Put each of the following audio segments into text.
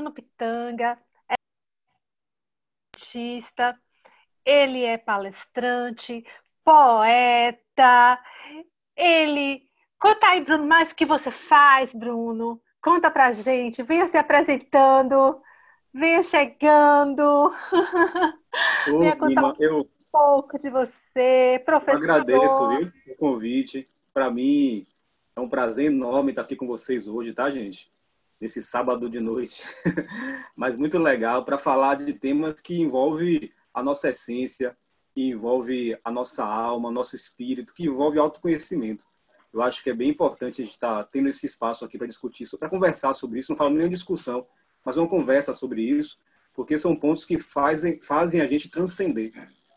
Bruno Pitanga, é artista, ele é palestrante, poeta, ele. Conta aí, Bruno, mais o que você faz, Bruno. Conta pra gente, venha se apresentando, venha chegando. Ô, venha contar um eu, pouco de você, professor. Eu agradeço viu, o convite. Para mim é um prazer enorme estar aqui com vocês hoje, tá, gente? Nesse sábado de noite. Mas muito legal para falar de temas que envolvem a nossa essência, que envolve a nossa alma, nosso espírito, que envolve autoconhecimento. Eu acho que é bem importante a gente estar tendo esse espaço aqui para discutir, para conversar sobre isso. Não falo nem discussão, mas uma conversa sobre isso, porque são pontos que fazem, fazem a gente transcender.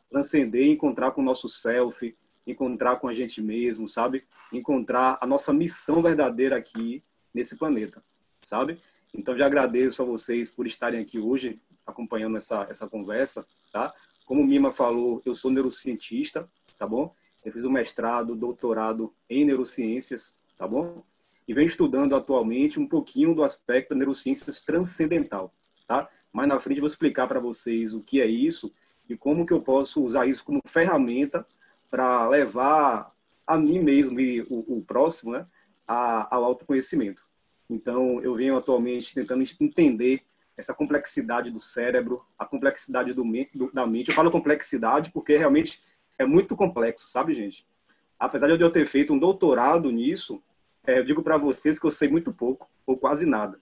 Transcender, encontrar com o nosso self, encontrar com a gente mesmo, sabe? Encontrar a nossa missão verdadeira aqui nesse planeta, sabe? Então, já agradeço a vocês por estarem aqui hoje acompanhando essa, essa conversa, tá? Como o Mima falou, eu sou neurocientista, tá bom? Eu fiz um mestrado, doutorado em neurociências, tá bom? E venho estudando atualmente um pouquinho do aspecto da neurociências transcendental, tá? Mais na frente vou explicar para vocês o que é isso e como que eu posso usar isso como ferramenta para levar a mim mesmo e o, o próximo, né, a, ao autoconhecimento. Então, eu venho atualmente tentando entender essa complexidade do cérebro, a complexidade do, do, da mente. Eu falo complexidade porque realmente é muito complexo, sabe, gente? Apesar de eu ter feito um doutorado nisso, é, eu digo para vocês que eu sei muito pouco ou quase nada.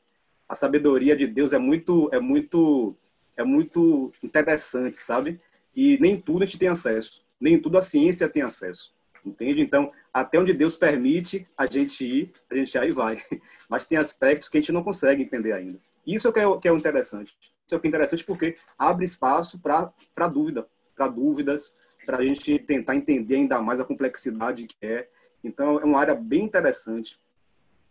A sabedoria de Deus é muito, é muito, é muito interessante, sabe? E nem tudo a gente tem acesso, nem tudo a ciência tem acesso, entende? Então, até onde Deus permite a gente ir, a gente aí vai. Mas tem aspectos que a gente não consegue entender ainda. Isso é é, que é o interessante. Isso é o que é interessante porque abre espaço para dúvida, para dúvidas, para a gente tentar entender ainda mais a complexidade que é. Então, é uma área bem interessante,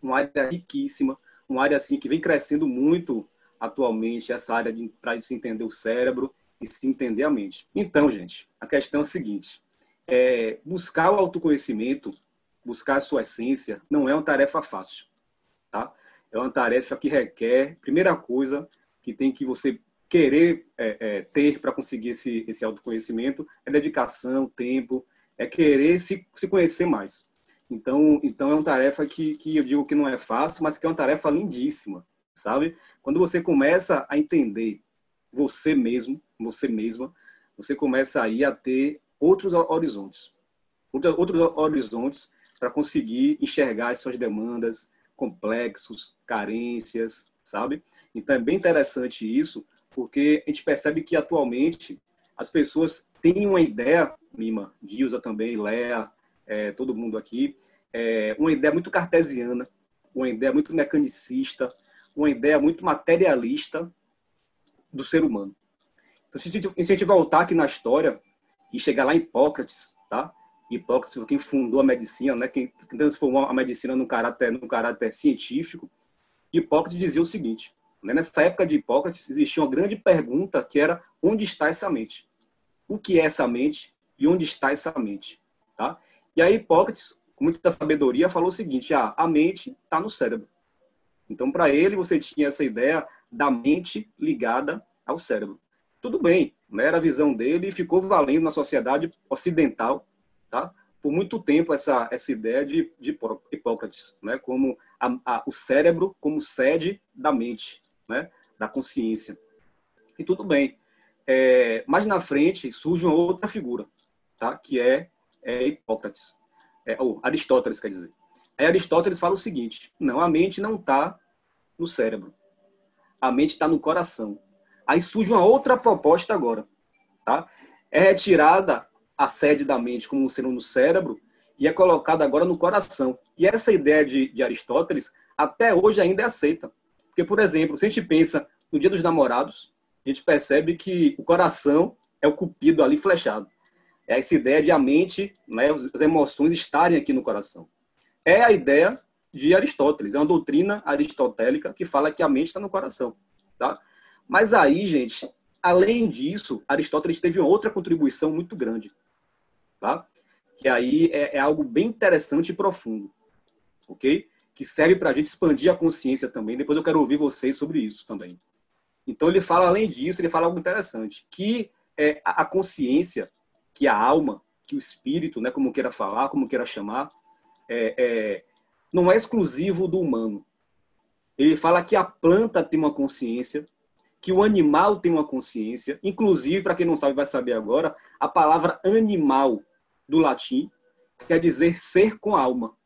uma área riquíssima, uma área assim que vem crescendo muito atualmente, essa área para se entender o cérebro e se entender a mente. Então, gente, a questão é a seguinte: é, buscar o autoconhecimento, buscar a sua essência, não é uma tarefa fácil, tá? é uma tarefa que requer, primeira coisa, que tem que você querer é, é, ter para conseguir esse, esse autoconhecimento, é dedicação, tempo, é querer se, se conhecer mais. Então, então é uma tarefa que, que eu digo que não é fácil, mas que é uma tarefa lindíssima, sabe? Quando você começa a entender você mesmo, você mesma, você começa aí a ter outros horizontes, outros horizontes para conseguir enxergar as suas demandas, complexos, carências, sabe? Então é bem interessante isso, porque a gente percebe que atualmente as pessoas têm uma ideia, Mima, Dilza também, Léa, é, todo mundo aqui, é, uma ideia muito cartesiana, uma ideia muito mecanicista, uma ideia muito materialista do ser humano. Então, se a gente, se a gente voltar aqui na história e chegar lá em Hipócrates, tá? Hipócrates foi quem fundou a medicina, né? quem transformou a medicina num caráter, num caráter científico. Hipócrates dizia o seguinte: né? nessa época de Hipócrates existia uma grande pergunta que era onde está essa mente? O que é essa mente e onde está essa mente? Tá? E aí Hipócrates, com muita sabedoria, falou o seguinte: ah, a mente está no cérebro. Então, para ele, você tinha essa ideia da mente ligada ao cérebro. Tudo bem, né? era a visão dele e ficou valendo na sociedade ocidental tá? Por muito tempo essa essa ideia de, de Hipócrates, né? Como a, a, o cérebro como sede da mente, né? Da consciência. E tudo bem. É, mais na frente surge uma outra figura, tá? Que é, é Hipócrates, é, ou Aristóteles, quer dizer. Aí Aristóteles fala o seguinte: não, a mente não está no cérebro, a mente está no coração. Aí surge uma outra proposta agora, tá? É retirada a sede da mente como sendo no cérebro e é colocada agora no coração. E essa ideia de, de Aristóteles até hoje ainda é aceita. Porque, por exemplo, se a gente pensa no Dia dos Namorados, a gente percebe que o coração é o cupido ali flechado. É essa ideia de a mente, né, as emoções estarem aqui no coração. É a ideia de Aristóteles, é uma doutrina aristotélica que fala que a mente está no coração. Tá? Mas aí, gente, além disso, Aristóteles teve outra contribuição muito grande tá? Que aí é, é algo bem interessante e profundo, ok? Que serve para a gente expandir a consciência também. Depois eu quero ouvir vocês sobre isso também, Então ele fala além disso, ele fala algo interessante, que é, a consciência, que a alma, que o espírito, né, como queira falar, como queira chamar, é, é, não é exclusivo do humano. Ele fala que a planta tem uma consciência, que o animal tem uma consciência. Inclusive, para quem não sabe, vai saber agora, a palavra animal do latim quer dizer ser com alma.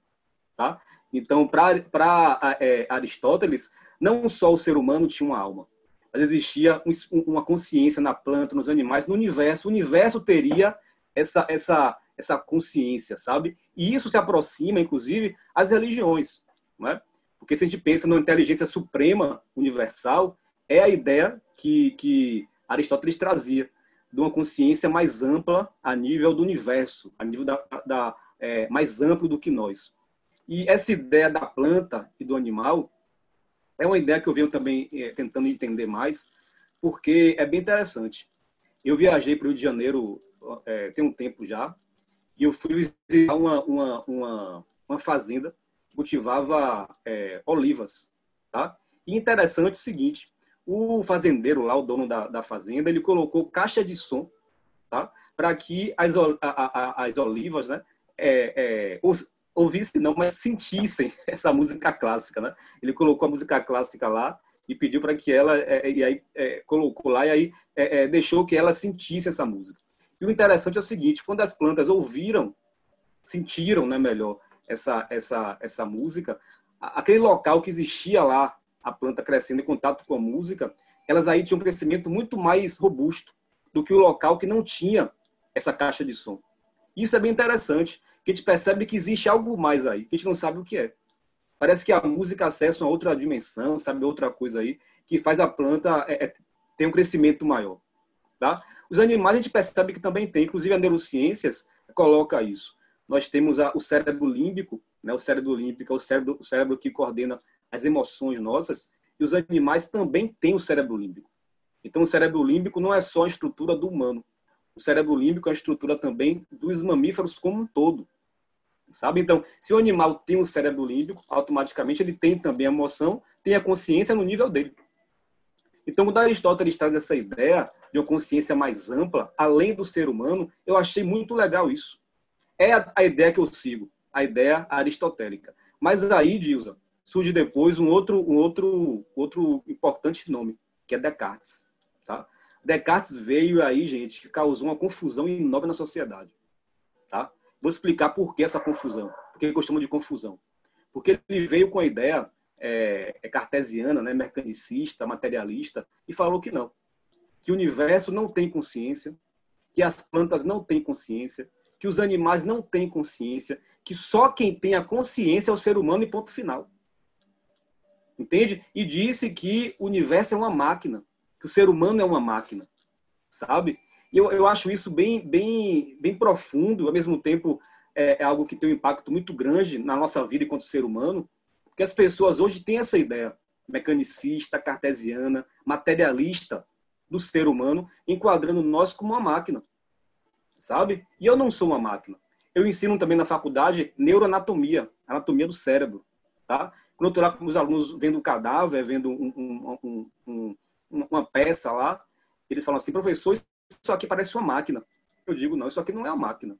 Tá? Então, para é, Aristóteles, não só o ser humano tinha uma alma, mas existia um, uma consciência na planta, nos animais, no universo. O universo teria essa, essa, essa consciência, sabe? E isso se aproxima, inclusive, às religiões. Não é? Porque se a gente pensa na inteligência suprema universal, é a ideia que, que Aristóteles trazia de uma consciência mais ampla a nível do universo, a nível da, da é, mais amplo do que nós. E essa ideia da planta e do animal é uma ideia que eu venho também é, tentando entender mais, porque é bem interessante. Eu viajei para o Rio de Janeiro é, tem um tempo já, e eu fui visitar uma, uma, uma, uma fazenda que cultivava é, olivas. Tá? E interessante o seguinte, o fazendeiro lá, o dono da, da fazenda, ele colocou caixa de som tá? para que as, a, a, as olivas né, é, é, ouvissem, não, mas sentissem essa música clássica. Né? Ele colocou a música clássica lá e pediu para que ela, é, e aí é, colocou lá e aí é, é, deixou que ela sentisse essa música. E o interessante é o seguinte, quando as plantas ouviram, sentiram, né, melhor, essa, essa, essa música, aquele local que existia lá, a planta crescendo em contato com a música, elas aí tinham um crescimento muito mais robusto do que o local que não tinha essa caixa de som. Isso é bem interessante, que a gente percebe que existe algo mais aí, que a gente não sabe o que é. Parece que a música acessa uma outra dimensão, sabe, outra coisa aí, que faz a planta é, é, ter um crescimento maior. Tá? Os animais a gente percebe que também tem, inclusive a neurociências coloca isso. Nós temos a, o cérebro límbico, né? o cérebro límbico é o cérebro, o cérebro que coordena as emoções nossas, e os animais também têm o cérebro límbico. Então, o cérebro límbico não é só a estrutura do humano. O cérebro límbico é a estrutura também dos mamíferos como um todo. Sabe? Então, se o animal tem um cérebro límbico, automaticamente ele tem também a emoção, tem a consciência no nível dele. Então, quando Aristóteles traz essa ideia de uma consciência mais ampla, além do ser humano, eu achei muito legal isso. É a, ideia que eu sigo, a ideia aristotélica. Mas aí, Dilza, surge depois um outro, um outro, outro importante nome, que é Descartes. Tá? Descartes veio aí, gente, causou uma confusão enorme na sociedade. Tá? Vou explicar por que essa confusão. Por que eu chamo de confusão? Porque ele veio com a ideia é, é, cartesiana, né, mecanicista, materialista, e falou que não. Que o universo não tem consciência, que as plantas não têm consciência, que os animais não têm consciência, que só quem tem a consciência é o ser humano e ponto final. Entende? E disse que o universo é uma máquina, que o ser humano é uma máquina, sabe? E eu, eu acho isso bem, bem, bem profundo, ao mesmo tempo é, é algo que tem um impacto muito grande na nossa vida enquanto ser humano, porque as pessoas hoje têm essa ideia mecanicista, cartesiana, materialista do ser humano, enquadrando nós como uma máquina, sabe? E eu não sou uma máquina. Eu ensino também na faculdade neuroanatomia, anatomia do cérebro, tá? Quando eu estou lá com os alunos vendo o cadáver, vendo um, um, um, uma peça lá, eles falam assim, professor, isso aqui parece uma máquina. Eu digo, não, isso aqui não é uma máquina.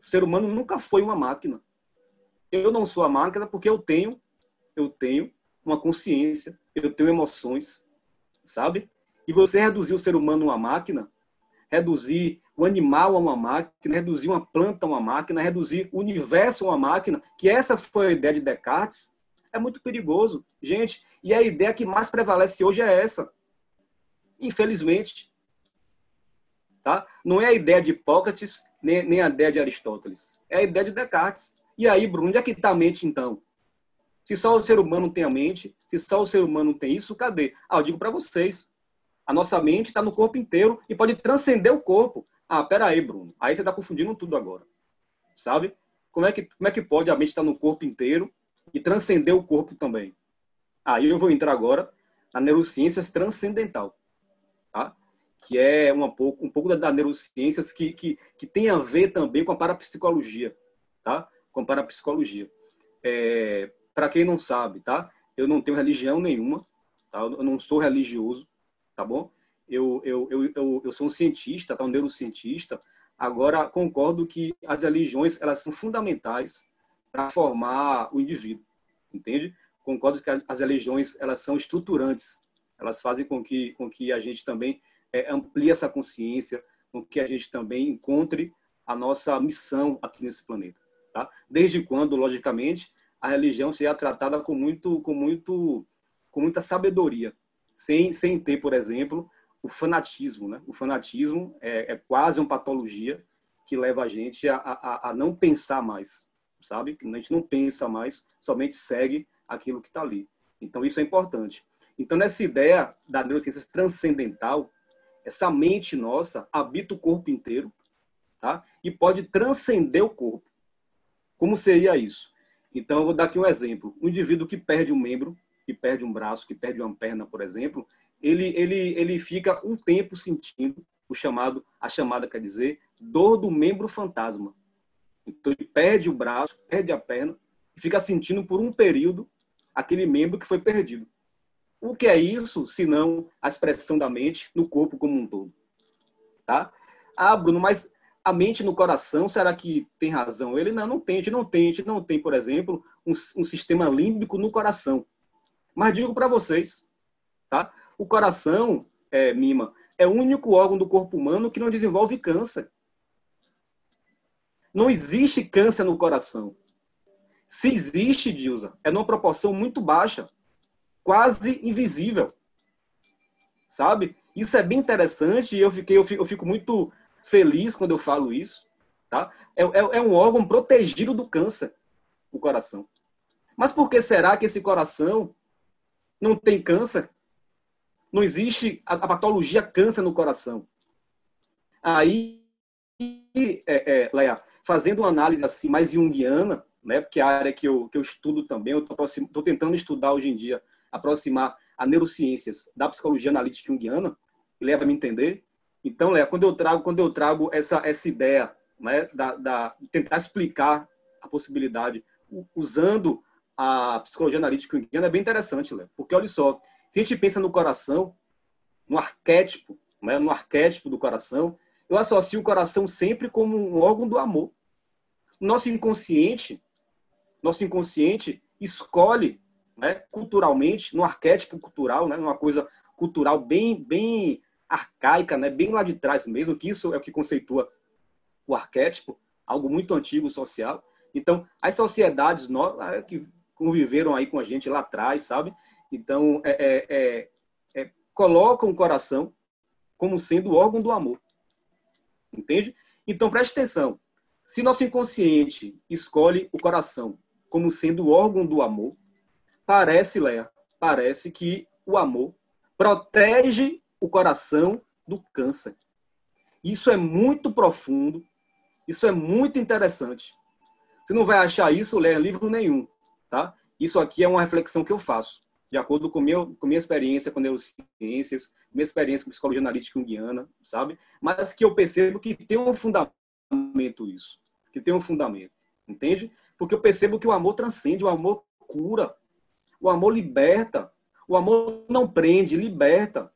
O ser humano nunca foi uma máquina. Eu não sou a máquina porque eu tenho eu tenho uma consciência, eu tenho emoções, sabe? E você reduzir o ser humano a uma máquina, reduzir o animal a uma máquina, reduzir uma planta a uma máquina, reduzir o universo a uma máquina, que essa foi a ideia de Descartes, é muito perigoso. Gente, e a ideia que mais prevalece hoje é essa. Infelizmente. Tá? Não é a ideia de Hipócrates, nem, nem a ideia de Aristóteles. É a ideia de Descartes. E aí, Bruno, onde é que está a mente, então? Se só o ser humano tem a mente, se só o ser humano tem isso, cadê? Ah, eu digo para vocês, a nossa mente está no corpo inteiro e pode transcender o corpo. Ah, peraí, Bruno, aí você está confundindo tudo agora, sabe? Como é que, como é que pode a mente estar tá no corpo inteiro e transcender o corpo também? Aí eu vou entrar agora na neurociências transcendental, tá? que é uma pouco, um pouco da, neurociências que, que, que tem a ver também com a parapsicologia, tá? com a parapsicologia. É, para quem não sabe, tá? Eu não tenho religião nenhuma, tá? Eu não sou religioso, tá bom? Eu, eu, eu, eu, eu sou um cientista, tá? um neurocientista, agora concordo que as religiões elas são fundamentais para formar o indivíduo, entende? Concordo que as, religiões elas são estruturantes, elas fazem com que, com que a gente também é, amplie essa consciência, com que a gente também encontre a nossa missão aqui nesse planeta. Tá? Desde quando, logicamente, a religião seja tratada com muito, com muito, com muita sabedoria, sem, sem ter, por exemplo, o fanatismo. Né? O fanatismo é, é quase uma patologia que leva a gente a, a, a não pensar mais, sabe? A gente não pensa mais, somente segue aquilo que está ali. Então isso é importante. Então nessa ideia da neurociência transcendental, essa mente nossa habita o corpo inteiro, tá? E pode transcender o corpo. Como seria isso? Então, eu vou dar aqui um exemplo. Um indivíduo que perde um membro, que perde um braço, que perde uma perna, por exemplo, ele, ele, ele fica um tempo sentindo o chamado, a chamada quer dizer, dor do membro fantasma. Então, ele perde o braço, perde a perna, e fica sentindo por um período aquele membro que foi perdido. O que é isso, se não a expressão da mente no corpo como um todo? Tá? Ah, Bruno, mas a mente no coração, será que tem razão? Ele não, não tem, a gente não tem, a gente não tem, por exemplo, um, um sistema límbico no coração. Mas digo para vocês, tá? O coração, é, Mima, é o único órgão do corpo humano que não desenvolve câncer. Não existe câncer no coração. Se existe, Dilza, é numa proporção muito baixa, quase invisível. Sabe? Isso é bem interessante e eu, fiquei, eu fico, muito feliz quando eu falo isso. Tá? É, é, é um órgão protegido do câncer, o coração. Mas por que será que esse coração não tem câncer? Não existe a, a patologia câncer no coração. Aí, é, é, Leia, fazendo uma análise assim mais junguiana, né, porque é a área que eu, que eu estudo também, eu estou tentando estudar hoje em dia, aproximar a neurociências da psicologia analítica junguiana, leva a me entender, então, Léa, quando eu trago, quando eu trago essa, essa ideia, né, da, da tentar explicar a possibilidade usando a psicologia analítica junguiana é bem interessante, Léa, porque olha só, se a gente pensa no coração, no arquétipo, né, no arquétipo do coração, eu associo o coração sempre como um órgão do amor. Nosso inconsciente, nosso inconsciente escolhe, né, culturalmente, no arquétipo cultural, né, numa coisa cultural bem, bem arcaica, né, bem lá de trás mesmo, que isso é o que conceitua o arquétipo, algo muito antigo social. Então, as sociedades ah, que conviveram aí com a gente lá atrás, sabe? Então, é, é, é, é, colocam o coração como sendo o órgão do amor. Entende? Então, preste atenção. Se nosso inconsciente escolhe o coração como sendo o órgão do amor, parece, Léa, parece que o amor protege o coração do câncer. Isso é muito profundo, isso é muito interessante. Você não vai achar isso ler livro nenhum, tá? Isso aqui é uma reflexão que eu faço, de acordo com, meu, com minha experiência com neurociências, minha experiência com psicologia analítica junguiana, sabe? Mas que eu percebo que tem um fundamento isso, que tem um fundamento, entende? Porque eu percebo que o amor transcende, o amor cura, o amor liberta, o amor não prende, liberta.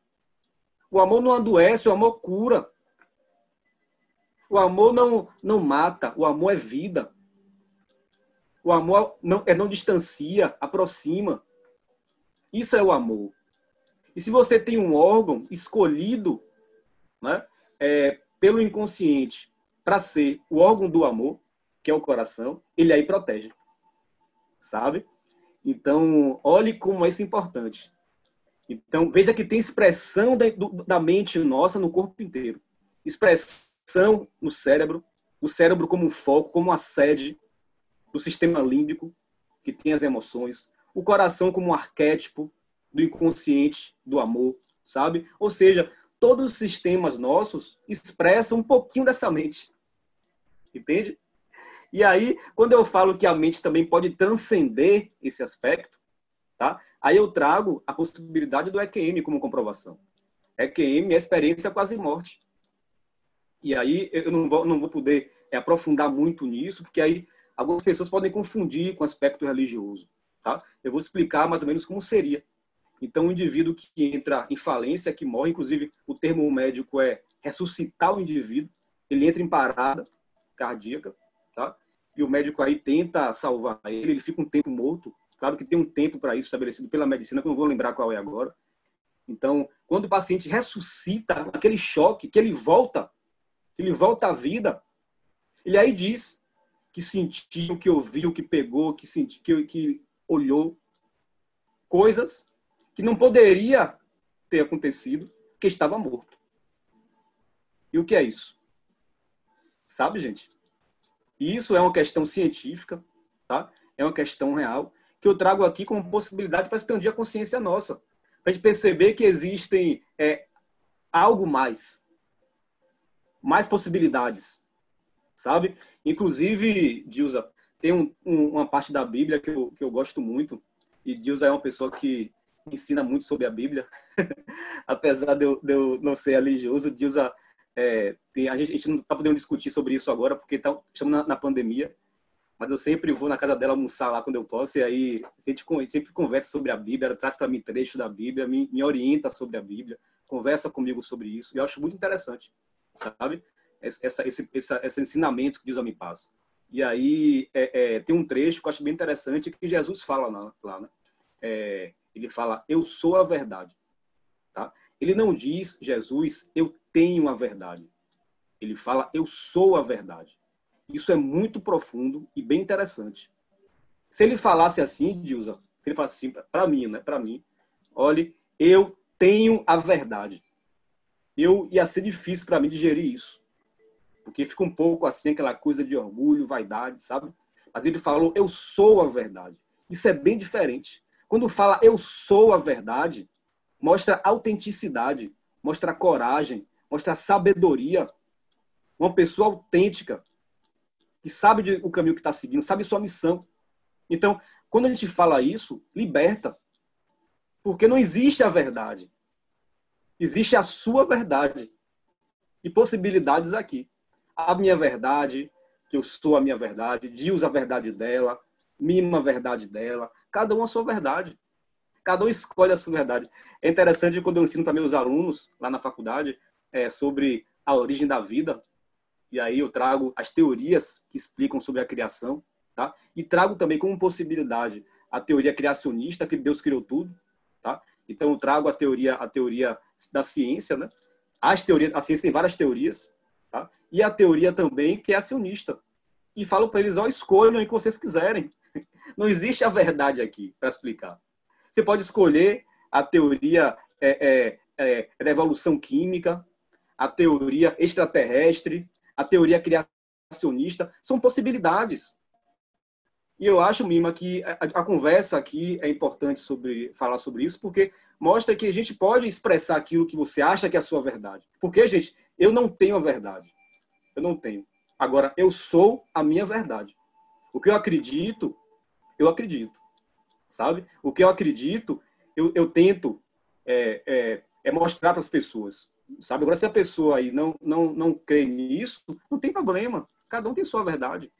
O amor não adoece, o amor cura. O amor não, não mata, o amor é vida. O amor não, é, não distancia, aproxima. Isso é o amor. E se você tem um órgão escolhido né, é, pelo inconsciente para ser o órgão do amor, que é o coração, ele aí protege. Sabe? Então, olhe como é isso importante. Então, veja que tem expressão da, da mente nossa no corpo inteiro. Expressão no cérebro, o cérebro como um foco, como a sede do sistema límbico, que tem as emoções. O coração como um arquétipo do inconsciente, do amor, sabe? Ou seja, todos os sistemas nossos expressam um pouquinho dessa mente. Entende? E aí, quando eu falo que a mente também pode transcender esse aspecto, tá? Aí eu trago a possibilidade do EQM como comprovação. EQM é experiência quase morte. E aí eu não vou, não vou poder é, aprofundar muito nisso, porque aí algumas pessoas podem confundir com aspecto religioso. Tá? Eu vou explicar mais ou menos como seria. Então, o indivíduo que entra em falência, que morre, inclusive o termo médico é ressuscitar o indivíduo, ele entra em parada cardíaca, tá? E o médico aí tenta salvar ele, ele fica um tempo morto. Claro que tem um tempo para isso estabelecido pela medicina, que eu não vou lembrar qual é agora. Então, quando o paciente ressuscita, aquele choque, que ele volta, ele volta à vida, ele aí diz que sentiu, que ouviu, que pegou, que sentiu, que, que olhou coisas que não poderia ter acontecido, que estava morto. E o que é isso? Sabe, gente? Isso é uma questão científica, tá? É uma questão real que eu trago aqui como possibilidade para expandir a consciência nossa, para a gente perceber que existem é, algo mais, mais possibilidades, sabe? Inclusive, Dilza, tem um, um, uma parte da Bíblia que eu, que eu gosto muito, e Dilza é uma pessoa que ensina muito sobre a Bíblia, apesar de eu, de eu, não ser religioso, Dilza é, tem, a, gente, a, gente, não está podendo discutir sobre isso agora, porque tá, estamos na, na, pandemia, mas eu sempre vou na casa dela almoçar lá quando eu posso, e aí a gente, a gente sempre conversa sobre a Bíblia, ela traz para mim trecho da Bíblia, me, me orienta sobre a Bíblia, conversa comigo sobre isso, e eu acho muito interessante, sabe? Essa, esse, essa, esse ensinamento que Deus me passa. E aí é, é, tem um trecho que eu acho bem interessante que Jesus fala lá, lá né? É, ele fala, eu sou a verdade. Tá? Ele não diz, Jesus, eu tenho a verdade. Ele fala, eu sou a verdade. Isso é muito profundo e bem interessante. Se ele falasse assim, Dilza, se ele falasse assim, para mim, né? Para mim, olhe, eu tenho a verdade. Eu ia ser difícil para mim digerir isso. Porque fica um pouco assim aquela coisa de orgulho, vaidade, sabe? Mas ele falou, eu sou a verdade. Isso é bem diferente. Quando fala eu sou a verdade, mostra autenticidade, mostra coragem, mostra sabedoria. Uma pessoa autêntica, que sabe o caminho que está seguindo, sabe sua missão. Então, quando a gente fala isso, liberta. Porque não existe a verdade. Existe a sua verdade. E possibilidades aqui. A minha verdade, que eu sou a minha verdade, Deus a verdade dela, Mima a verdade dela, cada um a sua verdade. Cada um escolhe a sua verdade. É interessante quando eu ensino para meus alunos lá na faculdade é, sobre a origem da vida. E aí eu trago as teorias que explicam sobre a criação, tá? E trago também como possibilidade a teoria criacionista que Deus criou tudo, tá? Então eu trago a teoria a teoria da ciência, né? As teorias, a ciência tem várias teorias, tá? E a teoria também que é acionista. E falo para eles, ó, escolham o que vocês quiserem. Não existe a verdade aqui para explicar. Você pode escolher a teoria é, é, é, da evolução química, a teoria extraterrestre, a teoria criacionista, são possibilidades. E eu acho, Mima, que a, a, conversa aqui é importante sobre falar sobre isso, porque mostra que a gente pode expressar aquilo que você acha que é a sua verdade. Porque, gente, eu não tenho a verdade. Eu não tenho. Agora, eu sou a minha verdade. O que eu acredito eu acredito, sabe? O que eu acredito, eu, eu tento é, é, é mostrar para as pessoas, sabe? Agora, se a pessoa aí não, não, não crê nisso, não tem problema. Cada um tem sua verdade,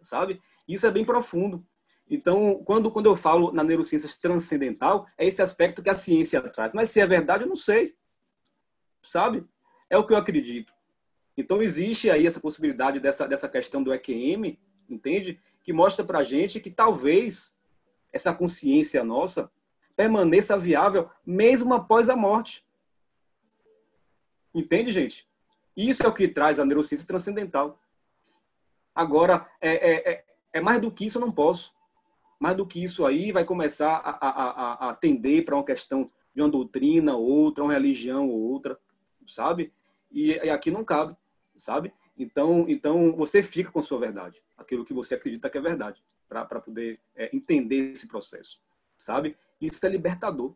sabe? Isso é bem profundo. Então, quando, quando eu falo na neurociência transcendental, é esse aspecto que a ciência traz. Mas se é verdade, eu não sei. Sabe? É o que eu acredito. Então, existe aí essa possibilidade dessa, dessa questão do EQM, entende? Que mostra para a gente que talvez essa consciência nossa permaneça viável mesmo após a morte. Entende, gente? Isso é o que traz a neurociência transcendental. Agora, é, é, é, é mais do que isso, eu não posso. Mais do que isso aí, vai começar a, a, a, para uma questão de uma doutrina ou outra, uma religião ou outra, sabe? E, e aqui não cabe, sabe? Então, então você fica com sua verdade, aquilo que você acredita que é verdade, para poder é, entender esse processo, sabe? Isso é libertador.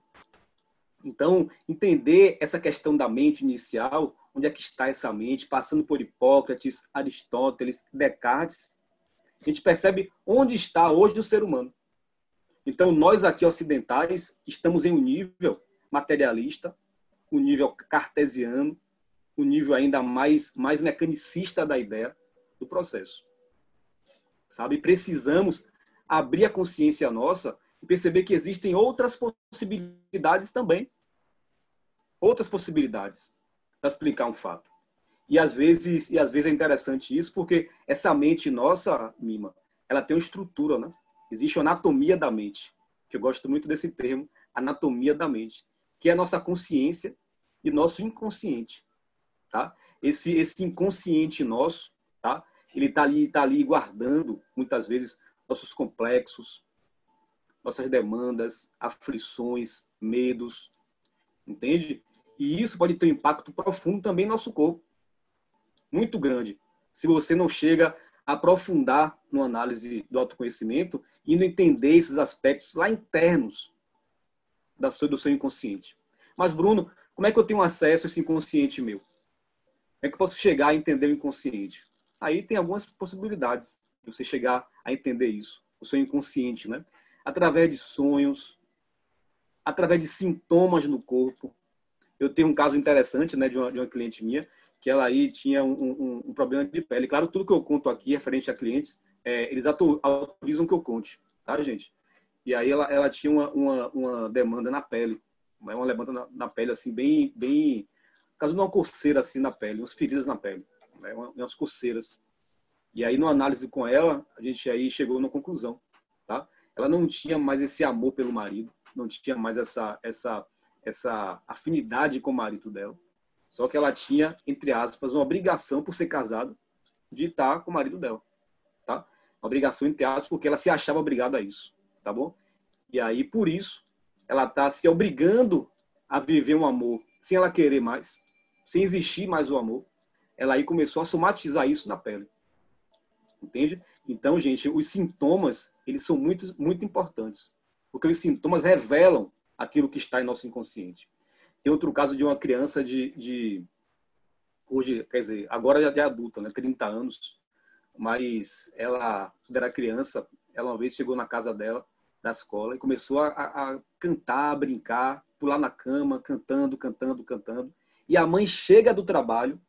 Então, entender essa questão da mente inicial, onde é que está essa mente, passando por Hipócrates, Aristóteles, Descartes, a gente percebe onde está hoje o ser humano. Então, nós aqui ocidentais estamos em um nível materialista, um nível cartesiano, o nível ainda mais, mais mecanicista da ideia do processo. Sabe? Precisamos abrir a consciência nossa e perceber que existem outras possibilidades também. Outras possibilidades para explicar um fato. E às vezes, e às vezes é interessante isso, porque essa mente nossa, Mima, ela tem uma estrutura, né? Existe a anatomia da mente, que eu gosto muito desse termo, anatomia da mente, que é a nossa consciência e nosso inconsciente, tá? Esse esse inconsciente nosso, tá? Ele tá ali tá ali guardando muitas vezes nossos complexos, nossas demandas, aflições, medos, entende? E isso pode ter um impacto profundo também no nosso corpo, muito grande. Se você não chega a aprofundar no análise do autoconhecimento e não entender esses aspectos lá internos da sua, do seu inconsciente. Mas, Bruno, como é que eu tenho acesso a esse inconsciente meu? Como é que eu posso chegar a entender o inconsciente? Aí tem algumas possibilidades de você chegar a entender isso, o seu inconsciente, né? Através de sonhos, através de sintomas no corpo. Eu tenho um caso interessante, né, de uma, de uma cliente minha, que ela aí tinha um, um, um, problema de pele. Claro, tudo que eu conto aqui referente a clientes, é, eles autorizam que eu conte, tá, gente? E aí ela, ela tinha uma, uma, uma demanda na pele, né? uma demanda na, na, pele, assim, bem, bem... caso de uma coceira, assim, na pele, umas feridas na pele, né? umas coceiras. E aí, numa análise com ela, a gente aí chegou na conclusão, tá? Ela não tinha mais esse amor pelo marido, não tinha mais essa, essa, essa afinidade com o marido dela. Só que ela tinha, entre aspas, uma obrigação por ser casada de estar com o marido dela, tá? Uma obrigação, entre aspas, porque ela se achava obrigada a isso, tá bom? E aí, por isso, ela está se obrigando a viver um amor sem ela querer mais, sem existir mais o amor. Ela aí começou a somatizar isso na pele. Entende? Então, gente, os sintomas, eles são muito, muito importantes. Porque os sintomas revelam aquilo que está em nosso inconsciente. Tem outro caso de uma criança de, de hoje, quer dizer, agora já é adulta, né, 30 anos, mas ela, quando era criança, ela uma vez chegou na casa dela, da escola, e começou a, a cantar, a brincar, pular na cama, cantando, cantando, cantando. E a mãe chega do trabalho,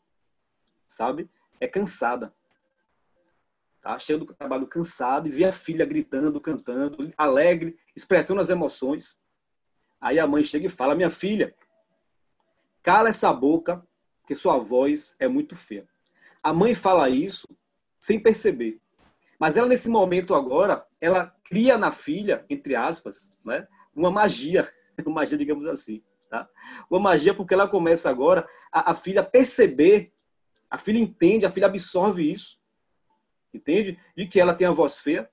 sabe? É cansada. Tá? Chega do trabalho cansado e vê a filha gritando, cantando, alegre, expressando as emoções. Aí a mãe chega e fala: Minha filha, Cala essa boca, que sua voz é muito feia. A mãe fala isso sem perceber. Mas ela, nesse momento agora, ela cria na filha, entre aspas, né, uma magia, uma magia, digamos assim. Tá? Uma magia porque ela começa agora a, a filha perceber, a filha entende, a filha absorve isso, entende? De que ela tem a voz feia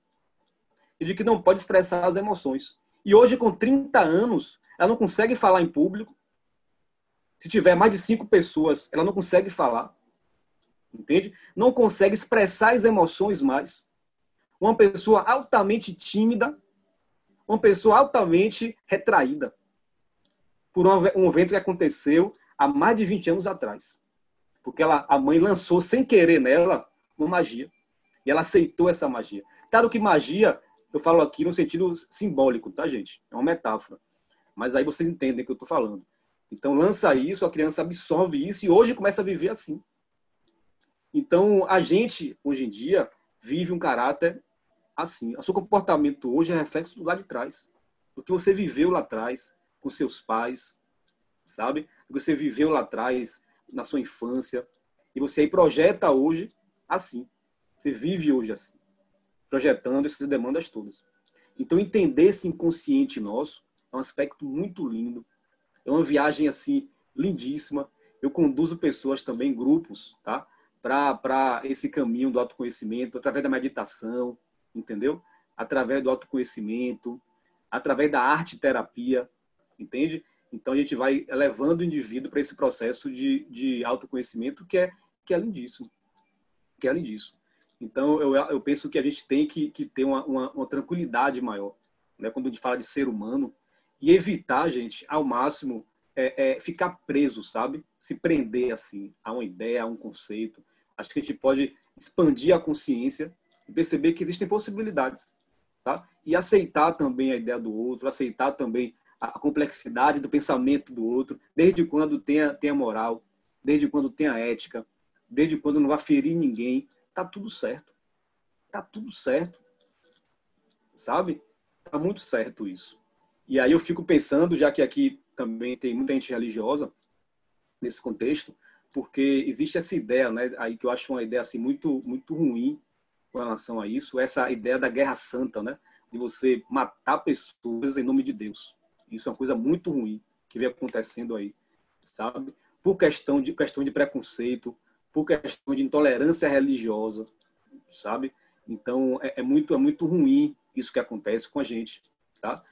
e de que não pode expressar as emoções. E hoje, com 30 anos, ela não consegue falar em público, se tiver mais de cinco pessoas, ela não consegue falar. Entende? Não consegue expressar as emoções mais. Uma pessoa altamente tímida, uma pessoa altamente retraída. Por um evento que aconteceu há mais de 20 anos atrás. Porque ela, a mãe lançou sem querer nela uma magia. E ela aceitou essa magia. Claro que magia, eu falo aqui no sentido simbólico, tá, gente? É uma metáfora. Mas aí vocês entendem o que eu estou falando. Então lança isso, a criança absorve isso e hoje começa a viver assim. Então a gente hoje em dia vive um caráter assim. O seu comportamento hoje é reflexo do lado de trás, do que você viveu lá atrás com seus pais, sabe? Que você viveu lá atrás na sua infância e você aí projeta hoje assim. Você vive hoje assim, projetando essas demandas todas. Então entender esse inconsciente nosso é um aspecto muito lindo é uma viagem assim lindíssima. Eu conduzo pessoas também, grupos, tá? Para esse caminho do autoconhecimento, através da meditação, entendeu? Através do autoconhecimento, através da arte terapia, entende? Então a gente vai levando o indivíduo para esse processo de, de autoconhecimento que é, que é lindíssimo. Que é lindíssimo. Então eu, eu penso que a gente tem que, que ter uma, uma, uma tranquilidade maior. Né? Quando a gente fala de ser humano, e evitar, gente, ao máximo, é, é, ficar preso, sabe? Se prender, assim, a uma ideia, a um conceito. Acho que a gente pode expandir a consciência e perceber que existem possibilidades, tá? E aceitar também a ideia do outro, aceitar também a complexidade do pensamento do outro, desde quando tenha, tenha moral, desde quando tenha ética, desde quando não vai ferir ninguém, tá tudo certo. Tá tudo certo. Sabe? Está muito certo isso. E aí eu fico pensando, já que aqui também tem muita gente religiosa nesse contexto, porque existe essa ideia, né, aí que eu acho uma ideia assim muito muito ruim com relação a isso, essa ideia da guerra santa, né, de você matar pessoas em nome de Deus. Isso é uma coisa muito ruim que vem acontecendo aí, sabe? Por questão de questão de preconceito, por questão de intolerância religiosa, sabe? Então é, é muito é muito ruim isso que acontece com a gente, tá?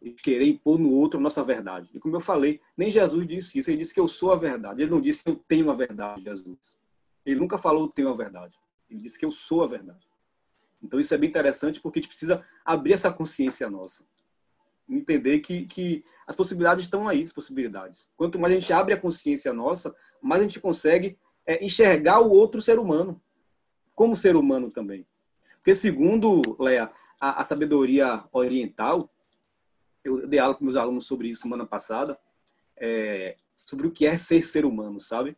E querer impor no outro a nossa verdade. E como eu falei, nem Jesus disse isso. Ele disse que eu sou a verdade. Ele não disse eu tenho a verdade, Jesus. Ele nunca falou eu tenho a verdade. Ele disse que eu sou a verdade. Então isso é bem interessante porque a gente precisa abrir essa consciência nossa. Entender que, que as possibilidades estão aí, as possibilidades. Quanto mais a gente abre a consciência nossa, mais a gente consegue é, enxergar o outro ser humano, como ser humano também. Porque segundo, Léa, a, a sabedoria oriental, eu dei aula com meus alunos sobre isso semana passada, é, sobre o que é ser ser humano, sabe?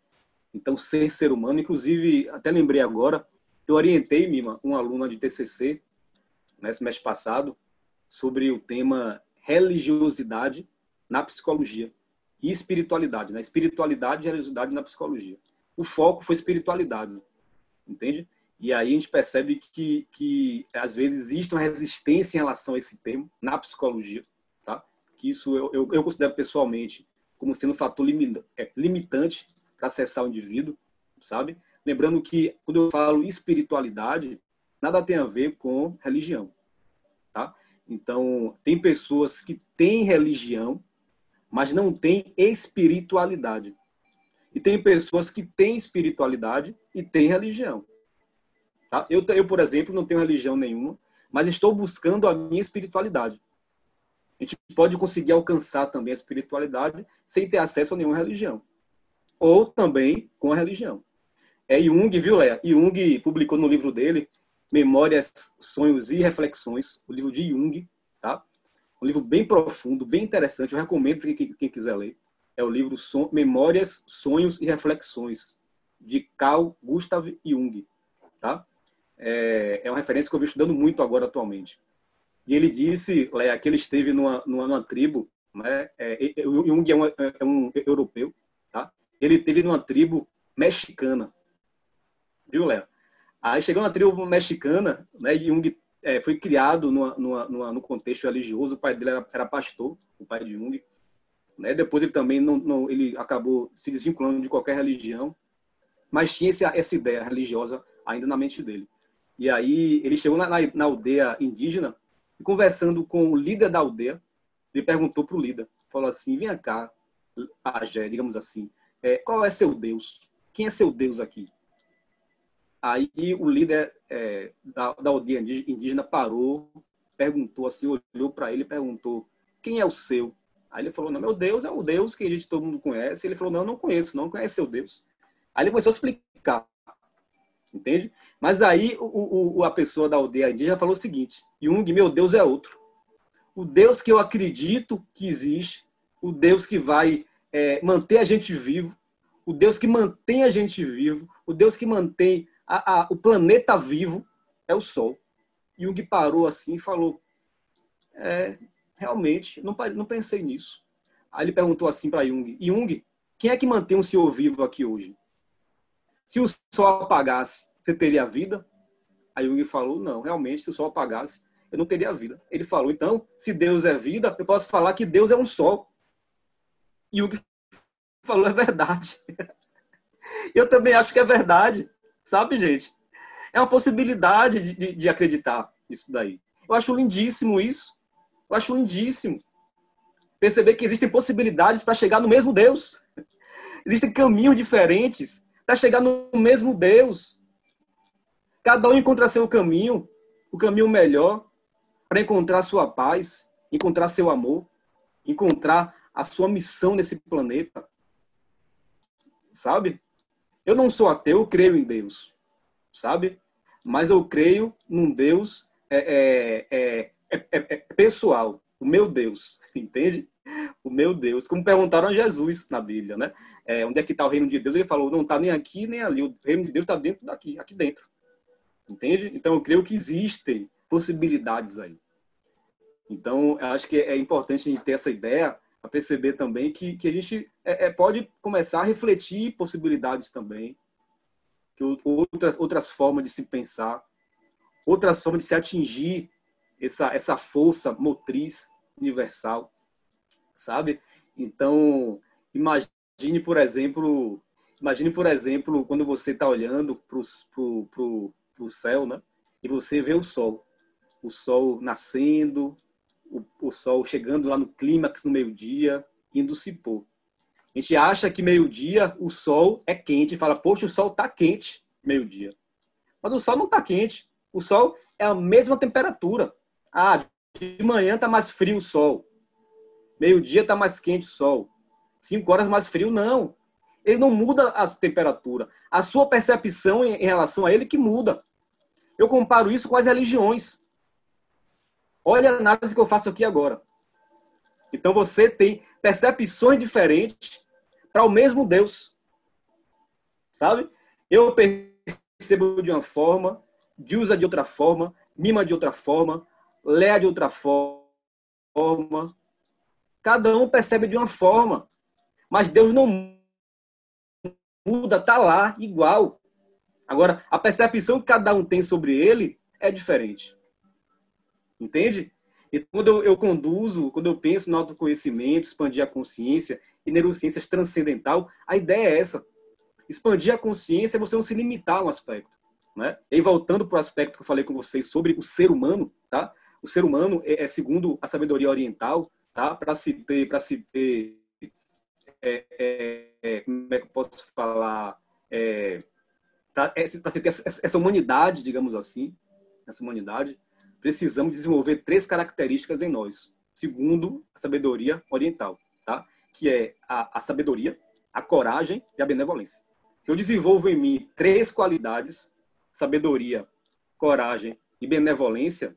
Então, ser ser humano, inclusive, até lembrei agora, eu orientei, Mima, um aluno de TCC, né, mês passado, sobre o tema religiosidade na psicologia e espiritualidade, né? Espiritualidade e religiosidade na psicologia. O foco foi espiritualidade, entende? E aí a gente percebe que, que às vezes existe uma resistência em relação a esse termo na psicologia, tá? Que isso eu, eu, eu considero pessoalmente como sendo um fator é, limitante para acessar o indivíduo, sabe? Lembrando que quando eu falo espiritualidade, nada tem a ver com religião? Então, tem pessoas que têm religião, mas não têm espiritualidade. E tem pessoas que têm espiritualidade e têm religião. Tá? Eu, eu, por exemplo, não tenho religião nenhuma, mas estou buscando a minha espiritualidade. A gente pode conseguir alcançar também a espiritualidade sem ter acesso a nenhuma religião. Ou também com a religião. É Jung, viu, Léa? Jung publicou no livro dele, Memórias, Sonhos e Reflexões, o livro de Jung, tá? Um livro bem profundo, bem interessante, eu recomendo para quem, quiser ler. É o livro Memórias, Sonhos e Reflexões, de Carl Gustav Jung, tá? é, é uma referência que eu venho estudando muito agora atualmente. E ele disse, Léa, que ele esteve numa, numa, numa tribo, né? É, Jung é um, é um europeu, tá? Ele esteve numa tribo mexicana, viu, Léa? Aí chegou na tribo mexicana, né? Jung é, foi criado numa, numa, numa, no contexto religioso. O pai dele era, era, pastor, o pai de Jung. Né? Depois ele também não, não, ele acabou se desvinculando de qualquer religião, mas tinha essa, essa ideia religiosa ainda na mente dele. E aí ele chegou na, na aldeia indígena e conversando com o líder da aldeia, ele perguntou para o líder, falou assim, vem cá, Agé, digamos assim, é, qual é seu Deus? Quem é seu Deus aqui? Aí o líder é, da, da aldeia indígena parou, perguntou assim, olhou para ele e perguntou, quem é o seu? Aí ele falou, não, meu Deus é o Deus que a gente todo mundo conhece. Ele falou, não, não conheço, não conhece seu Deus. Aí ele começou a explicar entende? Mas aí o, o, a pessoa da aldeia indígena falou o seguinte: Jung, meu Deus é outro. O Deus que eu acredito que existe, o Deus que vai é, manter a gente vivo, o Deus que mantém a gente vivo, o Deus que mantém a, a, o planeta vivo é o Sol. Jung parou assim e falou: é, realmente, não, não pensei nisso. Aí ele perguntou assim para Jung: Jung, quem é que mantém o senhor vivo aqui hoje? Se o sol apagasse, você teria vida? Aí Jung falou, não, realmente, se o sol apagasse, eu não teria vida. Ele falou, então, se Deus é vida, eu posso falar que Deus é um sol. Jung falou, é verdade. eu também acho que é verdade. Sabe, gente? É uma possibilidade de, de, de acreditar nisso daí. Eu acho lindíssimo isso. Eu acho lindíssimo. Perceber que existem possibilidades para chegar no mesmo Deus. Existem caminhos diferentes para chegar no mesmo Deus. Cada um encontra seu caminho, o caminho melhor para encontrar sua paz, encontrar seu amor, encontrar a sua missão nesse planeta. Sabe? Eu não sou ateu, eu creio em Deus. Sabe? Mas eu creio num Deus é, é, é, é pessoal, o meu Deus, entende? O meu Deus. Como perguntaram a Jesus na Bíblia, né? é, onde é que está o reino de Deus, ele falou, não está nem aqui nem ali, o reino de Deus está dentro daqui, aqui dentro. Entende? Então eu creio que existem possibilidades aí. Então, eu acho que é importante a gente ter essa ideia para perceber também que, que a gente é, é, pode começar a refletir possibilidades também, que outras, outras formas de se pensar, outras formas de se atingir essa, essa força motriz universal, sabe? Então, imagine, por exemplo, imagine, por exemplo, quando você está olhando para o céu, né? E você vê o sol. O sol nascendo, o, o sol chegando lá no clímax no meio-dia, indo se pôr. A gente acha que meio-dia o sol é quente fala, poxa, o sol está quente meio-dia. Mas o sol não está quente. O sol é a mesma temperatura. Ah, de manhã está mais frio o sol. Meio-dia está mais quente o sol. Cinco horas mais frio, não. Ele não muda a temperatura. A sua percepção em relação a ele que muda. Eu comparo isso com as religiões. Olha a análise que eu faço aqui agora. Então você tem percepções diferentes para o mesmo Deus. Sabe? Eu percebo de uma forma, usa de outra forma, mima de outra forma, lê de outra forma. Cada um percebe de uma forma. Mas Deus não muda, tá lá, igual. Agora, a percepção que cada um tem sobre ele é diferente. Entende? E quando eu, eu conduzo, quando eu penso no autoconhecimento, expandir a consciência e neurociências transcendental, a ideia é essa. Expandir a consciência é você não se limitar a um aspecto. Né? E voltando para o aspecto que eu falei com vocês sobre o ser humano, tá? O ser humano é, é segundo a sabedoria oriental, tá? Para se ter, para se ter, é, é, é, como é que eu posso falar, é, para é, se ter essa, essa humanidade, digamos assim, essa humanidade, precisamos desenvolver três características em nós, segundo a sabedoria oriental, tá? Que é a, a sabedoria, a coragem e a benevolência. Eu desenvolvo em mim três qualidades, sabedoria, coragem e benevolência,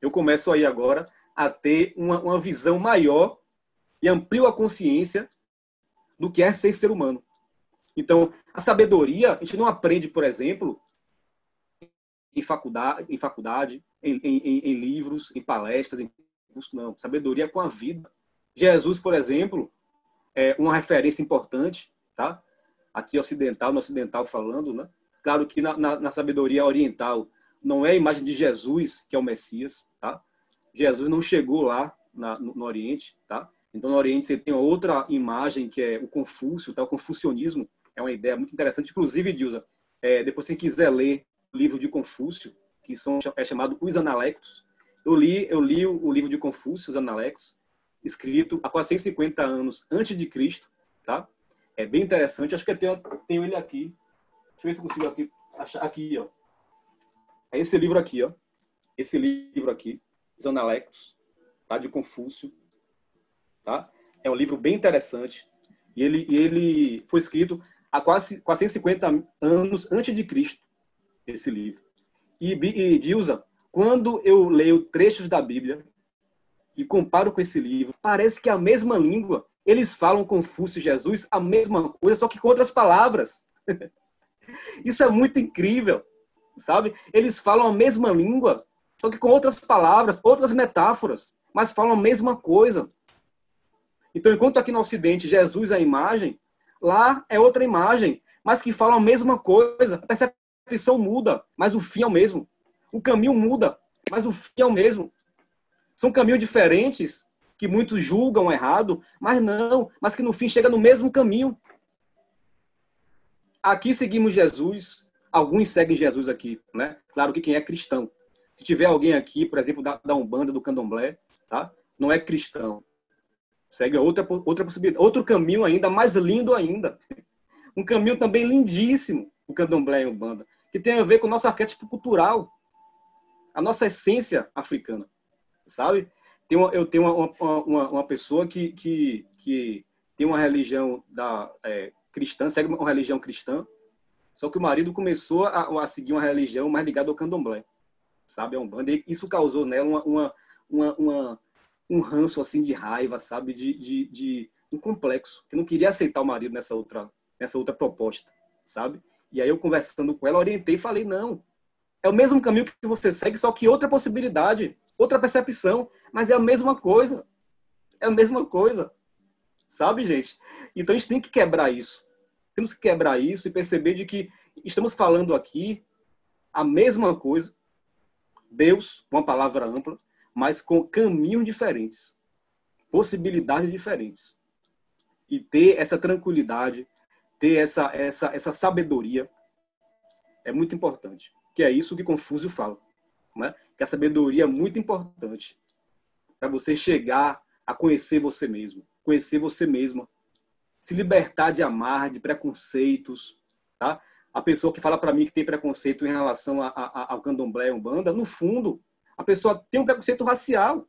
eu começo aí agora a ter uma, uma visão maior e amplio a consciência do que é ser ser humano. Então, a sabedoria, a gente não aprende, por exemplo, em faculdade, em faculdade, em, em, em livros, em palestras, em não. Sabedoria com a vida. Jesus, por exemplo, é uma referência importante, tá? Aqui ocidental, no ocidental falando, né? Claro que na, na, na sabedoria oriental não é a imagem de Jesus que é o Messias, tá? Jesus não chegou lá na, no, no, Oriente, tá? Então no Oriente você tem outra imagem que é o Confúcio, tá? O confucionismo é uma ideia muito interessante, inclusive, Dilza, é, depois se quiser ler o livro de Confúcio, que são, é chamado Os Analectos. Eu li, eu li o, o livro de Confúcio, Os Analectos, escrito há quase 150 anos antes de Cristo, tá? É bem interessante. Acho que eu tenho, tenho ele aqui. Deixa eu ver se consigo aqui, achar aqui, ó. É esse livro aqui, ó. Esse livro aqui, Os Analectos, tá? De Confúcio, tá? É um livro bem interessante. E ele, ele foi escrito há quase 450 anos antes de Cristo, esse livro. E, e quando eu leio trechos da Bíblia e comparo com esse livro, parece que é a mesma língua. Eles falam Confúcio e Jesus a mesma coisa, só que com outras palavras. Isso é muito incrível, sabe? Eles falam a mesma língua, só que com outras palavras, outras metáforas, mas falam a mesma coisa. Então, enquanto aqui no Ocidente Jesus é a imagem, lá é outra imagem, mas que falam a mesma coisa. A percepção muda, mas o fim é o mesmo. O caminho muda, mas o fim é o mesmo. São caminhos diferentes que muitos julgam errado, mas não, mas que no fim chega no mesmo caminho. Aqui seguimos Jesus, alguns seguem Jesus aqui, né? Claro que quem é cristão. Se tiver alguém aqui, por exemplo, da, da Umbanda, do Candomblé, tá? Não é cristão. Segue outra, outra possibilidade, outro caminho ainda mais lindo ainda. Um caminho também lindíssimo, o Candomblé e Umbanda que tem a ver com o nosso arquétipo cultural, a nossa essência africana, sabe? Eu tenho uma, uma, uma, pessoa que, que, que tem uma religião da, é, cristã, segue uma religião cristã, só que o marido começou a, a seguir uma religião mais ligada ao candomblé, sabe? E isso causou nela uma, uma, uma, uma, um ranço assim de raiva, sabe? De, de, de um complexo, que não queria aceitar o marido nessa outra, nessa outra proposta, sabe? E aí eu conversando com ela, orientei e falei, não, é o mesmo caminho que você segue, só que outra possibilidade, outra percepção. Mas é a mesma coisa. É a mesma coisa. Sabe, gente? Então a gente tem que quebrar isso. Temos que quebrar isso e perceber de que estamos falando aqui a mesma coisa. Deus, uma palavra ampla, mas com caminhos diferentes, possibilidades diferentes. E ter essa tranquilidade, ter essa, essa, essa sabedoria é muito importante. Que é isso que Confúcio fala. Né? Que a sabedoria é muito importante para você chegar a conhecer você mesmo, conhecer você mesma, se libertar de amar, de preconceitos, tá? A pessoa que fala para mim que tem preconceito em relação a, a, ao candomblé e umbanda, no fundo, a pessoa tem um preconceito racial,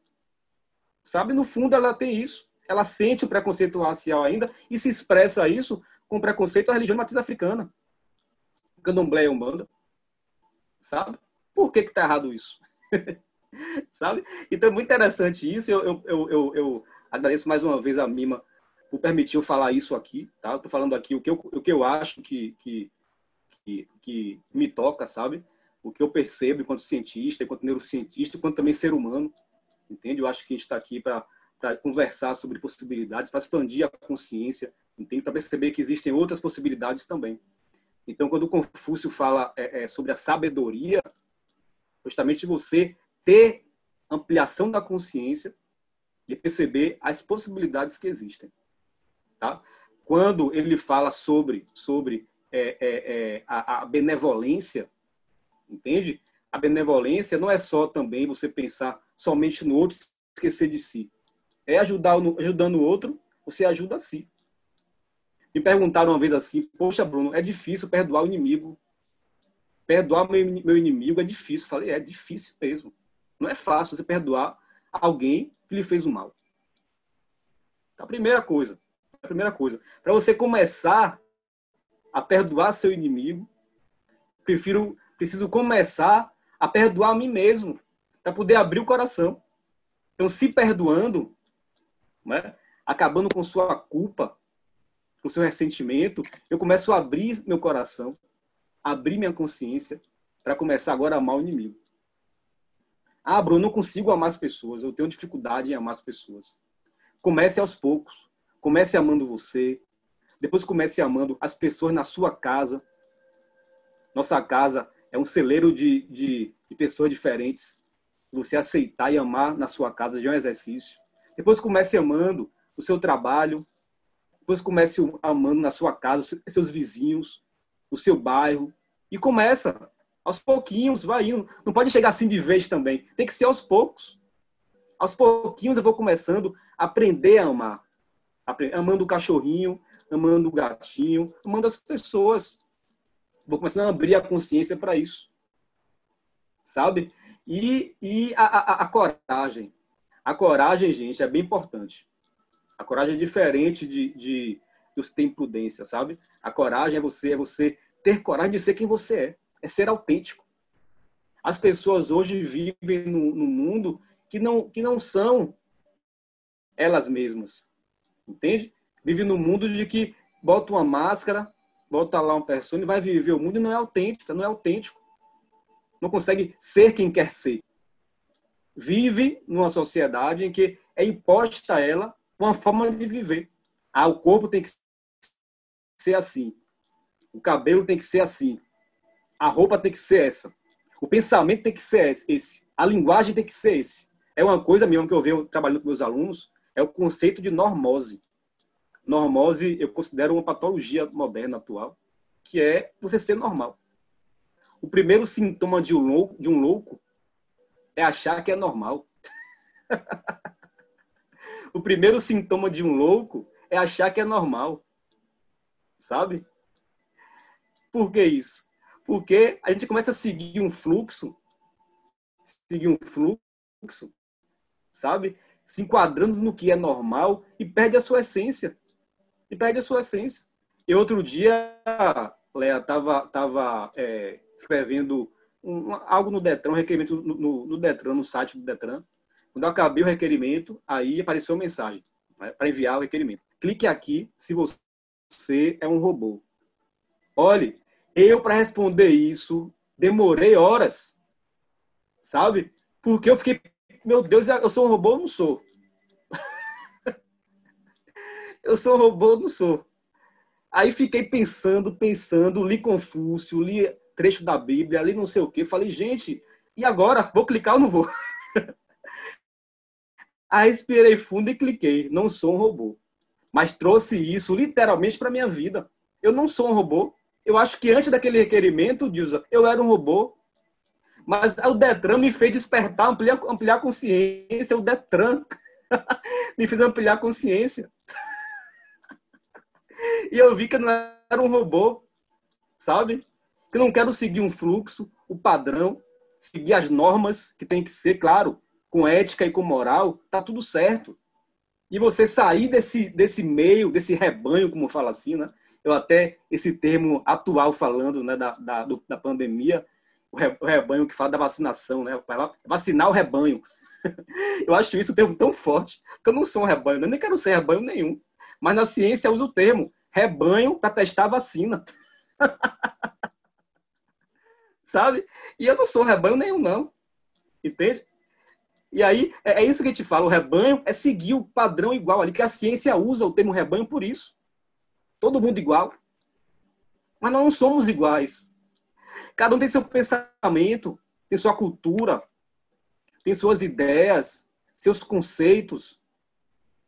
sabe? No fundo, ela tem isso. Ela sente o preconceito racial ainda e se expressa isso com preconceito à religião matriz africana. Candomblé e umbanda, sabe? Por que que tá errado isso? sabe? Então é muito interessante isso. Eu, eu, eu, eu, agradeço mais uma vez a Mima por permitir eu falar isso aqui, tá? Estou falando aqui o que eu, o que eu acho que, que, que, que me toca, sabe? O que eu percebo enquanto cientista, enquanto neurocientista, enquanto também ser humano, entende? Eu acho que a gente está aqui para conversar sobre possibilidades, para expandir a consciência, entende? Para perceber que existem outras possibilidades também. Então, quando Confúcio fala é, é, sobre a sabedoria, justamente você ter ampliação da consciência e perceber as possibilidades que existem. Tá? Quando ele fala sobre, sobre é, é, é, a, a, benevolência, entende? A benevolência não é só também você pensar somente no outro esquecer de si. É ajudar ajudando o outro, você ajuda a si. Me perguntaram uma vez assim, poxa, Bruno, é difícil perdoar o inimigo. Perdoar meu, meu inimigo é difícil. Falei, é difícil mesmo. Não é fácil você perdoar alguém que lhe fez o mal. A primeira coisa, a primeira coisa, para você começar a perdoar seu inimigo, prefiro, preciso começar a perdoar a mim mesmo, para poder abrir o coração. Então, se perdoando, né, acabando com sua culpa, com seu ressentimento, eu começo a abrir meu coração, abrir minha consciência, para começar agora a amar o inimigo. Ah, Bruno, não consigo amar as pessoas, eu tenho dificuldade em amar as pessoas. Comece aos poucos. Comece amando você, depois comece amando as pessoas na sua casa. Nossa casa é um celeiro de, de, de pessoas diferentes. Você aceitar e amar na sua casa já é um exercício. Depois comece amando o seu trabalho. Depois comece amando na sua casa, seus vizinhos, o seu bairro. E começa aos pouquinhos, vai indo. Não pode chegar assim de vez também. Tem que ser aos poucos. Aos pouquinhos eu vou começando a aprender a amar. Amando o cachorrinho, amando o gatinho, amando as pessoas. Vou começar a abrir a consciência para isso. Sabe? E, e a, a, a, coragem. A coragem, gente, é bem importante. A coragem é diferente de, de dos ter imprudência, sabe? A coragem é você, é você ter coragem de ser quem você é. É ser autêntico. As pessoas hoje vivem no, mundo que não, que não são elas mesmas. Entende? vive no mundo de que bota uma máscara, bota lá uma pessoa e vai viver o mundo e não é autêntica, não é autêntico. Não consegue ser quem quer ser. Vive numa sociedade em que é imposta a ela uma forma de viver. Ah, o corpo tem que ser assim. O cabelo tem que ser assim. A roupa tem que ser essa. O pensamento tem que ser esse. A linguagem tem que ser esse. É uma coisa mesmo que eu venho trabalhando com meus alunos, é o conceito de normose. Normose eu considero uma patologia moderna atual, que é você ser normal. O primeiro sintoma de um louco, de um louco é achar que é normal. o primeiro sintoma de um louco é achar que é normal. Sabe? Por que isso? Porque a gente começa a seguir um fluxo, seguir um fluxo, sabe? Se enquadrando no que é normal e perde a sua essência e perde a sua essência. E outro dia, Léa estava tava, é, escrevendo um, algo no Detran, um requerimento no, no, no, Detran, no site do Detran. Quando eu acabei o requerimento, aí apareceu uma mensagem né, para enviar o requerimento. Clique aqui se você é um robô. Olhe, eu para responder isso demorei horas, sabe? Porque eu fiquei meu Deus, eu sou um robô ou não sou? eu sou um robô ou não sou? Aí fiquei pensando, pensando, li Confúcio, li trecho da Bíblia, li não sei o quê. Falei, gente, e agora? Vou clicar ou não vou? Aí respirei fundo e cliquei. Não sou um robô. Mas trouxe isso literalmente para minha vida. Eu não sou um robô. Eu acho que antes daquele requerimento, Dilza, eu era um robô. Mas o Detran me fez despertar, ampliar, ampliar a consciência. O Detran me fez ampliar a consciência. e eu vi que eu não era um robô, sabe? Que não quero seguir um fluxo, o padrão, seguir as normas que tem que ser, claro, com ética e com moral, tá tudo certo. E você sair desse, desse meio, desse rebanho, como fala assim, né? Eu até, esse termo atual falando né, da, da, da pandemia, o rebanho que fala da vacinação, né? Vacinar o rebanho. Eu acho isso um termo tão forte, que eu não sou um rebanho, eu nem quero ser rebanho nenhum. Mas na ciência usa o termo rebanho para testar vacina. Sabe? E eu não sou rebanho nenhum, não. Entende? E aí, é, é isso que a gente fala, o rebanho é seguir o padrão igual ali, que a ciência usa o termo rebanho por isso. Todo mundo igual. Mas nós não somos iguais. Cada um tem seu pensamento, tem sua cultura, tem suas ideias, seus conceitos.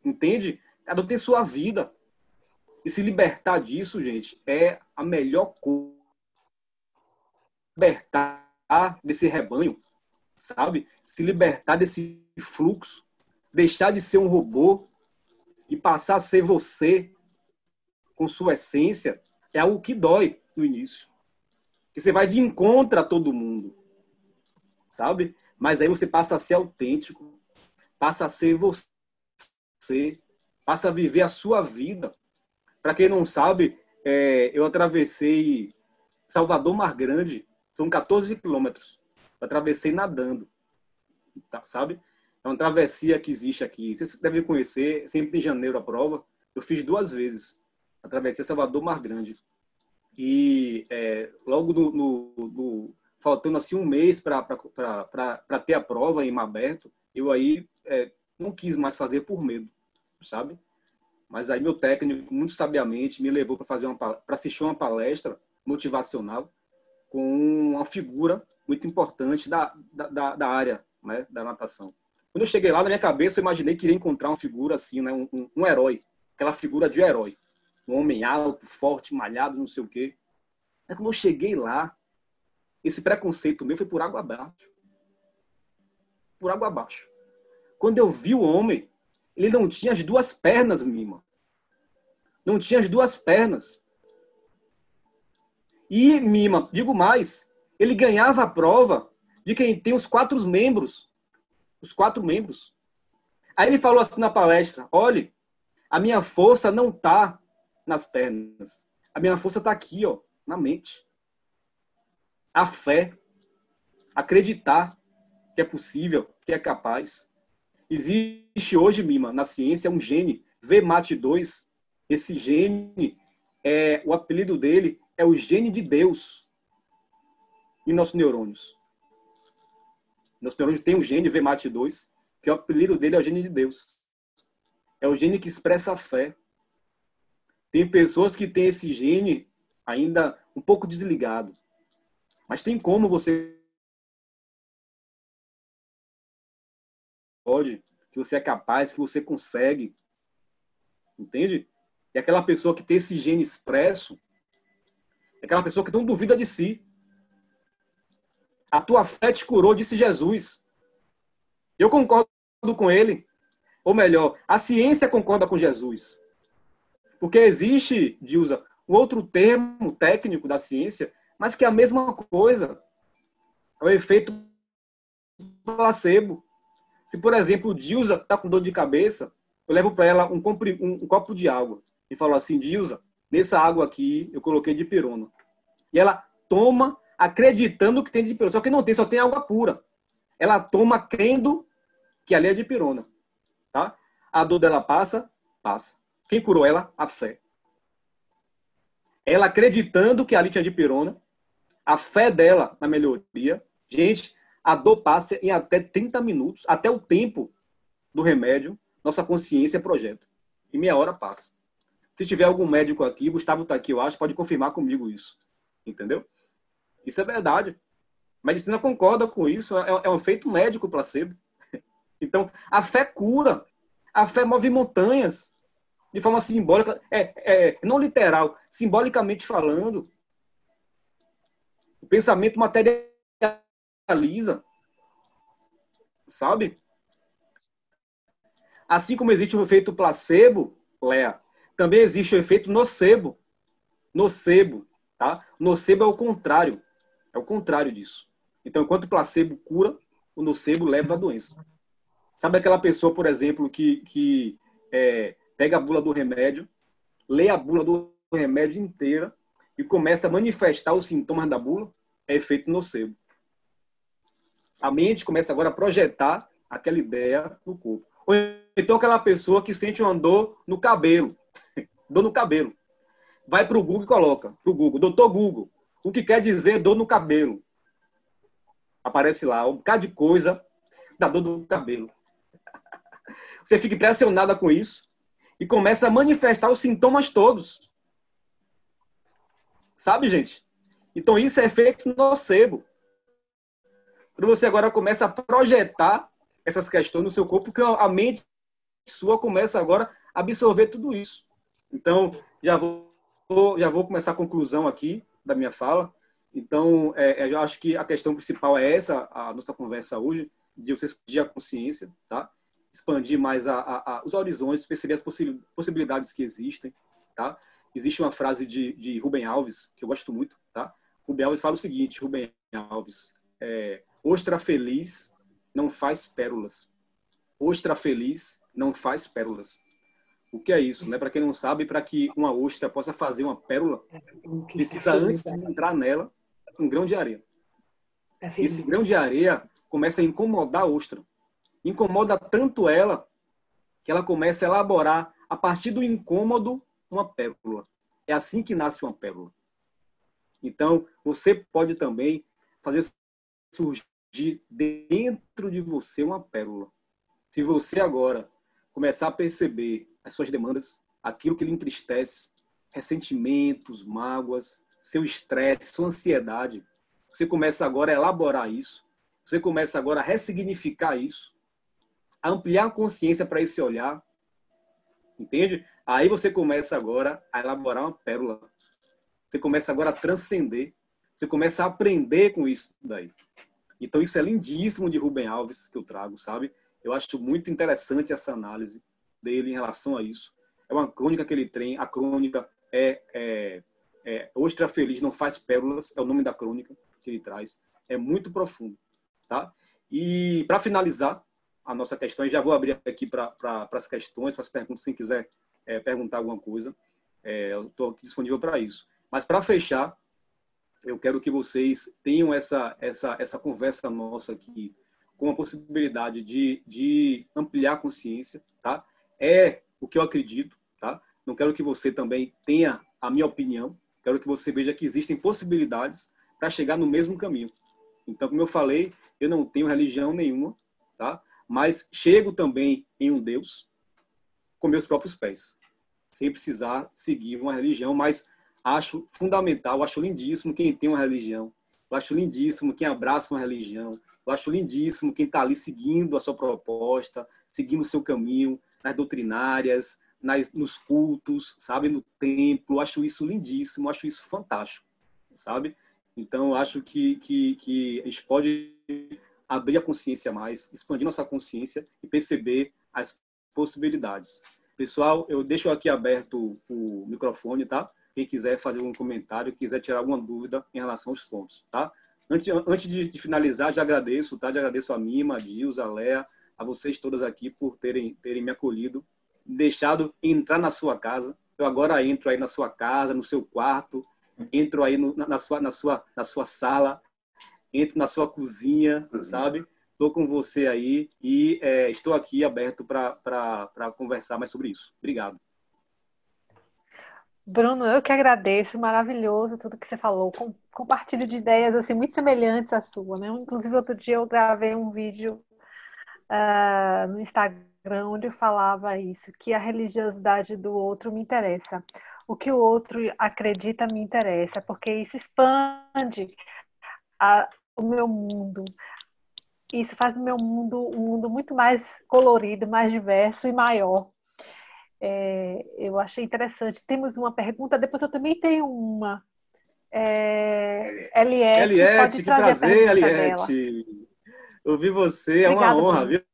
Entende? Cada um tem sua vida. E se libertar disso, gente, é a melhor coisa. Libertar desse rebanho, sabe? Se libertar desse fluxo, deixar de ser um robô e passar a ser você com sua essência, é algo que dói no início que você vai de encontro a todo mundo, sabe? Mas aí você passa a ser autêntico, passa a ser você, passa a viver a sua vida. Para quem não sabe, é, eu atravessei Salvador Mar Grande, são 14 quilômetros. Atravessei nadando, tá, sabe? É uma travessia que existe aqui. Vocês devem conhecer, sempre em janeiro a prova. Eu fiz duas vezes. Atravessei Salvador Mar Grande. E é, logo no, no, no, faltando assim um mês para ter a prova em aberto, eu aí é, não quis mais fazer por medo, sabe? Mas aí meu técnico, muito sabiamente, me levou para fazer uma para assistir uma palestra motivacional com uma figura muito importante da, da, da área né, da natação. Quando eu cheguei lá, na minha cabeça, eu imaginei que iria encontrar uma figura assim, né, um, um, um herói, aquela figura de herói um homem alto, forte, malhado, não sei o quê. Mas quando eu cheguei lá, esse preconceito meu foi por água abaixo. Por água abaixo. Quando eu vi o homem, ele não tinha as duas pernas, Mima. Não tinha as duas pernas. E, Mima, digo mais, ele ganhava a prova de quem tem os quatro membros. Os quatro membros. Aí ele falou assim na palestra: olhe, a minha força não está nas pernas. A minha força está aqui, ó, na mente. A fé, acreditar que é possível, que é capaz. Existe hoje, Mima, na ciência, um gene, VMAT2. Esse gene, é, o apelido dele é o gene de Deus em nossos neurônios. Nosso neurônio tem um gene VMAT2, que o apelido dele é o gene de Deus. É o gene que expressa a fé. Tem pessoas que têm esse gene ainda um pouco desligado. Mas tem como você pode, que você é capaz, que você consegue. Entende? E aquela pessoa que tem esse gene expresso, é aquela pessoa que não duvida de si. A tua fé te curou, disse Jesus. Eu concordo com ele. Ou melhor, a ciência concorda com Jesus. Porque existe, Dilza, um outro termo técnico da ciência, mas que é a mesma coisa. É o efeito placebo. Se, por exemplo, o Dilza está com dor de cabeça, eu levo para ela um, um, um, copo de água e falo assim, Dilza, nessa água aqui eu coloquei de pirona. E ela toma acreditando que tem de pirona. Só que não tem, só tem água pura. Ela toma crendo que ali é de pirona. Tá? A dor dela passa, passa. Quem curou ela? A fé. Ela acreditando que ali tinha dipirona, a fé dela na melhoria. Gente, a dor passa em até 30 minutos, até o tempo do remédio, nossa consciência projeta. E meia hora passa. Se tiver algum médico aqui, Gustavo está aqui, eu acho, pode confirmar comigo isso. Entendeu? Isso é verdade. A medicina concorda com isso, é, é um efeito médico placebo. Então, a fé cura, a fé move montanhas, de forma simbólica, é, é, não literal, simbolicamente falando. O pensamento materializa, sabe? Assim como existe o efeito placebo, Léa, também existe o efeito nocebo. Nocebo, tá? Nocebo é o contrário. É o contrário disso. Então, enquanto o placebo cura, o nocebo leva a doença. Sabe aquela pessoa, por exemplo, que, que é, pega a bula do remédio, lê a bula do remédio inteira e começa a manifestar os sintomas da bula? É efeito nocebo. A mente começa agora a projetar aquela ideia no corpo. Ou então aquela pessoa que sente uma dor no cabelo. dor no cabelo. Vai para o Google e coloca. Para o Google. Doutor Google. O que quer dizer dor no cabelo? Aparece lá um bocado de coisa da dor do cabelo. Você fica impressionada com isso e começa a manifestar os sintomas todos. Sabe, gente? Então isso é efeito nocebo. Quando você agora começa a projetar essas questões no seu corpo, porque a mente sua começa agora a absorver tudo isso. Então, já vou, já vou começar a conclusão aqui da minha fala. Então, é, é, eu acho que a questão principal é essa, a nossa conversa hoje, de você expandir a consciência, tá? expandir mais a, a, a, os horizontes, perceber as possibilidades que existem. Tá? Existe uma frase de, de Rubem Alves, que eu gosto muito. Tá? Rubem Alves fala o seguinte, Rubem Alves, é, ostra feliz não faz pérolas. Ostra feliz não faz pérolas. O que é isso? Né? Para quem não sabe, para que uma ostra possa fazer uma pérola, precisa antes de entrar nela um grão de areia. É Esse grão de areia começa a incomodar a ostra. Incomoda tanto ela que ela começa a elaborar, a partir do incômodo, uma pérola. É assim que nasce uma pérola. Então, você pode também fazer surgir dentro de você uma pérola. Se você agora começar a perceber as suas demandas, aquilo que lhe entristece, ressentimentos, mágoas, seu estresse, sua ansiedade. Você começa agora a elaborar isso. Você começa agora a ressignificar isso, a ampliar a consciência para esse olhar. Entende? Aí você começa agora a elaborar uma pérola. Você começa agora a transcender. Você começa a aprender com isso daí. Então isso é lindíssimo de Rubem Alves que eu trago, sabe? Eu acho muito interessante essa análise dele em relação a isso. É uma crônica que ele tem. A crônica é, é é, Ostra Feliz não faz pérolas, é o nome da crônica que ele traz. É muito profundo. Tá? E para finalizar a nossa questão, já vou abrir aqui para as questões, para as perguntas, quem quiser é, perguntar alguma coisa, é, eu estou disponível para isso. Mas para fechar, eu quero que vocês tenham essa, essa, essa conversa nossa aqui com a possibilidade de, de ampliar a consciência, tá? É o que eu acredito, tá? Não quero que você também tenha a minha opinião, Quero que você veja que existem possibilidades para chegar no mesmo caminho. Então, como eu falei, eu não tenho religião nenhuma, tá? Mas chego também em um Deus com meus próprios pés, sem precisar seguir uma religião, mas acho fundamental, acho lindíssimo quem tem uma religião. Eu acho lindíssimo quem abraça uma religião. Eu acho lindíssimo quem está ali seguindo a sua proposta, seguindo o seu caminho, nas doutrinárias, nas, nos cultos, sabe, no templo. Acho isso lindíssimo, acho isso fantástico, sabe? Então, acho que, que, que a gente pode abrir a consciência mais, expandir nossa consciência e perceber as possibilidades. Pessoal, eu deixo aqui aberto o microfone, tá? Quem quiser fazer algum comentário, quiser tirar alguma dúvida em relação aos pontos, tá? Antes, antes de, de finalizar, já agradeço, tá? Já agradeço a Mima, a Gilza, a Léa, a vocês todas aqui por terem, terem me acolhido deixado entrar na sua casa. Eu agora entro aí na sua casa, no seu quarto, entro aí no, na, sua, na, sua, na sua sala, entro na sua cozinha, uhum. sabe? Estou com você aí e é, estou aqui aberto para conversar mais sobre isso. Obrigado. Bruno, eu que agradeço, maravilhoso tudo que você falou. Com, compartilho de ideias assim muito semelhantes à sua, né? Inclusive outro dia eu gravei um vídeo uh, no Instagram onde eu falava isso, que a religiosidade do outro me interessa. O que o outro acredita me interessa, porque isso expande a, o meu mundo. Isso faz do meu mundo um mundo muito mais colorido, mais diverso e maior. É, eu achei interessante. Temos uma pergunta, depois eu também tenho uma. É, Eliette, Eliette pode que prazer, Eliette. Ouvir você é uma honra, viu?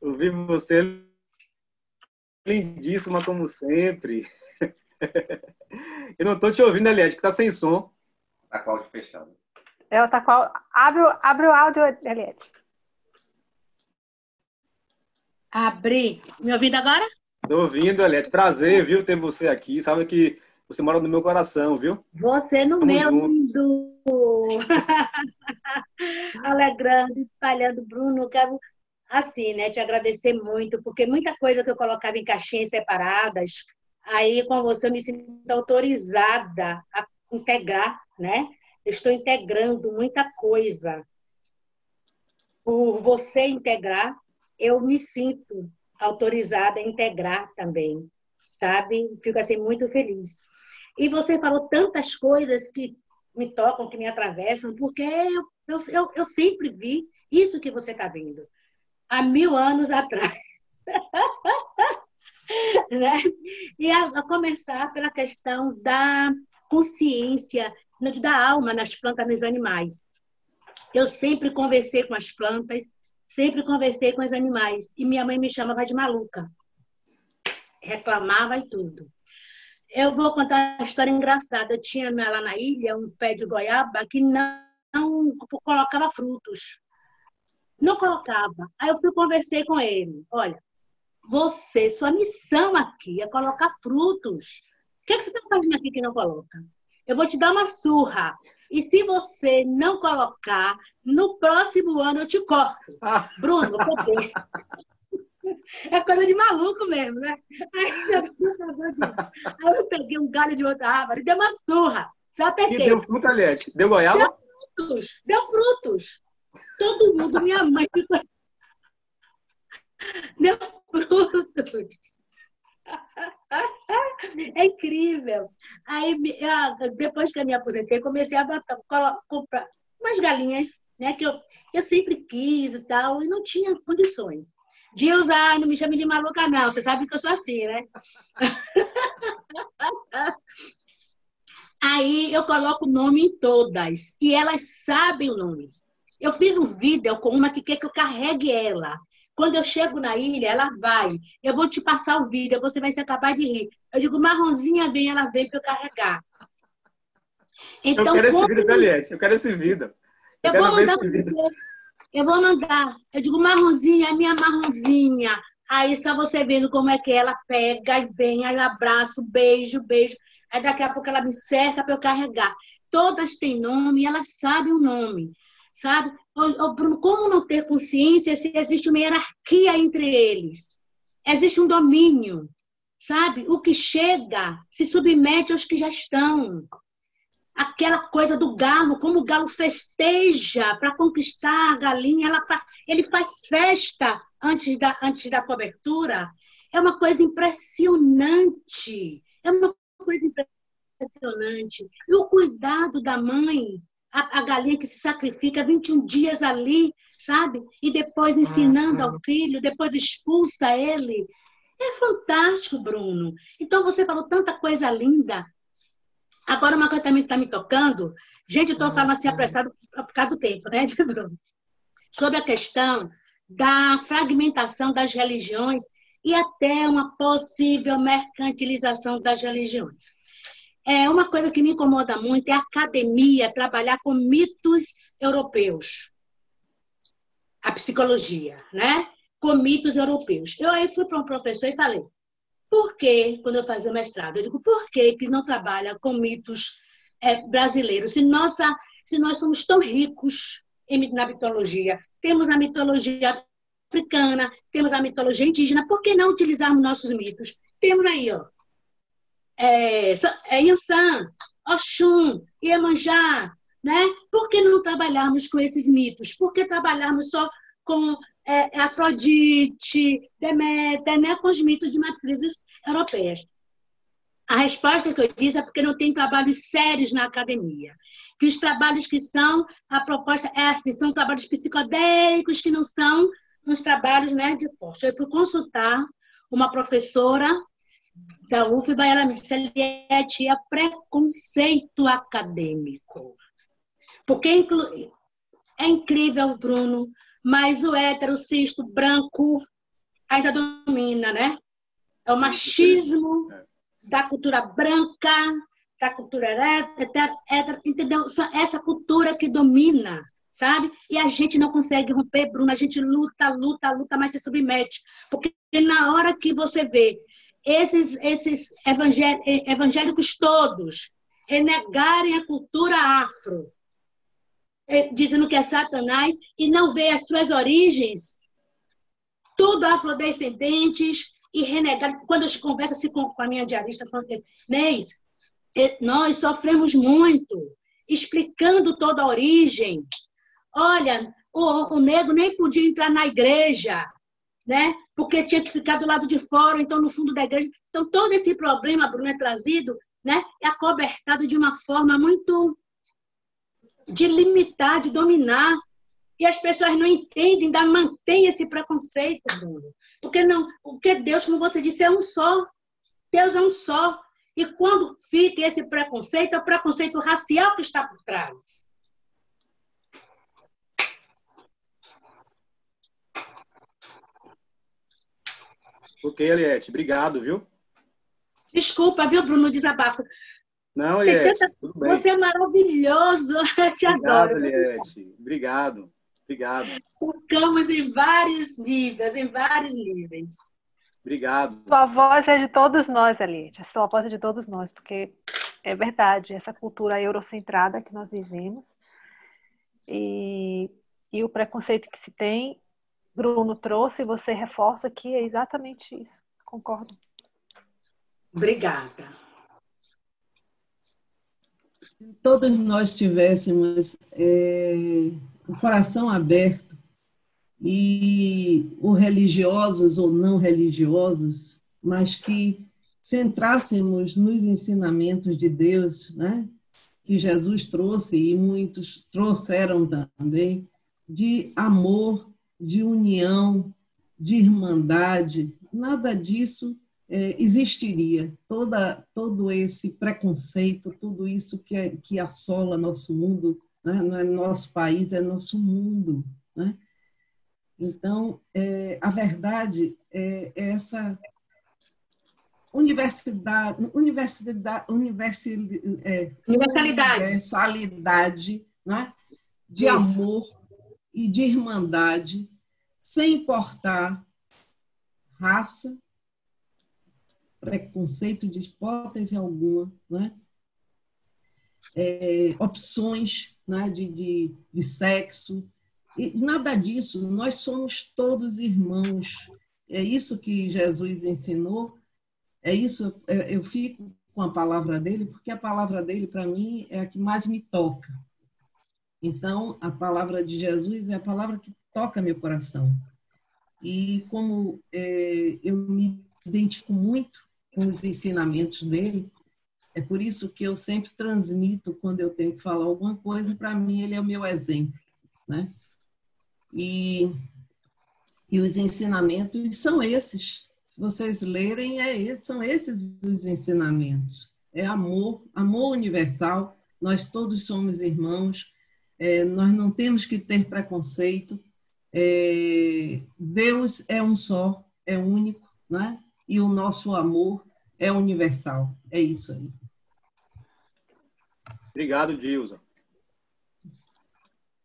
Ouvir você é lindíssima como sempre. Eu não estou te ouvindo, Eliette, que tá sem som. Tá com o áudio fechado. Ela tá com abre, abre o áudio, Eliette. Abri. Me ouvindo agora? Tô ouvindo, Eliette. Prazer, viu, ter você aqui. Sabe que você mora no meu coração, viu? Você no Tamo meu mundo. Alegrando, espalhando, Bruno. Quero, assim, né, te agradecer muito, porque muita coisa que eu colocava em caixinhas separadas, aí com você eu me sinto autorizada a integrar, né? estou integrando muita coisa. Por você integrar, eu me sinto autorizada a integrar também, sabe? Fico assim muito feliz. E você falou tantas coisas que me tocam, que me atravessam, porque eu, eu, eu, eu sempre vi isso que você está vendo há mil anos atrás. né? E a, a, começar pela questão da consciência, da alma nas plantas, nos animais. Eu sempre conversei com as plantas, Sempre conversei com os animais e minha mãe me chamava de maluca. Reclamava e tudo. Eu vou contar uma história engraçada. Eu tinha lá na ilha um pé de goiaba que não, não colocava frutos. Não colocava. Aí eu fui conversei com ele. Olha, você, sua missão aqui é colocar frutos. O que, é que você está fazendo aqui que não coloca? Eu vou te dar uma surra. E se você não colocar, no próximo ano eu te corto. Bruno, porque... É coisa de maluco mesmo, né? Aí eu peguei um galho de outra árvore, dei uma surra. Só peguei. E deu fruta, Aliette? Deu goiaba? Deu frutos. Deu frutos. Todo mundo, minha mãe ficou... Deu frutos. É incrível. Aí, depois que eu me aposentei, comecei a comprar umas galinhas, né? Que eu, eu sempre quis e tal, e não tinha condições. Usar, não me chame de maluca, não. Você sabe que eu sou assim, né? Aí eu coloco o nome em todas. E elas sabem o nome. Eu fiz um vídeo com uma que quer que eu carregue ela. Quando eu chego na ilha, ela vai. Eu vou te passar o vídeo, você vai se acabar de rir. Eu digo, marronzinha vem, ela vem para eu carregar. Então, eu quero esse vídeo da eu quero esse vídeo. Eu, eu vou mandar você. Eu vou mandar. Eu digo, marronzinha, minha marronzinha. Aí só você vendo como é que ela pega e vem, aí eu abraço, beijo, beijo. Aí daqui a pouco ela me cerca para eu carregar. Todas têm nome, elas sabem o nome sabe? Como não ter consciência se existe uma hierarquia entre eles? Existe um domínio, sabe? O que chega se submete aos que já estão. Aquela coisa do galo, como o galo festeja para conquistar a galinha, ela, ele faz festa antes da, antes da cobertura. É uma coisa impressionante. É uma coisa impressionante. E o cuidado da mãe a, a galinha que se sacrifica 21 dias ali, sabe? E depois ensinando ao filho, depois expulsa ele. É fantástico, Bruno. Então você falou tanta coisa linda. Agora, uma coisa também está me tocando. Gente, eu estou falando assim apressado por causa do tempo, né, Bruno? Sobre a questão da fragmentação das religiões e até uma possível mercantilização das religiões. É uma coisa que me incomoda muito é a academia trabalhar com mitos europeus. A psicologia, né? Com mitos europeus. Eu aí fui para um professor e falei: por que, quando eu fazia mestrado, eu digo, por que, que não trabalha com mitos é, brasileiros? Se, nossa, se nós somos tão ricos em, na mitologia, temos a mitologia africana, temos a mitologia indígena, por que não utilizarmos nossos mitos? Temos aí, ó, é, é Yansan, Oxum, Iemanjá, né? Por que não trabalharmos com esses mitos? Por que trabalharmos só com é, Afrodite, Deméter, né? com os mitos de matrizes europeias? A resposta que eu disse é porque não tem trabalhos sérios na academia. Que os trabalhos que são, a proposta é assim, são trabalhos psicodélicos que não são uns trabalhos né, de força. Eu fui consultar uma professora da UFBA, ela me disse, é preconceito acadêmico. Porque é incrível, Bruno, mas o hétero cisto branco ainda domina, né? É o machismo da cultura branca, da cultura hétero, entendeu? Essa cultura que domina, sabe? E a gente não consegue romper, Bruno. A gente luta, luta, luta, mas se submete. Porque na hora que você vê esses, esses evangélicos todos renegarem a cultura afro, dizendo que é Satanás, e não vê as suas origens, tudo afrodescendentes, e renegar. Quando eu converso assim com, a minha diarista, Neis, eh, nós sofremos muito, explicando toda a origem. Olha, o, o negro nem podia entrar na igreja, né? porque tinha que ficar do lado de fora, então no fundo da igreja. Então todo esse problema, Bruno, é trazido, né? é acobertado de uma forma muito de limitar, de dominar. E as pessoas não entendem, ainda mantêm esse preconceito, Bruno. Porque não, porque Deus, como você disse, é um só. Deus é um só. E quando fica esse preconceito, é o preconceito racial que está por trás. Ok, Eliette, obrigado, viu? Desculpa, viu, Bruno, desabafo. Não, Eliette, tudo bem. Você é maravilhoso, eu te obrigado, adoro. Eliette, obrigado, obrigado. Tocamos em vários níveis, em vários níveis. Obrigado. Sua voz é de todos nós, Eliette, a sua voz é de todos nós, porque é verdade, essa cultura eurocentrada que nós vivemos e, e o preconceito que se tem Bruno trouxe, você reforça que é exatamente isso. Concordo. Obrigada. Todos nós tivéssemos é, o coração aberto e os religiosos ou não religiosos, mas que centrássemos nos ensinamentos de Deus, né? que Jesus trouxe e muitos trouxeram também, de amor, de união, de irmandade, nada disso existiria. Toda, todo esse preconceito, tudo isso que, é, que assola nosso mundo, né? não é nosso país, é nosso mundo. Né? Então, é, a verdade é, é essa universidade, universidade, universi, é, universalidade, universalidade né? de Isso. amor e de irmandade, sem importar raça, preconceito de hipótese alguma, né? É, opções né, de, de, de sexo, e nada disso, nós somos todos irmãos. É isso que Jesus ensinou, é isso, é, eu fico com a palavra dele, porque a palavra dele, para mim, é a que mais me toca. Então, a palavra de Jesus é a palavra que toca meu coração. E como é, eu me identifico muito com os ensinamentos dele, é por isso que eu sempre transmito quando eu tenho que falar alguma coisa, para mim ele é o meu exemplo, né? E, e os ensinamentos são esses. Se vocês lerem, é, são esses os ensinamentos. É amor, amor universal. Nós todos somos irmãos é, nós não temos que ter preconceito. É, Deus é um só, é único, né? E o nosso amor é universal. É isso aí. Obrigado, Dilza.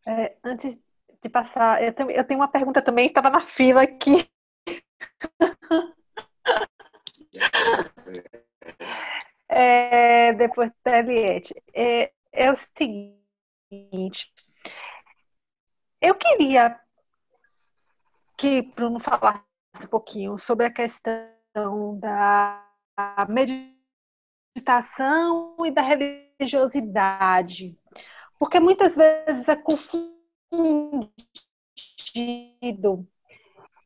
É, antes de passar, eu, eu tenho uma pergunta também, estava na fila aqui. É, depois da Eliette. É, é o seguinte seguinte. Eu queria que Bruno falasse um pouquinho sobre a questão da meditação e da religiosidade. Porque muitas vezes é confundido.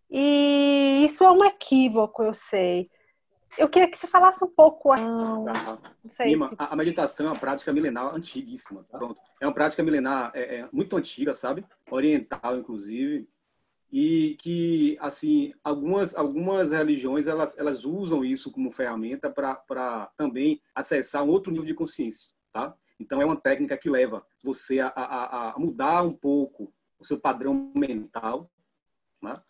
E isso é um equívoco, eu sei. Eu queria que você falasse um pouco. Não, sei. Lima, a, meditação é uma prática milenar antiguíssima. Tá? Pronto. É uma prática milenar é, é muito antiga, sabe? Oriental, inclusive e que assim algumas algumas religiões elas elas usam isso como ferramenta para também acessar um outro nível de consciência tá então é uma técnica que leva você a, a, a mudar um pouco o seu padrão mental né?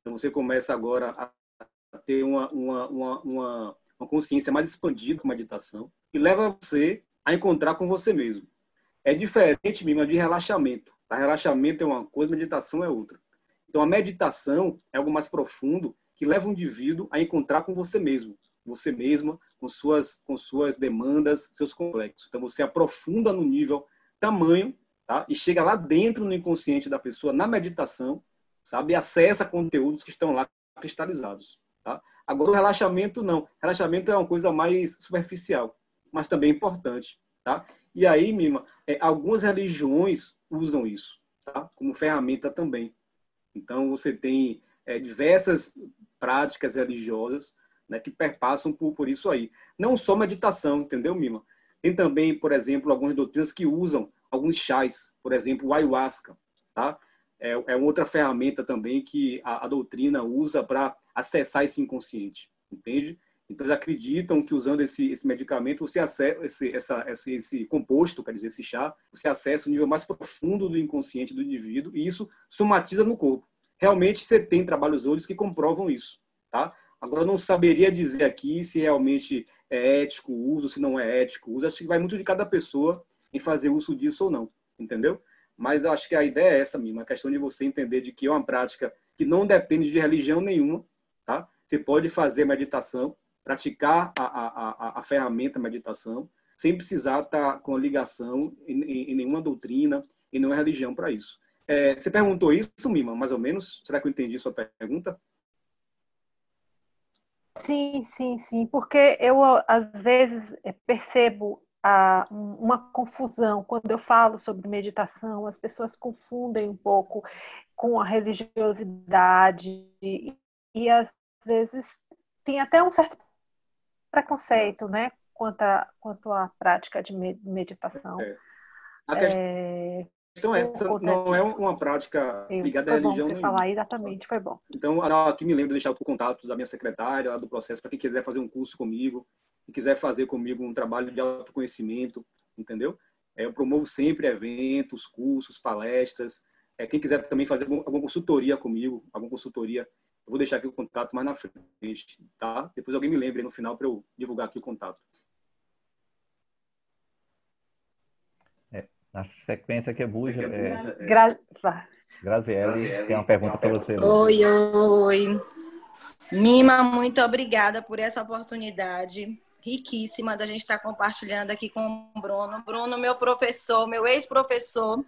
então você começa agora a ter uma uma, uma, uma, uma consciência mais expandida com a meditação e leva você a encontrar com você mesmo é diferente mesmo de relaxamento tá? relaxamento é uma coisa meditação é outra então, a meditação é algo mais profundo que leva o indivíduo a encontrar com você mesmo, você mesma, com suas, com suas demandas, seus complexos. Então, você aprofunda no nível tamanho tá? e chega lá dentro no inconsciente da pessoa, na meditação, sabe? E acessa conteúdos que estão lá cristalizados. Tá? Agora, o relaxamento, não. Relaxamento é uma coisa mais superficial, mas também importante. Tá? E aí, Mima, é, algumas religiões usam isso tá? como ferramenta também. Então, você tem é, diversas práticas religiosas né, que perpassam por, por isso aí. Não só meditação, entendeu, Mima? Tem também, por exemplo, algumas doutrinas que usam alguns chás, por exemplo, o ayahuasca, tá? É, é outra ferramenta também que a, a doutrina usa para acessar esse inconsciente, entende? Então, eles acreditam que usando esse, esse medicamento, você acessa esse, essa, esse, esse composto, quer dizer, esse chá, você acessa o nível mais profundo do inconsciente do indivíduo e isso somatiza no corpo. Realmente, você tem trabalhos outros que comprovam isso, tá? Agora, eu não saberia dizer aqui se realmente é ético o uso, se não é ético o uso. Acho que vai muito de cada pessoa em fazer uso disso ou não, entendeu? Mas acho que a ideia é essa mesmo, a questão de você entender de que é uma prática que não depende de religião nenhuma, tá? Você pode fazer meditação, praticar a, a, a, a ferramenta meditação, sem precisar estar com ligação em, em, em nenhuma doutrina, em nenhuma religião para isso. É, você perguntou isso, Mima, mais ou menos? Será que eu entendi sua pergunta? Sim, sim, sim, porque eu às vezes percebo a, uma confusão quando eu falo sobre meditação, as pessoas confundem um pouco com a religiosidade e, e às vezes tem até um certo preconceito, né, quanto, a, quanto à prática de meditação. É. A questão é essa, não é uma prática ligada à religião. Bom você falar exatamente, foi bom. Então, aqui me lembro de deixar o contato da minha secretária, do processo, para quem quiser fazer um curso comigo, quem quiser fazer comigo um trabalho de autoconhecimento, entendeu? É, eu promovo sempre eventos, cursos, palestras. É, quem quiser também fazer alguma consultoria comigo, alguma consultoria eu vou deixar aqui o contato mais na frente, tá? Depois alguém me lembre no final para eu divulgar aqui o contato. É, na sequência que é Buja. É... Gra... Graziele tem uma pergunta para você. Oi, oi. Mima, muito obrigada por essa oportunidade riquíssima da gente estar compartilhando aqui com o Bruno. Bruno, meu professor, meu ex-professor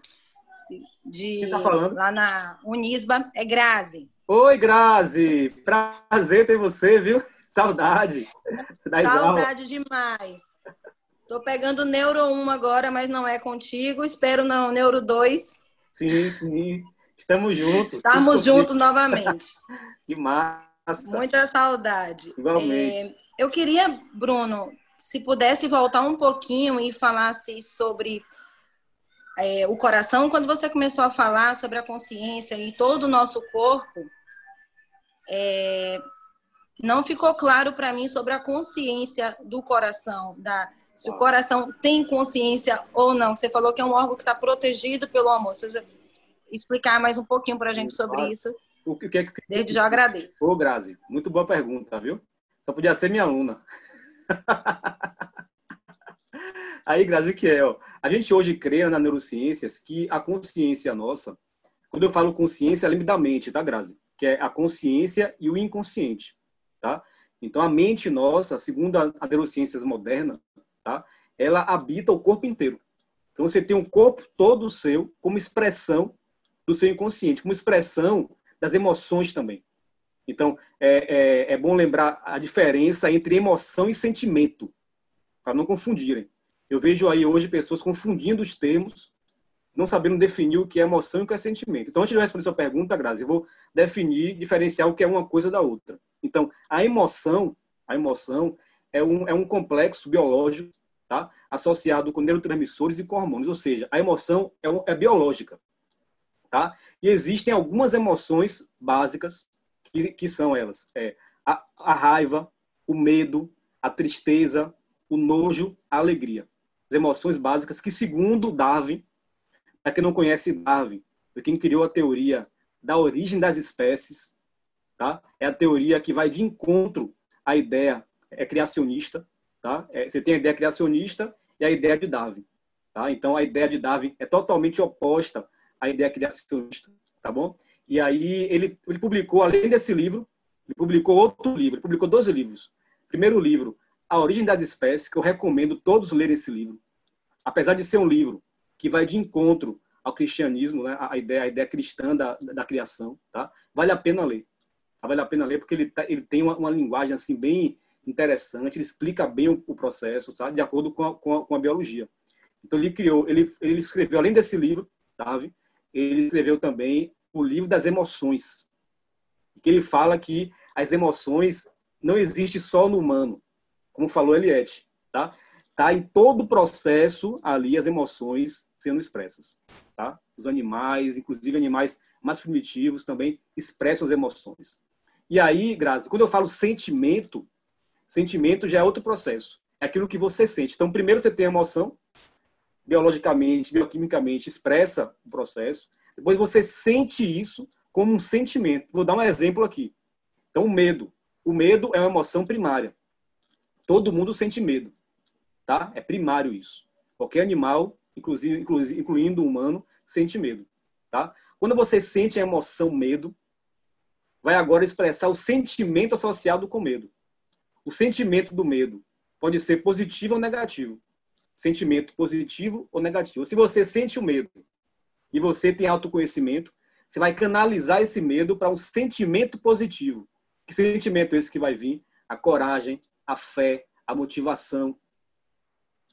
de tá lá na Unisba, é Grazi. Oi, Grazi! Prazer ter você, viu? Saudade. Saudade demais. Tô pegando Neuro 1 agora, mas não é contigo. Espero não, Neuro 2. Sim, sim. Estamos juntos. Estamos juntos novamente. que massa. Muita saudade. Igualmente. É, eu queria, Bruno, se pudesse voltar um pouquinho e falasse sobre é, o coração, quando você começou a falar sobre a consciência e todo o nosso corpo, é, não ficou claro para mim sobre a consciência do coração, da, se o coração tem consciência ou não. Você falou que é um órgão que está protegido pelo amor. Se você explicar mais um pouquinho para a gente sobre isso. O que, que, que, Desde já agradeço. Ô, Grazi, muito boa pergunta, viu? Só podia ser minha aluna. Aí, Grazi, o que é? Ó, a gente hoje crê na neurociências que a consciência nossa, quando eu falo consciência, lembre da mente, tá, Grazi? Que é a consciência e o inconsciente, tá? Então, a mente nossa, segundo a neurociências moderna, tá? Ela habita o corpo inteiro. Então, você tem um corpo todo seu como expressão do seu inconsciente, como expressão das emoções também. Então, é, é, é bom lembrar a diferença entre emoção e sentimento. para não confundirem. Eu vejo aí hoje pessoas confundindo os termos, não sabendo definir o que é emoção e o que é sentimento. Então, antes de eu responder sua pergunta, Grazi, eu vou definir, diferenciar o que é uma coisa da outra. Então, a emoção, a emoção é um, é um complexo biológico, tá? Associado com neurotransmissores e com hormônios, ou seja, a emoção é, é biológica, tá? E existem algumas emoções básicas que, que são elas, é a, a raiva, o medo, a tristeza, o nojo, a alegria. As emoções básicas que, segundo Darwin, para quem não conhece Darwin, foi quem criou a teoria da origem das espécies, tá? É a teoria que vai de encontro à ideia é criacionista, tá? É, você tem a ideia criacionista e a ideia de Darwin, tá? Então a ideia de Darwin é totalmente oposta à ideia criacionista, tá bom? E aí ele, ele publicou, além desse livro, ele publicou outro livro, ele publicou dois livros. Primeiro livro, A Origem das Espécies, que eu recomendo todos lerem esse livro. Apesar de ser um livro que vai de encontro ao cristianismo, né? a ideia, a ideia cristã da, da criação, tá? Vale a pena ler. Vale a pena ler porque ele, tá, ele tem uma, uma linguagem assim bem interessante, ele explica bem o, o processo, sabe? De acordo com a, com a, com a biologia. Então ele criou, ele, ele escreveu além desse livro, Davi, ele escreveu também o livro das emoções, que ele fala que as emoções não existem só no humano, como falou Eliette, tá? Tá em todo o processo ali as emoções sendo expressas, tá? Os animais, inclusive animais mais primitivos também expressam as emoções. E aí, Grazi, quando eu falo sentimento, sentimento já é outro processo. É aquilo que você sente. Então, primeiro você tem a emoção, biologicamente, bioquimicamente expressa o processo. Depois você sente isso como um sentimento. Vou dar um exemplo aqui. Então, o medo. O medo é uma emoção primária. Todo mundo sente medo, tá? É primário isso. Qualquer animal, inclusive, incluindo o humano, sente medo, tá? Quando você sente a emoção medo, vai agora expressar o sentimento associado com medo. O sentimento do medo pode ser positivo ou negativo. Sentimento positivo ou negativo. Se você sente o medo e você tem autoconhecimento, você vai canalizar esse medo para um sentimento positivo. Que sentimento é esse que vai vir? A coragem, a fé, a motivação.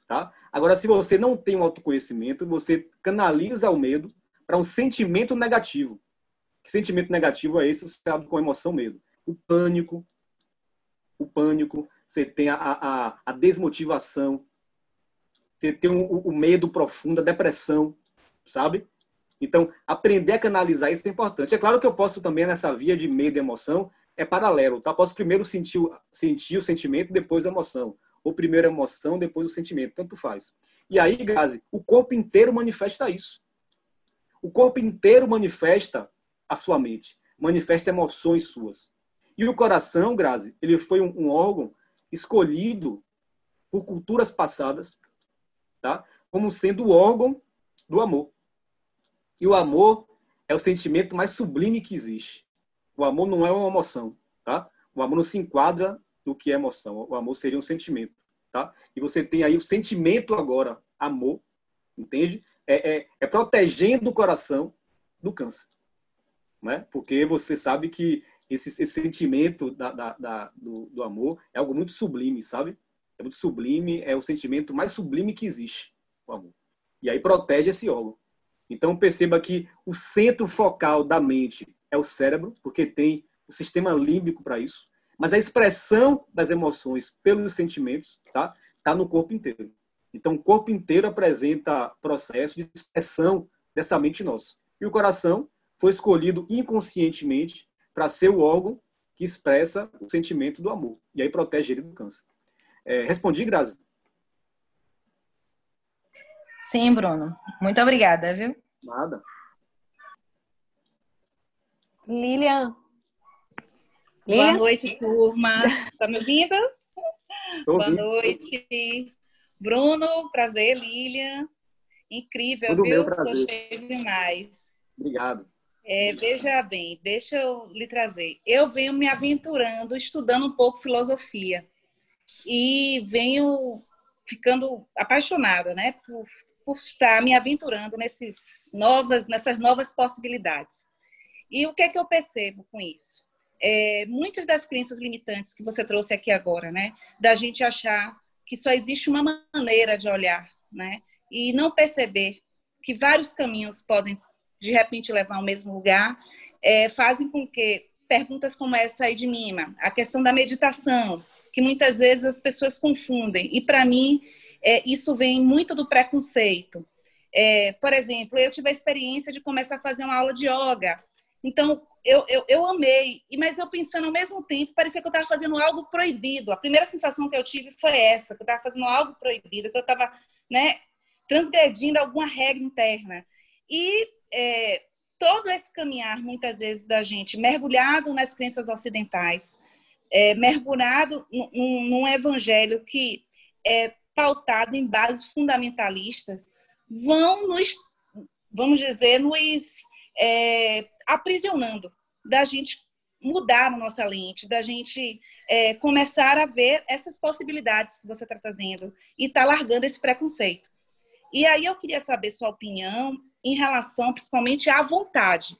Tá? Agora, se você não tem um autoconhecimento, você canaliza o medo para um sentimento negativo. Que sentimento negativo é esse associado com emoção medo? O pânico, o pânico, você tem a, a, a desmotivação, você tem o, o medo profundo, a depressão, sabe? Então, aprender a canalizar isso é importante. É claro que eu posso também, nessa via de medo e emoção, é paralelo, tá? Posso primeiro sentir, sentir o sentimento, depois a emoção. Ou primeiro a emoção, depois o sentimento. Tanto faz. E aí, Gazi, o corpo inteiro manifesta isso. O corpo inteiro manifesta a sua mente, manifesta emoções suas. E o coração, Grazi, ele foi um, um órgão escolhido por culturas passadas, tá? Como sendo o órgão do amor. E o amor é o sentimento mais sublime que existe. O amor não é uma emoção, tá? O amor não se enquadra no que é emoção. O amor seria um sentimento, tá? E você tem aí o sentimento agora, amor, entende? É, é, é protegendo o coração do câncer, né? Porque você sabe que esse, esse sentimento da, da, da, do, do amor é algo muito sublime, sabe? É muito sublime, é o sentimento mais sublime que existe, o amor. E aí protege esse órgão. Então perceba que o centro focal da mente é o cérebro, porque tem o sistema límbico para isso, mas a expressão das emoções pelos sentimentos tá tá no corpo inteiro. Então o corpo inteiro apresenta processo de expressão dessa mente nossa. E o coração foi escolhido inconscientemente para ser o órgão que expressa o sentimento do amor. E aí protege ele do câncer. É, respondi, Grazi? Sim, Bruno. Muito obrigada, viu? Nada. Lilian. Boa noite, turma. Tá me ouvindo? Tô Boa ouvindo. noite. Bruno, prazer, Lilian. Incrível, Tudo viu? meu prazer. Gostei demais. Obrigado. É, veja bem, deixa eu lhe trazer. Eu venho me aventurando, estudando um pouco filosofia. E venho ficando apaixonada, né? Por, por estar me aventurando nesses novas, nessas novas possibilidades. E o que é que eu percebo com isso? É, muitas das crenças limitantes que você trouxe aqui agora, né? Da gente achar que só existe uma maneira de olhar, né? E não perceber que vários caminhos podem, de repente, levar ao mesmo lugar, é, fazem com que perguntas como essa aí de Mima, a questão da meditação, que muitas vezes as pessoas confundem. E, para mim, é, isso vem muito do preconceito. É, por exemplo, eu tive a experiência de começar a fazer uma aula de yoga. Então, eu, eu, eu amei, mas eu pensando ao mesmo tempo, parecia que eu estava fazendo algo proibido. A primeira sensação que eu tive foi essa, que eu estava fazendo algo proibido, que eu estava né, transgredindo alguma regra interna. E é, todo esse caminhar, muitas vezes, da gente mergulhado nas crenças ocidentais, é, mergulhado num, num evangelho que é pautado em bases fundamentalistas, vão nos, vamos dizer, nos é, aprisionando, da gente mudar a nossa lente, da gente é, começar a ver essas possibilidades que você está trazendo e está largando esse preconceito. E aí eu queria saber sua opinião em relação, principalmente, à vontade,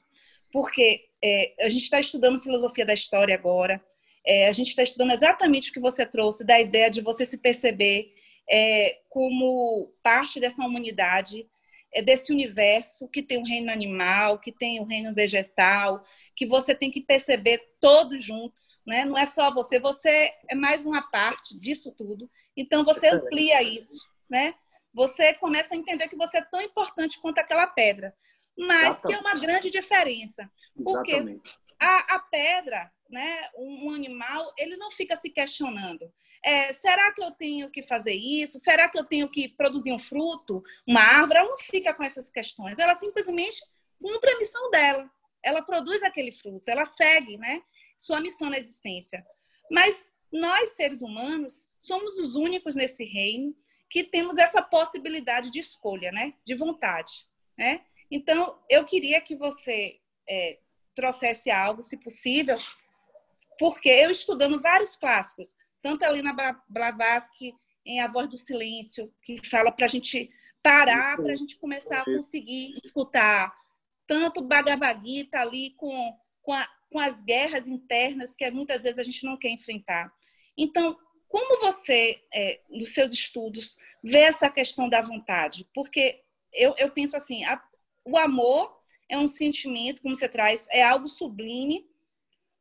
porque é, a gente está estudando filosofia da história agora, é, a gente está estudando exatamente o que você trouxe da ideia de você se perceber é, como parte dessa humanidade, é, desse universo que tem o reino animal, que tem o reino vegetal, que você tem que perceber todos juntos, né? Não é só você, você é mais uma parte disso tudo. Então você amplia isso, né? Você começa a entender que você é tão importante quanto aquela pedra, mas Exatamente. que é uma grande diferença, porque a, a pedra, né? Um, um animal, ele não fica se questionando é, será que eu tenho que fazer isso? Será que eu tenho que produzir um fruto, uma árvore? Ela não fica com essas questões. Ela simplesmente cumpre a missão dela. Ela produz aquele fruto, ela segue né, sua missão na existência. Mas nós, seres humanos, somos os únicos nesse reino que temos essa possibilidade de escolha, né, de vontade. Né? Então, eu queria que você é, trouxesse algo, se possível, porque eu estudando vários clássicos, tanto a Lina Blavatsky em A Voz do Silêncio, que fala para a gente parar, para a gente começar a conseguir escutar tanto Bhagavad Gita ali com, com, a, com as guerras internas que muitas vezes a gente não quer enfrentar. Então, como você, é, nos seus estudos, vê essa questão da vontade? Porque eu, eu penso assim, a, o amor é um sentimento, como você traz, é algo sublime,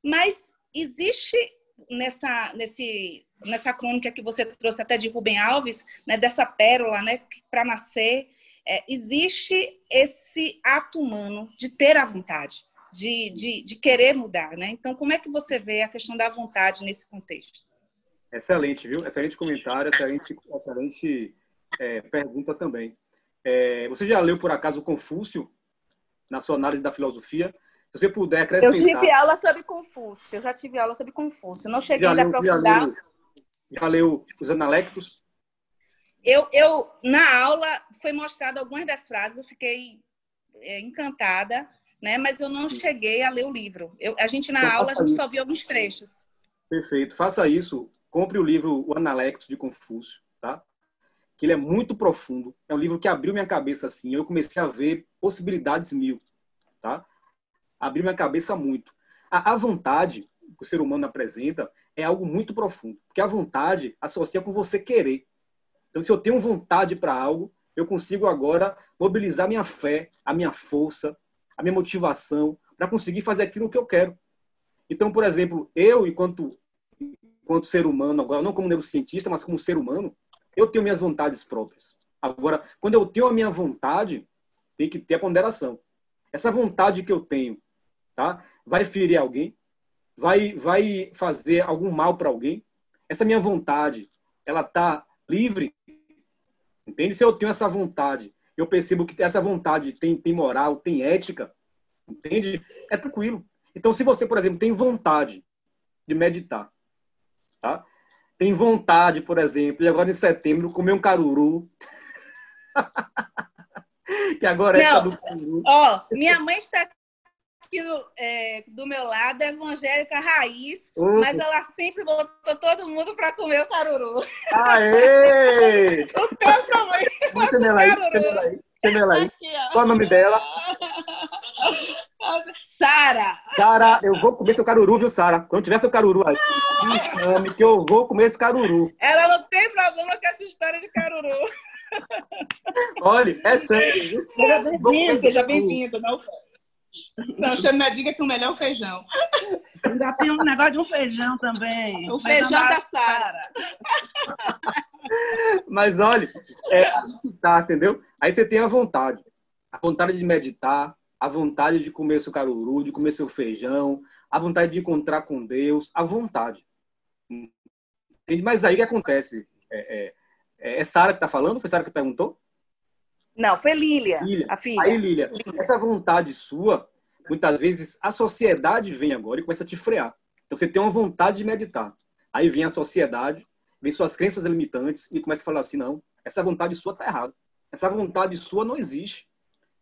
mas existe nessa, nesse, nessa crônica que você trouxe até de Rubem Alves, né, dessa pérola, né, para nascer, é, existe esse ato humano de ter a vontade, de, de, de querer mudar, né? Então, como é que você vê a questão da vontade nesse contexto? Excelente, viu? Excelente comentário, excelente, excelente é, pergunta também. É, você já leu, por acaso, Confúcio, na sua análise da filosofia? Se você puder acrescentar. Eu tive aula sobre Confúcio, eu já tive aula sobre Confúcio. Não cheguei já ainda a aprofundar. Já leu, já leu os Analectos? Eu, eu, na aula, foi mostrado algumas das frases, eu fiquei é, encantada, né? mas eu não cheguei a ler o livro. Eu, a gente, na então, aula, a gente isso. só viu alguns trechos. Perfeito. Faça isso. Compre o livro O Analectos de Confúcio, tá? Que ele é muito profundo. É um livro que abriu minha cabeça assim. Eu comecei a ver possibilidades mil, tá? Abriu minha cabeça muito. A, a vontade que o ser humano apresenta é algo muito profundo, porque a vontade associa com você querer. Então, se eu tenho vontade para algo, eu consigo agora mobilizar minha fé, a minha força, a minha motivação para conseguir fazer aquilo que eu quero. Então, por exemplo, eu, enquanto, enquanto ser humano, agora não como neurocientista, mas como ser humano, eu tenho minhas vontades próprias. Agora, quando eu tenho a minha vontade, tem que ter a ponderação. Essa vontade que eu tenho, tá? Vai ferir alguém? Vai, vai fazer algum mal para alguém? Essa minha vontade, ela tá livre? Entende? Se eu tenho essa vontade, eu percebo que essa vontade tem, tem moral, tem ética, entende? É tranquilo. Então, se você, por exemplo, tem vontade de meditar, tá? Tem vontade, por exemplo, e agora em setembro comer um caruru. que agora é caruru. Ó, minha mãe está aqui do, é, do meu lado é evangélica raiz, uhum. mas ela sempre botou todo mundo para comer o caruru. Aê! o teu problema. Chama ela aí, chama ela aí. Chama ela aí. Aqui, Qual o nome dela? Sara. Sara, eu vou comer seu caruru, viu, Sara? Quando tiver seu caruru aí, me chame que eu vou comer esse caruru. Ela não tem problema com essa história de caruru. Olha, é sério. Seja bem-vindo, seja bem-vindo. Não, não chame a diga que o melhor é o feijão. Ainda tem um negócio de um feijão também. O feijão da Sara. Mas olha, é tá, entendeu? Aí você tem a vontade. A vontade de meditar, a vontade de comer seu caruru, de comer seu feijão, a vontade de encontrar com Deus, a vontade. Mas aí o que acontece? É, é, é Sara que está falando? Foi Sara que perguntou? Não, foi Lília, Lília. a filha. Aí, Lília, Lília, essa vontade sua, muitas vezes a sociedade vem agora e começa a te frear. Então você tem uma vontade de meditar. Aí vem a sociedade, vem suas crenças limitantes e começa a falar assim: não, essa vontade sua está errada. Essa vontade sua não existe.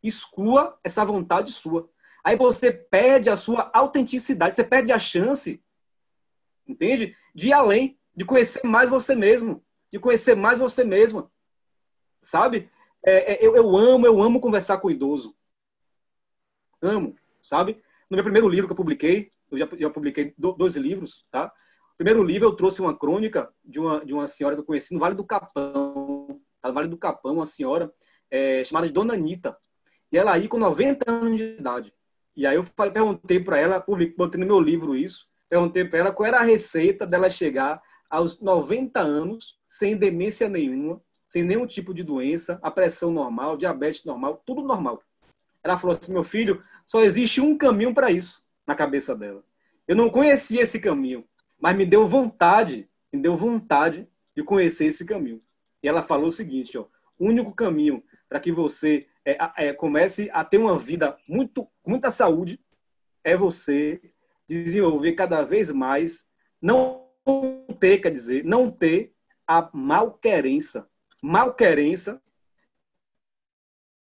Exclua essa vontade sua. Aí você perde a sua autenticidade, você perde a chance, entende? De ir além, de conhecer mais você mesmo, de conhecer mais você mesma, sabe? É, é, eu, eu amo, eu amo conversar com o idoso. Amo, sabe? No meu primeiro livro que eu publiquei, eu já, já publiquei dois livros, tá? No primeiro livro eu trouxe uma crônica de uma, de uma senhora que eu conheci no Vale do Capão, tá? no Vale do Capão, uma senhora é, chamada de Dona Anitta. E ela aí com 90 anos de idade. E aí eu falei, perguntei para ela, publiquei, botei no meu livro isso, perguntei para ela qual era a receita dela chegar aos 90 anos sem demência nenhuma, sem nenhum tipo de doença, a pressão normal, diabetes normal, tudo normal. Ela falou assim: meu filho, só existe um caminho para isso na cabeça dela. Eu não conhecia esse caminho, mas me deu vontade, me deu vontade de conhecer esse caminho. E ela falou o seguinte: ó, o único caminho para que você é, é, comece a ter uma vida muito, muita saúde é você desenvolver cada vez mais, não ter, quer dizer, não ter a malquerença Malquerença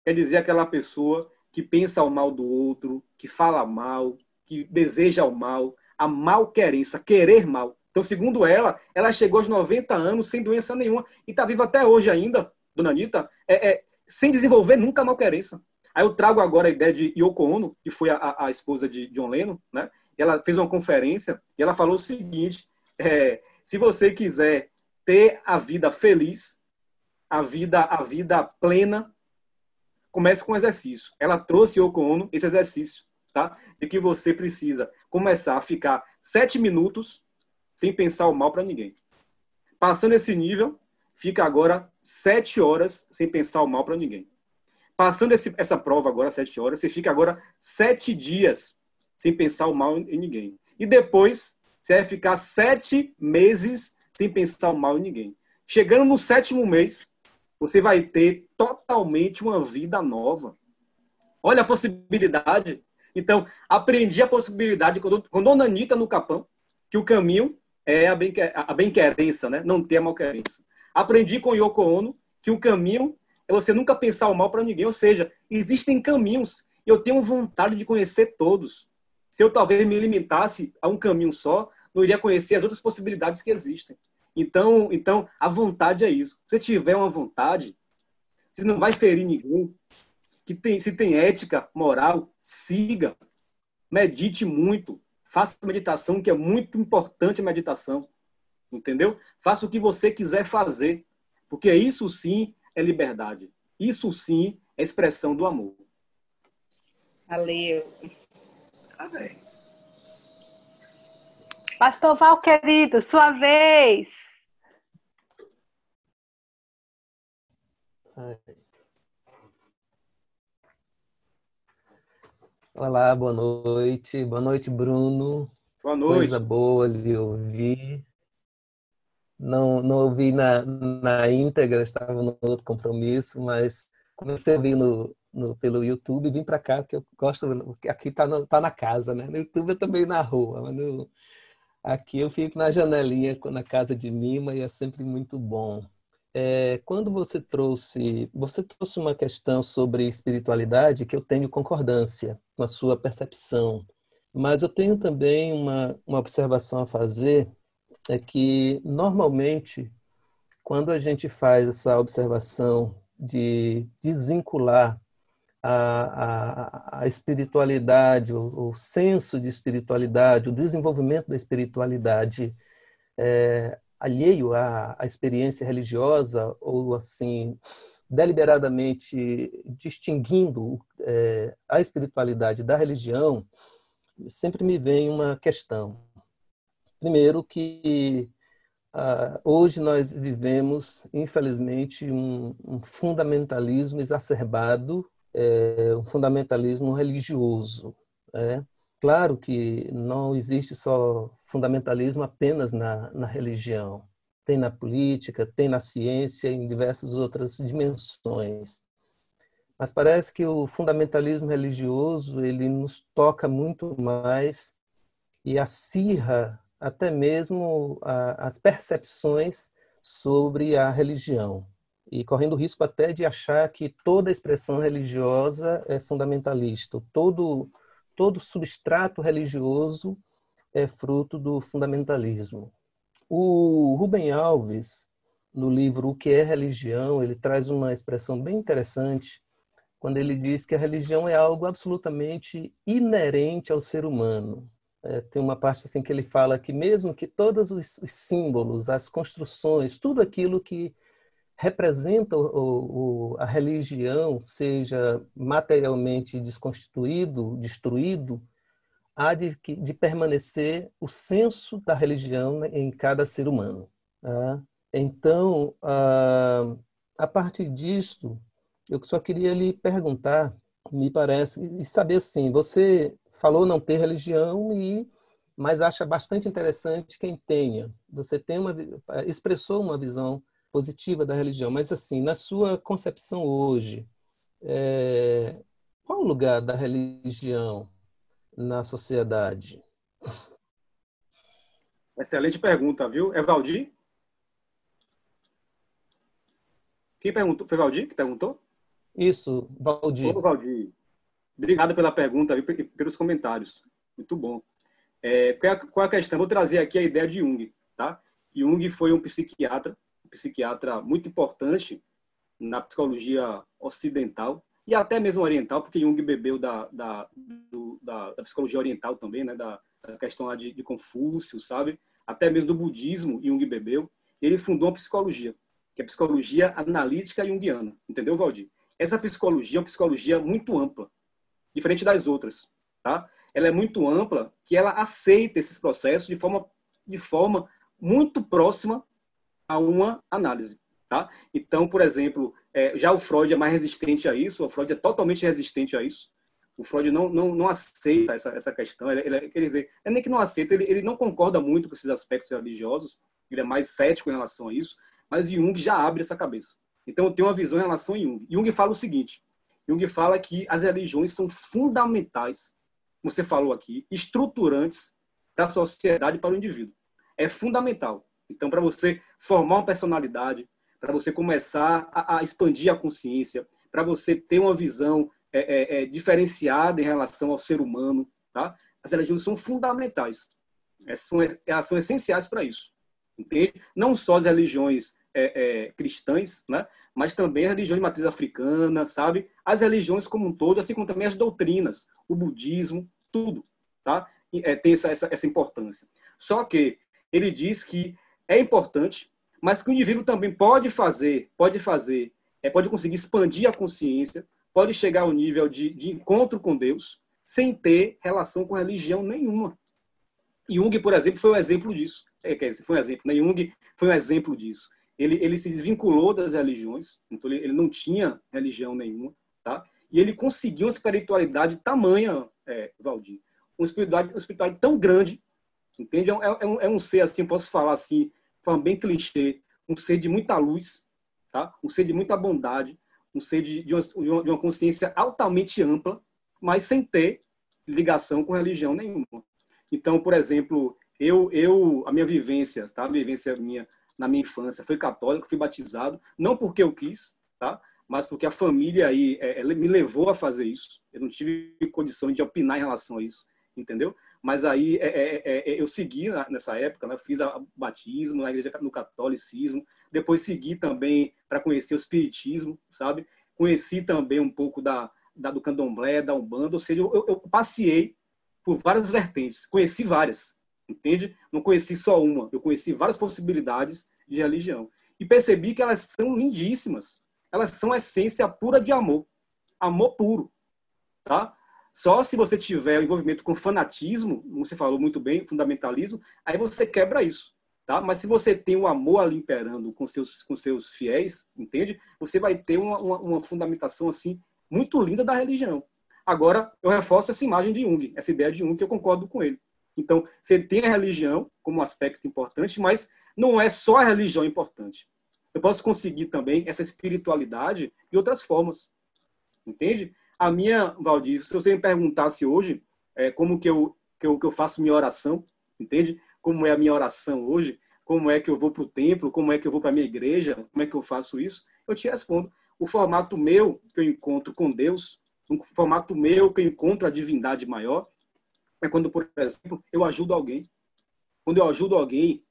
quer dizer aquela pessoa que pensa o mal do outro, que fala mal, que deseja o mal. A malquerença, querer mal. Então, segundo ela, ela chegou aos 90 anos sem doença nenhuma e está viva até hoje ainda, dona Anitta, é, é, sem desenvolver nunca a malquerença. Aí eu trago agora a ideia de Yoko Ono, que foi a, a esposa de John Lennon, né? Ela fez uma conferência e ela falou o seguinte: é, se você quiser ter a vida feliz, a vida, a vida plena começa com exercício. Ela trouxe Yoko Ono esse exercício, tá? De que você precisa começar a ficar sete minutos sem pensar o mal para ninguém. Passando esse nível, fica agora sete horas sem pensar o mal para ninguém. Passando esse, essa prova agora, sete horas, você fica agora sete dias sem pensar o mal em ninguém. E depois, você vai ficar sete meses sem pensar o mal em ninguém. Chegando no sétimo mês, você vai ter totalmente uma vida nova. Olha a possibilidade. Então, aprendi a possibilidade com, Dona Anitta no Capão, que o caminho é a, bem, a bem-querença, né? não ter a mal-querença. Aprendi com Yoko Ono que o caminho é você nunca pensar o mal para ninguém. Ou seja, existem caminhos eu tenho vontade de conhecer todos. Se eu talvez me limitasse a um caminho só, não iria conhecer as outras possibilidades que existem. Então, então a vontade é isso. Se tiver uma vontade, se não vai ferir ninguém, que tem, se tem ética, moral, siga, medite muito, faça meditação, que é muito importante a meditação, entendeu? Faça o que você quiser fazer, porque isso sim é liberdade. Isso sim é expressão do amor. Valeu. Parabéns. Pastor Val, querido, sua vez. Olá, boa noite. Boa noite, Bruno. Boa noite. Coisa boa de ouvir. Não, não ouvi na, na íntegra, estava no outro compromisso, mas comecei a ouvir no, no, pelo YouTube e vim para cá, porque eu gosto, aqui está tá na casa, né? No YouTube eu também na rua, mas no, aqui eu fico na janelinha, na casa de Mima, e é sempre muito bom. É, quando você trouxe, você trouxe uma questão sobre espiritualidade que eu tenho concordância com a sua percepção, mas eu tenho também uma, uma observação a fazer, é que normalmente quando a gente faz essa observação de desvincular a, a, a espiritualidade, o, o, senso de espiritualidade, o desenvolvimento da espiritualidade é, alheio à, à experiência religiosa ou assim deliberadamente distinguindo é, a espiritualidade da religião, sempre me vem uma questão. Primeiro que Uh, hoje nós vivemos, infelizmente, um, um fundamentalismo exacerbado, é, um fundamentalismo religioso. Né? Claro que não existe só fundamentalismo apenas na, na religião, tem na política, tem na ciência, em diversas outras dimensões. Mas parece que o fundamentalismo religioso ele nos toca muito mais e acirra até mesmo a, as percepções sobre a religião e correndo o risco até de achar que toda expressão religiosa é fundamentalista, todo todo substrato religioso é fruto do fundamentalismo. O Rubem Alves, no livro O que é religião, ele traz uma expressão bem interessante quando ele diz que a religião é algo absolutamente inerente ao ser humano. É, tem uma parte assim que ele fala que mesmo que todos os, os símbolos, as construções, tudo aquilo que representa o, o, a religião seja materialmente desconstituído, destruído, há de, de permanecer o senso da religião em cada ser humano. Tá? Então, a, a partir disto, eu só queria lhe perguntar, me parece, e saber assim, você falou não ter religião e mas acha bastante interessante quem tenha. Você tem uma expressou uma visão positiva da religião, mas assim na sua concepção hoje, é, qual o lugar da religião na sociedade? Excelente pergunta, viu? É Valdir? Quem perguntou? Foi Valdir que perguntou? Isso, Valdir. Ô, Valdir. Obrigado pela pergunta e pelos comentários. Muito bom. É, qual, é a, qual é a questão? Vou trazer aqui a ideia de Jung. Tá? Jung foi um psiquiatra, psiquiatra muito importante na psicologia ocidental e até mesmo oriental, porque Jung bebeu da, da, do, da, da psicologia oriental também, né? da, da questão de, de Confúcio, sabe? Até mesmo do budismo, Jung bebeu. Ele fundou uma psicologia, que é a psicologia analítica junguiana. Entendeu, Valdir? Essa psicologia é uma psicologia muito ampla diferente das outras, tá? Ela é muito ampla, que ela aceita esses processos de forma, de forma muito próxima a uma análise, tá? Então, por exemplo, é, já o Freud é mais resistente a isso, o Freud é totalmente resistente a isso. O Freud não, não, não aceita essa, essa questão, ele, ele, quer dizer, é nem que não aceita, ele, ele não concorda muito com esses aspectos religiosos, ele é mais cético em relação a isso, mas Jung já abre essa cabeça. Então, eu tenho uma visão em relação a Jung. Jung fala o seguinte, Jung fala que as religiões são fundamentais, como você falou aqui, estruturantes da sociedade para o indivíduo. É fundamental. Então, para você formar uma personalidade, para você começar a, a, expandir a consciência, para você ter uma visão é, é, é, diferenciada em relação ao ser humano, tá? As religiões são fundamentais. É, são, elas são essenciais para isso. Entende? Não só as religiões é, é, cristãs, né? mas também as religiões de matriz africana, sabe? As religiões como um todo, assim como também as doutrinas, o budismo, tudo, tá? É, tem essa, essa, essa importância. Só que ele diz que é importante, mas que o indivíduo também pode fazer, pode fazer, é, pode conseguir expandir a consciência, pode chegar ao nível de, de encontro com Deus, sem ter relação com religião nenhuma. Jung, por exemplo, foi um exemplo disso. É, quer dizer, foi um exemplo, né? Jung foi um exemplo disso ele, ele se desvinculou das religiões, então ele, ele não tinha religião nenhuma, tá? E ele conseguiu uma espiritualidade tamanha, é, Valdir, uma espiritualidade, uma espiritualidade tão grande, entende? É, é, um, é um ser assim, posso falar assim, forma bem clichê, um ser de muita luz, tá? Um ser de muita bondade, um ser de, de, uma, de uma consciência altamente ampla, mas sem ter ligação com religião nenhuma. Então, por exemplo, eu, eu a minha vivência, tá? A vivência minha na minha infância. Fui católico, fui batizado, não porque eu quis, tá? mas porque a família aí é, me levou a fazer isso. Eu não tive condição de opinar em relação a isso, entendeu? Mas aí é, é, é, é eu segui nessa época, né? fiz o batismo na igreja no catolicismo, depois segui também para conhecer o espiritismo, sabe? Conheci também um pouco da, da, do candomblé, da umbanda, ou seja, eu, eu passei por várias vertentes, conheci várias, entende? Não conheci só uma, eu conheci várias possibilidades de religião e percebi que elas são lindíssimas, elas são essência pura de amor, amor puro, tá? Só se você tiver envolvimento com fanatismo, como você falou muito bem, fundamentalismo, aí você quebra isso. Tá? Mas se você tem o amor ali imperando com seus, com seus fiéis, entende? Você vai ter uma, uma, uma fundamentação assim muito linda da religião. Agora, eu reforço essa imagem de Jung, essa ideia de Jung, que eu concordo com ele. Então, você tem a religião como um aspecto importante, mas não é só a religião importante. Eu posso conseguir também essa espiritualidade de outras formas. Entende? A minha, Valdir, se você me perguntasse hoje é, como que eu, que, eu, que eu faço minha oração, entende? Como é a minha oração hoje, como é que eu vou para o templo, como é que eu vou para a minha igreja, como é que eu faço isso, eu te respondo. O formato meu que eu encontro com Deus um formato meu que eu encontro a divindade maior é quando, por exemplo, eu ajudo alguém. Quando eu ajudo alguém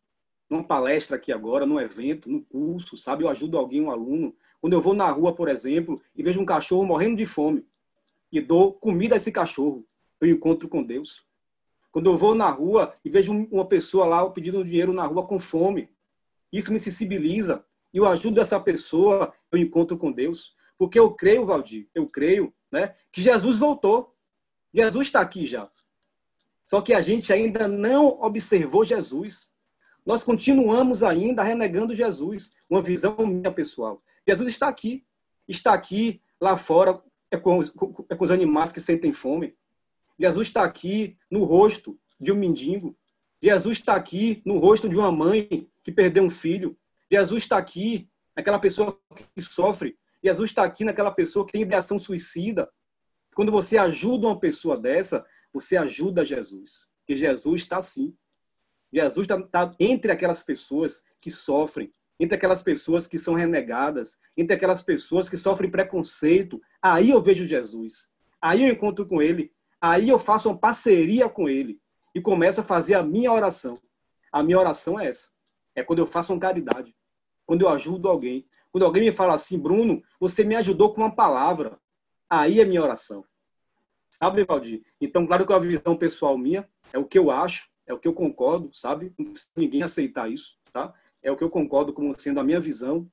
numa palestra aqui agora, num evento, num curso, sabe? Eu ajudo alguém, um aluno. Quando eu vou na rua, por exemplo, e vejo um cachorro morrendo de fome e dou comida a esse cachorro, eu encontro com Deus. Quando eu vou na rua e vejo uma pessoa lá pedindo dinheiro na rua com fome, isso me sensibiliza e eu ajudo essa pessoa, eu encontro com Deus. Porque eu creio, Valdir, eu creio né? Que Jesus voltou. Jesus está aqui já. Só que a gente ainda não observou Jesus. Nós continuamos ainda renegando Jesus. Uma visão minha pessoal. Jesus está aqui. Está aqui, lá fora, é com os, é com os animais que sentem fome. Jesus está aqui no rosto de um mendigo. Jesus está aqui no rosto de uma mãe que perdeu um filho. Jesus está aqui naquela pessoa que sofre Jesus está aqui naquela pessoa que tem ideação suicida. Quando você ajuda uma pessoa dessa, você ajuda Jesus. Porque Jesus está assim. Jesus está tá entre aquelas pessoas que sofrem, entre aquelas pessoas que são renegadas, entre aquelas pessoas que sofrem preconceito. Aí eu vejo Jesus. Aí eu encontro com ele. Aí eu faço uma parceria com ele e começo a fazer a minha oração. A minha oração é essa. É quando eu faço uma caridade, quando eu ajudo alguém, quando alguém me fala assim, Bruno, você me ajudou com uma palavra. Aí é minha oração. Sabe, Valdir? Então, claro que é uma visão pessoal minha, é o que eu acho, é o que eu concordo, sabe? Não precisa ninguém aceitar isso, tá? É o que eu concordo como sendo a minha visão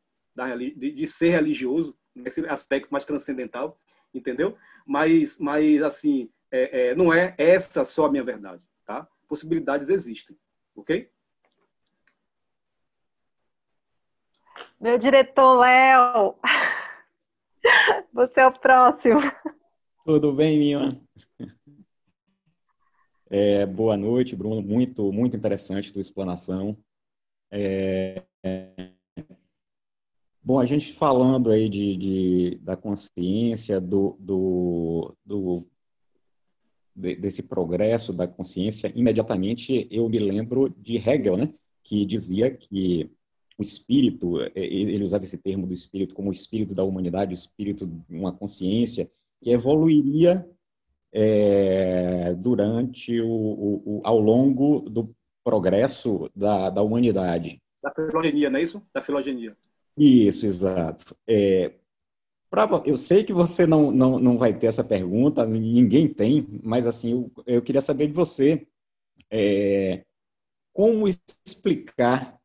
de, de ser religioso, nesse aspecto mais transcendental, entendeu? Mas, mas assim, é, é, não é essa só a minha verdade, tá? Possibilidades existem, ok? Meu diretor Léo, você é o próximo. Tudo bem, minha? É, boa noite, Bruno. Muito, muito interessante a tua explanação. É, bom, a gente falando aí de, de da consciência, do, do, do desse progresso da consciência, imediatamente eu me lembro de Hegel, né, que dizia que o espírito, ele usava esse termo do espírito como o espírito da humanidade, o espírito de uma consciência que evoluiria é, durante o, o, o, ao longo do progresso da, da humanidade. Da filogenia, não é isso? Da filogenia. Isso, exato. É, pra, eu sei que você não, não, não vai ter essa pergunta, ninguém tem, mas assim, eu, eu queria saber de você é, como explicar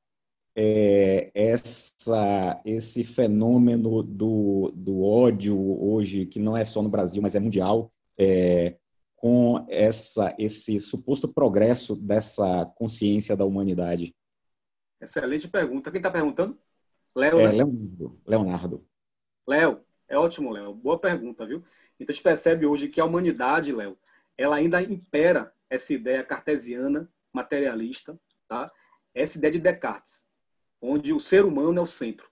é, essa, esse fenômeno do, do ódio hoje, que não é só no Brasil, mas é mundial, é, com essa, esse suposto progresso dessa consciência da humanidade? Excelente pergunta. Quem está perguntando? Léo, é, né? Leonardo. Leonardo. Léo, é ótimo, Léo. Boa pergunta, viu? Então a gente percebe hoje que a humanidade, Léo, ela ainda impera essa ideia cartesiana, materialista, tá? Essa ideia de Descartes onde o ser humano é o centro.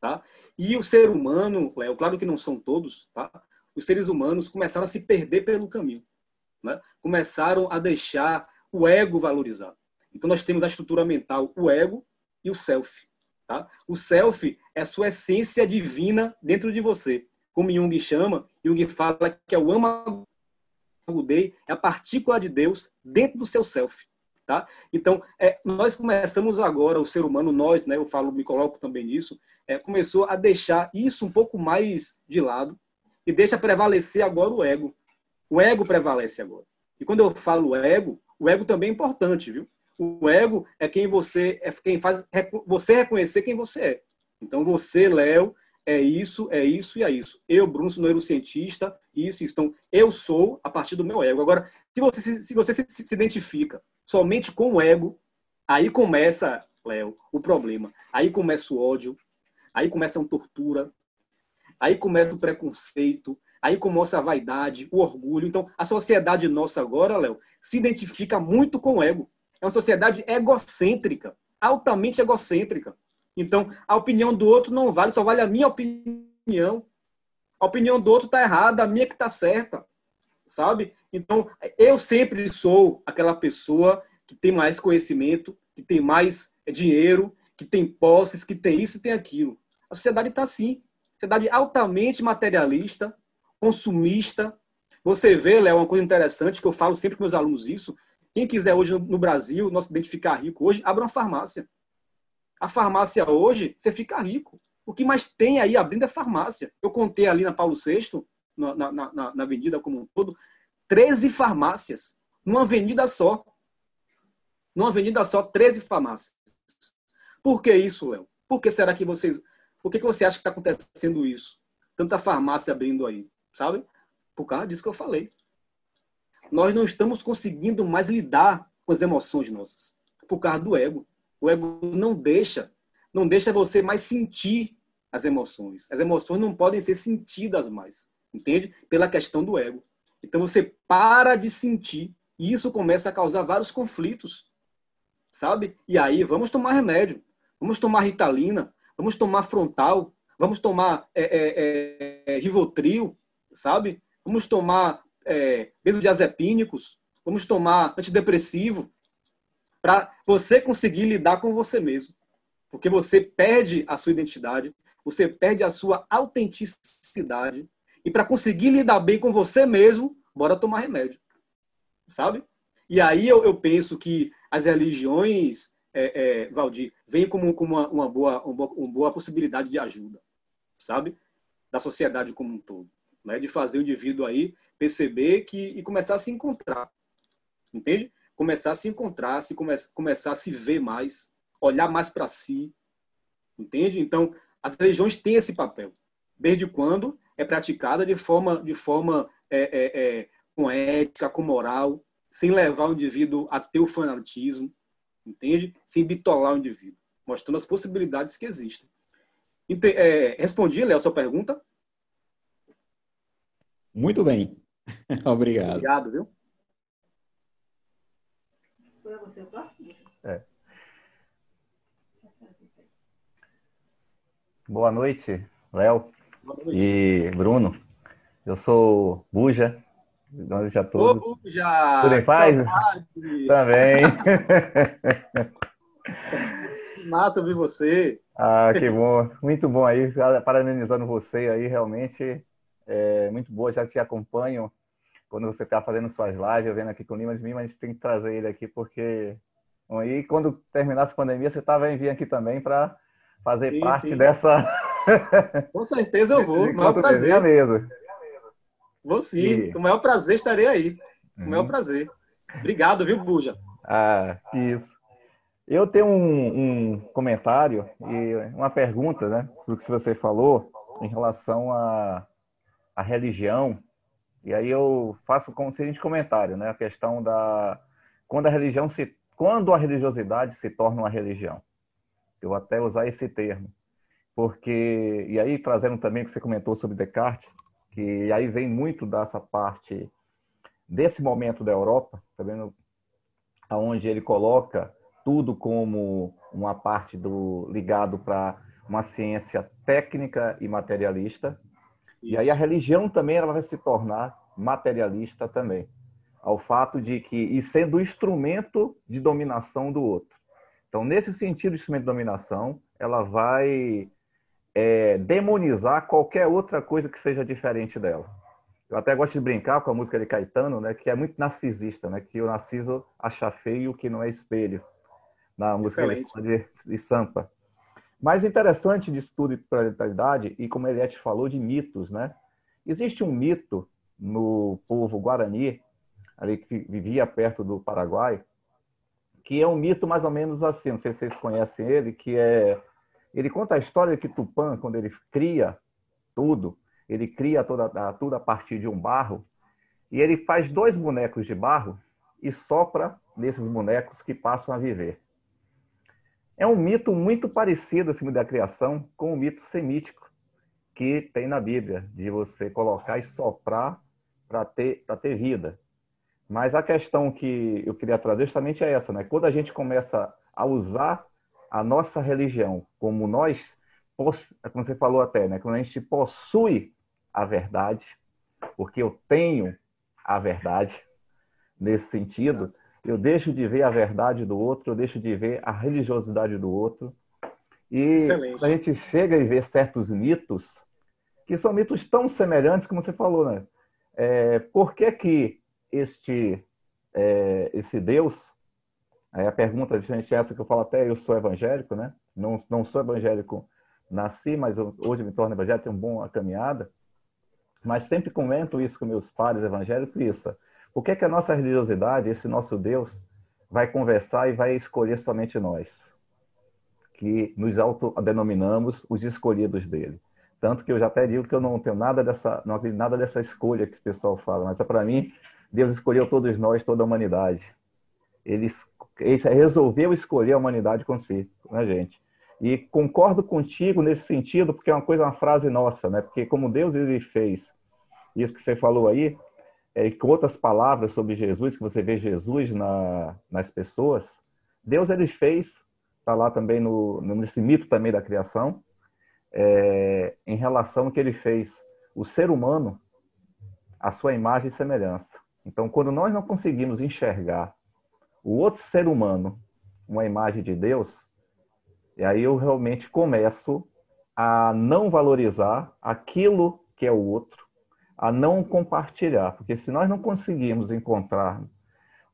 Tá? E o ser humano, Léo, claro que não são todos, tá? os seres humanos começaram a se perder pelo caminho. Né? Começaram a deixar o ego valorizar. Então nós temos a estrutura mental, o ego e o self. Tá? O self é a sua essência divina dentro de você. Como Jung chama, Jung fala que é o âmago Dei, é a partícula de Deus dentro do seu self. Tá? Então, é, nós começamos agora, o ser humano, nós, né, eu falo, me coloco também nisso, é, começou a deixar isso um pouco mais de lado. e deixa prevalecer agora o ego. O ego prevalece agora. E quando eu falo ego, o ego também é importante, viu? O ego é quem você é quem faz você reconhecer quem você é. Então você, Léo, é isso, é isso e é isso. Eu, Bruno, sou neurocientista, isso, isso. Então, eu sou a partir do meu ego. Agora, se você, se você se, se identifica somente com o ego, aí começa, Léo, o problema. Aí começa o ódio, aí começa a tortura, aí começa o preconceito, aí começa a vaidade, o orgulho. Então, a sociedade nossa agora, Léo, se identifica muito com o ego. É uma sociedade egocêntrica, altamente egocêntrica. Então, a opinião do outro não vale, só vale a minha opinião. A opinião do outro está errada, a minha que está certa. Sabe? Então, eu sempre sou aquela pessoa que tem mais conhecimento, que tem mais dinheiro, que tem posses, que tem isso e tem aquilo. A sociedade está assim. Sociedade altamente materialista, consumista. Você vê, Léo, uma coisa interessante que eu falo sempre com meus alunos isso. Quem quiser hoje no Brasil, se identificar rico hoje, abra uma farmácia. A farmácia hoje, você fica rico. O que mais tem aí abrindo é farmácia. Eu contei ali na Paulo VI, na, na, na, na avenida como um todo, 13 farmácias. Numa avenida só. Numa avenida só, 13 farmácias. Por que isso, Léo? Por que será que vocês. Por que, que você acha que está acontecendo isso? Tanta farmácia abrindo aí, sabe? Por causa disso que eu falei. Nós não estamos conseguindo mais lidar com as emoções nossas. Por causa do ego. O ego não deixa, não deixa você mais sentir as emoções. As emoções não podem ser sentidas mais, entende? Pela questão do ego. Então você para de sentir e isso começa a causar vários conflitos, sabe? E aí vamos tomar remédio, vamos tomar ritalina, vamos tomar frontal, vamos tomar é, é, é, rivotril, sabe? Vamos tomar é, benzodiazepínicos, vamos tomar antidepressivo, para você conseguir lidar com você mesmo. Porque você perde a sua identidade, você perde a sua autenticidade. E para conseguir lidar bem com você mesmo, bora tomar remédio. Sabe? E aí eu, eu penso que as religiões, é, é, Valdir, vêm como, como uma, uma, boa, uma, boa, uma boa possibilidade de ajuda, sabe? Da sociedade como um todo. Né? De fazer o indivíduo aí perceber que, e começar a se encontrar. Entende? começar a se encontrar, se come, começar a se ver mais, olhar mais para si, entende? Então, as religiões têm esse papel. Desde quando é praticada de forma, de forma é, é, é, com ética, com moral, sem levar o indivíduo a ter o fanatismo, entende? Sem bitolar o indivíduo, mostrando as possibilidades que existem. Ente, é, respondi, Léo, a sua pergunta? Muito bem. Obrigado. Obrigado, viu? É. Boa noite, Léo e Bruno. Eu sou Buja. Boa noite a todos. Ô, Buja! Tudo em paz? Também. Massa ouvir você. Ah, que bom. Muito bom aí. Parabenizando você aí, realmente. É muito boa, já te acompanho quando você está fazendo suas lives, eu vendo aqui com o Lima de mim, mas a gente tem que trazer ele aqui porque aí quando terminar essa pandemia, você estava tá, vir aqui também para fazer sim, parte sim. dessa. Com certeza eu vou, com o maior prazer. Mesmo. Vou sim, e... com o maior prazer estarei aí. Com o maior uhum. prazer. Obrigado, viu, Buja? Ah, isso. Eu tenho um, um, comentário e uma pergunta, né, do que você falou em relação à, à religião e aí eu faço com o seguinte comentário, né? A questão da quando a religião se quando a religiosidade se torna uma religião. Eu até usar esse termo. Porque e aí trazendo também o que você comentou sobre Descartes, que aí vem muito dessa parte desse momento da Europa, tá vendo? Aonde ele coloca tudo como uma parte do ligado para uma ciência técnica e materialista, isso. E aí a religião também ela vai se tornar materialista também, ao fato de que e sendo instrumento de dominação do outro. Então, nesse sentido, instrumento de dominação, ela vai é, demonizar qualquer outra coisa que seja diferente dela. Eu até gosto de brincar com a música de Caetano, né, que é muito narcisista, né, que o narciso acha feio o que não é espelho, na música de, de Sampa. Mais interessante disso tudo e pluralidade, e como Eliette falou, de mitos, né? Existe um mito no povo guarani, ali que vivia perto do Paraguai, que é um mito mais ou menos assim, não sei se vocês conhecem ele, que é ele conta a história de que Tupã, quando ele cria tudo, ele cria toda, tudo a partir de um barro, e ele faz dois bonecos de barro e sopra nesses bonecos que passam a viver. É um mito muito parecido, assim, da criação, com o mito semítico que tem na Bíblia, de você colocar e soprar para ter, ter vida. Mas a questão que eu queria trazer justamente é essa, né? Quando a gente começa a usar a nossa religião como nós, como você falou até, né? Quando a gente possui a verdade, porque eu tenho a verdade nesse sentido, eu deixo de ver a verdade do outro, eu deixo de ver a religiosidade do outro. E Excelente. a gente chega e vê certos mitos, que são mitos tão semelhantes, como você falou, né? É, por que que este, é, esse Deus, aí a pergunta é essa que eu falo até, eu sou evangélico, né? Não, não sou evangélico, nasci, mas hoje me torno evangélico, tenho uma boa caminhada. Mas sempre comento isso com meus pares evangélicos, isso. Por que, que a nossa religiosidade, esse nosso Deus, vai conversar e vai escolher somente nós? Que nos autodenominamos os escolhidos dele. Tanto que eu já até digo que eu não tenho nada dessa, não acredito nada dessa escolha que o pessoal fala, mas é para mim, Deus escolheu todos nós, toda a humanidade. Ele, ele resolveu escolher a humanidade consigo, né, gente? E concordo contigo nesse sentido, porque é uma coisa, uma frase nossa, né? Porque como Deus ele fez isso que você falou aí, é, com outras palavras sobre Jesus, que você vê Jesus na, nas pessoas, Deus ele fez, está lá também no, nesse mito também da criação, é, em relação ao que ele fez, o ser humano, a sua imagem e semelhança. Então, quando nós não conseguimos enxergar o outro ser humano, uma imagem de Deus, e aí eu realmente começo a não valorizar aquilo que é o outro, a não compartilhar, porque se nós não conseguimos encontrar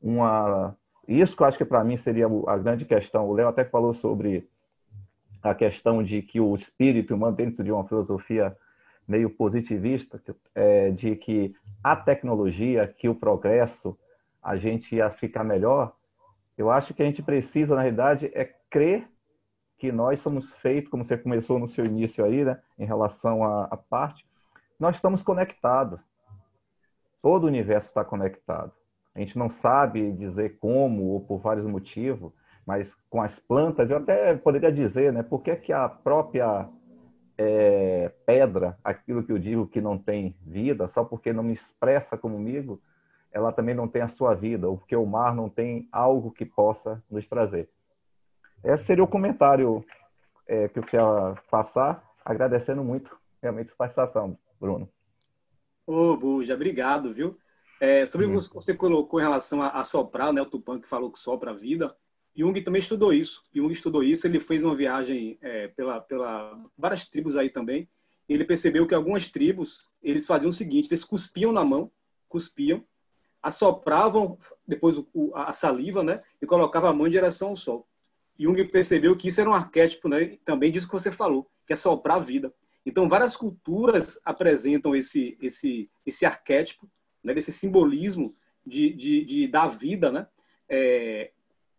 uma isso que eu acho que para mim seria a grande questão. O Léo até falou sobre a questão de que o espírito humano, dentro de uma filosofia meio positivista, é, de que a tecnologia, que o progresso, a gente ia ficar melhor. Eu acho que a gente precisa, na realidade, é crer que nós somos feitos, como você começou no seu início aí, né, em relação à parte, nós estamos conectados. Todo o universo está conectado. A gente não sabe dizer como ou por vários motivos, mas com as plantas, eu até poderia dizer, né, por que, que a própria é, pedra, aquilo que eu digo que não tem vida, só porque não me expressa comigo, ela também não tem a sua vida, ou porque o mar não tem algo que possa nos trazer. Esse seria o comentário é, que eu quero passar, agradecendo muito realmente a participação, Bruno. Ô, Buja, obrigado, viu? É, sobre o que você colocou em relação a, a soprar, né, o Tupã que falou que sopra a vida, Jung também estudou isso. Jung estudou isso, ele fez uma viagem é, pela, pela várias tribos aí também. Ele percebeu que algumas tribos, eles faziam o seguinte, eles cuspiam na mão, cuspiam, assopravam depois o, a saliva, né, e colocavam a mão em direção ao sol. Jung percebeu que isso era um arquétipo né, também disso que você falou, que é soprar a vida. Então, várias culturas apresentam esse, esse, esse arquétipo, né, desse simbolismo de, de, de dar vida né, é,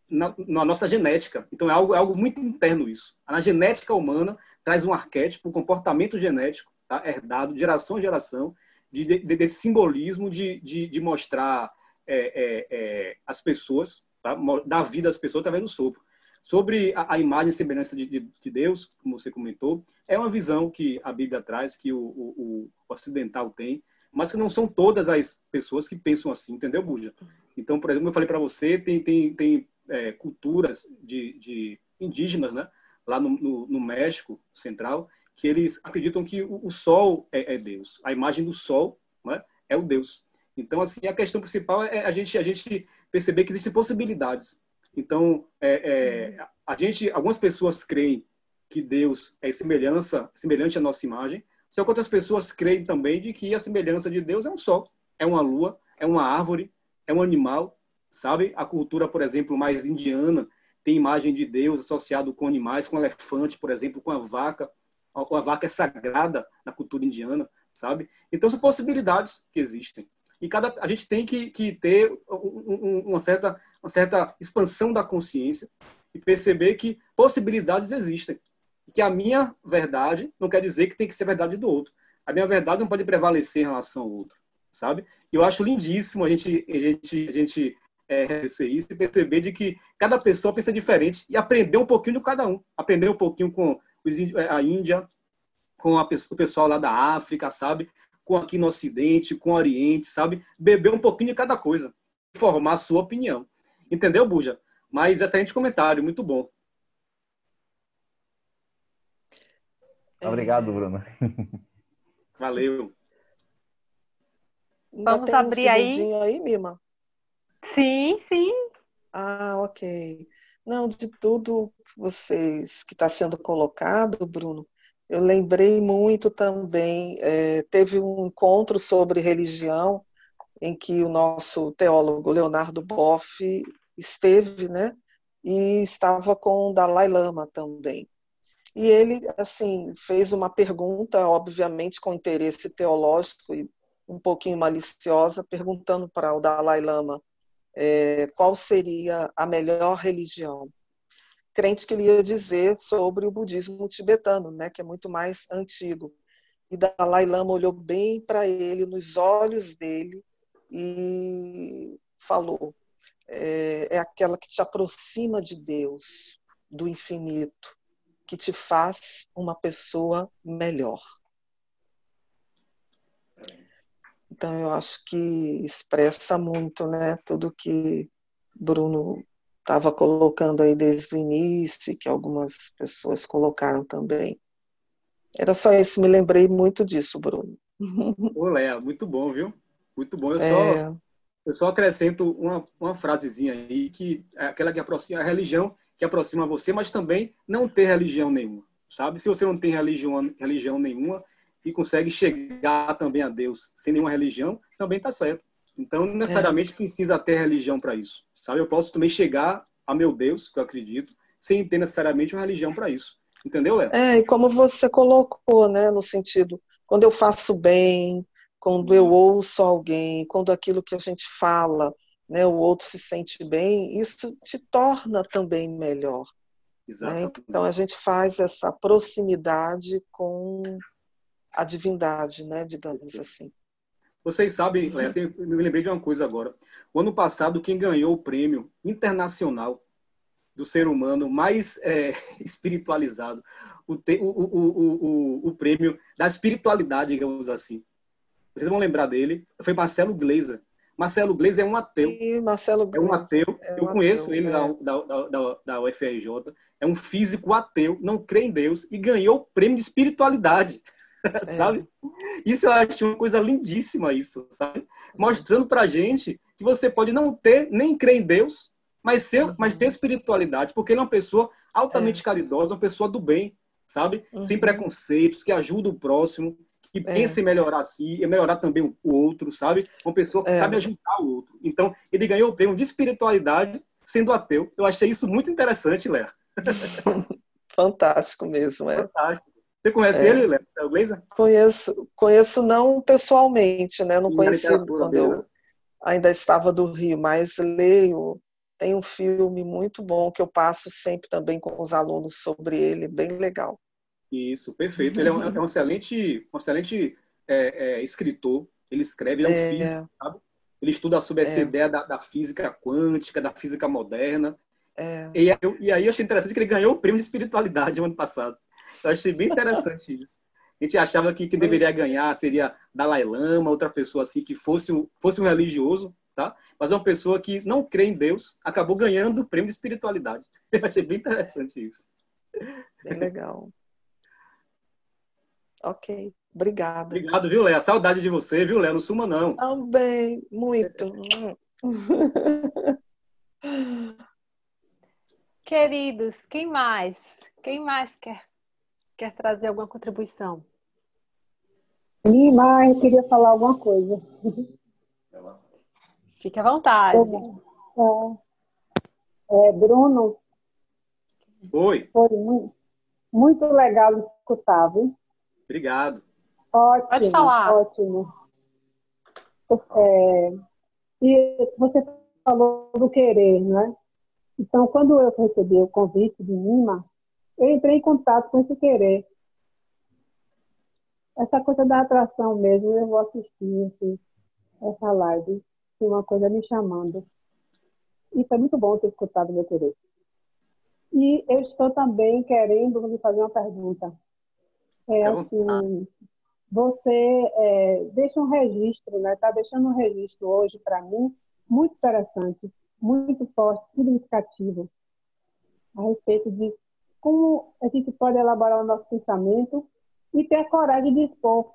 na, na, nossa genética. Então, é algo, é algo muito interno isso. Na genética humana, traz um arquétipo, um comportamento genético, tá, herdado de geração em geração, de, de, desse simbolismo de, de, de mostrar é, é, é, as pessoas, tá, dar vida às pessoas através do sopro. Sobre a, a imagem e semelhança de, de, de, Deus, como você comentou, é uma visão que a Bíblia traz, que o, o, o, ocidental tem, mas que não são todas as pessoas que pensam assim, entendeu, Buja? Então, por exemplo, eu falei para você, tem, tem, tem é, culturas de, de, indígenas, né? lá no, no, no, México Central, que eles acreditam que o, o Sol é, é, Deus, a imagem do Sol né? é o Deus. Então, assim, a questão principal é a gente, a gente perceber que existem possibilidades então, é, é, a gente, algumas pessoas creem que Deus é semelhança, semelhante à nossa imagem, só que outras pessoas creem também de que a semelhança de Deus é um sol, é uma lua, é uma árvore, é um animal, sabe? A cultura, por exemplo, mais indiana tem imagem de Deus associado com animais, com elefante, por exemplo, com a vaca. A vaca é sagrada na cultura indiana, sabe? Então, são possibilidades que existem. E cada, a gente tem que, que ter um, uma, certa, uma certa expansão da consciência e perceber que possibilidades existem. E que a minha verdade não quer dizer que tem que ser verdade do outro. A minha verdade não pode prevalecer em relação ao outro, sabe? Eu acho lindíssimo a gente, a gente, a gente é, isso e perceber de que cada pessoa pensa diferente e aprender um pouquinho de cada um. Aprender um pouquinho com a Índia, com a, o pessoal lá da África, sabe? Com aqui no Ocidente, com o Oriente, sabe? Beber um pouquinho de cada coisa. Formar a sua opinião. Entendeu, Buja? Mas excelente comentário, muito bom. Obrigado, Bruno. Valeu. Vamos abrir um aí. aí, Mima? Sim, sim. Ah, ok. Não, de tudo vocês que está sendo colocado, Bruno, eu lembrei muito também, é, teve um encontro sobre religião em que o nosso teólogo Leonardo Boff esteve, né? E estava com o Dalai Lama também. E ele, assim, fez uma pergunta, obviamente com interesse teológico e um pouquinho maliciosa, perguntando para o Dalai Lama é, qual seria a melhor religião. Crente que ele ia dizer sobre o budismo tibetano, né, que é muito mais antigo. E Dalai Lama olhou bem para ele, nos olhos dele, e falou: é, é aquela que te aproxima de Deus, do infinito, que te faz uma pessoa melhor. Então, eu acho que expressa muito, né, tudo que Bruno estava colocando aí desde o início, que algumas pessoas colocaram também. Era só isso, me lembrei muito disso, Bruno. Ô, Léa, muito bom, viu? Muito bom. Eu, é... só, eu só acrescento uma, uma frasezinha aí, que é aquela que aproxima a religião, que aproxima você, mas também não ter religião nenhuma, sabe? Se você não tem religião, religião nenhuma, e consegue chegar também a Deus sem nenhuma religião, também está certo. Então, não necessariamente é. precisa ter religião para isso. Sabe? Eu posso também chegar a meu Deus, que eu acredito, sem ter necessariamente uma religião para isso. Entendeu, Léo? É, e como você colocou, né, no sentido, quando eu faço bem, quando eu ouço alguém, quando aquilo que a gente fala, né, o outro se sente bem, isso te torna também melhor. Né? Então a gente faz essa proximidade com a divindade, né, digamos assim. Vocês sabem, assim, eu me lembrei de uma coisa agora. O ano passado, quem ganhou o prêmio internacional do ser humano mais é, espiritualizado, o, o, o, o, prêmio da espiritualidade, digamos assim. Vocês vão lembrar dele. Foi Marcelo Gleiser. Marcelo Gleiser é um ateu. Sim, Marcelo Gleiser. É um ateu. É um eu conheço ateu, ele é. da, da, da, da UFRJ. É um físico ateu, não crê em Deus e ganhou o prêmio de espiritualidade. É. sabe? Isso eu acho uma coisa lindíssima, isso, sabe? Mostrando pra gente que você pode não ter, nem crer em Deus, mas, ser, uhum. mas ter espiritualidade, porque ele é uma pessoa altamente é. caridosa, uma pessoa do bem, sabe? Uhum. Sem preconceitos, que ajuda o próximo, que é. pensa em melhorar si e melhorar também o outro, sabe? Uma pessoa que é. sabe ajudar o outro. Então, ele ganhou o prêmio de espiritualidade sendo ateu. Eu achei isso muito interessante, Léo. Fantástico mesmo, é. Fantástico. Você conhece é. ele, Léo Gleiser? Conheço, conheço não pessoalmente, né? Não conheci quando dele. eu ainda estava do Rio, mas leio. Tem um filme muito bom que eu passo sempre também com os alunos sobre ele, bem legal. Isso, perfeito. Ele é um, é um excelente, um excelente é, é, escritor. Ele escreve, ele é um é. físico, sabe? Ele estuda sobre essa é. ideia da, da, física quântica, da física moderna. É. E, e, aí eu achei interessante que ele ganhou o prêmio de espiritualidade no ano passado. Eu achei bem interessante isso. A gente achava que quem deveria ganhar seria Dalai Lama, outra pessoa assim que fosse um, fosse um religioso, tá? Mas uma pessoa que não crê em Deus acabou ganhando o prêmio de espiritualidade. Eu achei bem interessante isso. Bem legal. Ok, obrigada. Obrigado, viu, Léa? Saudade de você, viu, Léa? Não suma, não. Também, muito. Queridos, quem mais? Quem mais quer quer trazer alguma contribuição? Lima, eu queria falar alguma coisa. Fique à vontade. É, é, Bruno. Oi. Foi muito, muito legal escutar, viu? Obrigado. Ótimo, Pode falar. ótimo. É, e você falou do querer, né? Então, quando eu recebi o convite de Nima, eu entrei em contato com esse querer. Essa coisa da atração mesmo, eu vou assistir esse, essa live, tem uma coisa me chamando. E foi muito bom ter escutado o meu querer. E eu estou também querendo lhe fazer uma pergunta. É assim, você é, deixa um registro, né? Está deixando um registro hoje para mim muito interessante, muito forte, significativo a respeito de como a gente pode elaborar o nosso pensamento e ter a coragem de expor.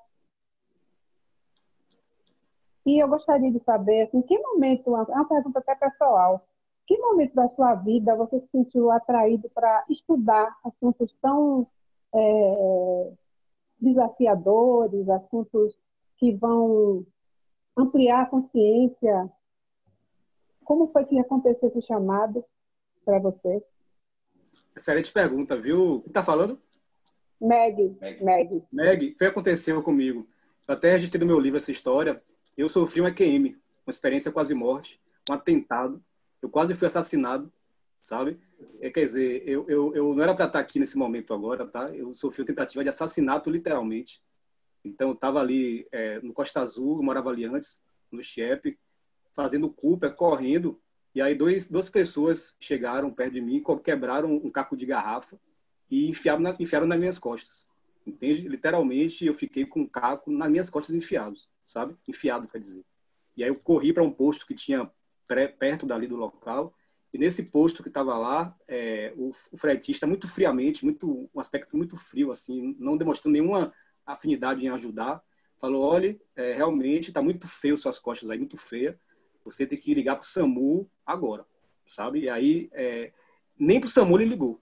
E eu gostaria de saber, assim, em que momento, é uma pergunta até pessoal, que momento da sua vida você se sentiu atraído para estudar assuntos tão é, desafiadores, assuntos que vão ampliar a consciência? Como foi que aconteceu esse chamado para você? Excelente pergunta, viu? Quem está falando? Meg, Meg. Meg, foi o que aconteceu comigo. Eu até registrei no meu livro essa história. Eu sofri um EQM, uma experiência quase morte, um atentado. Eu quase fui assassinado, sabe? É, quer dizer, eu, eu, eu não era para estar aqui nesse momento agora, tá? Eu sofri uma tentativa de assassinato, literalmente. Então, eu estava ali é, no Costa Azul, eu morava ali antes, no Chepe, fazendo culpa, correndo. E aí, dois, duas pessoas chegaram perto de mim, quebraram um caco de garrafa e enfiaram, na, enfiaram nas minhas costas. Entende? Literalmente, eu fiquei com um caco nas minhas costas enfiados, sabe? Enfiado, quer dizer. E aí, eu corri para um posto que tinha perto dali do local. E nesse posto que estava lá, é, o, o fretista, muito friamente, muito, um aspecto muito frio, assim, não demonstrando nenhuma afinidade em ajudar, falou: olha, é, realmente está muito feio suas costas aí, muito feia. Você tem que ligar para o SAMU agora, sabe? E aí, é, nem para o SAMU ele ligou.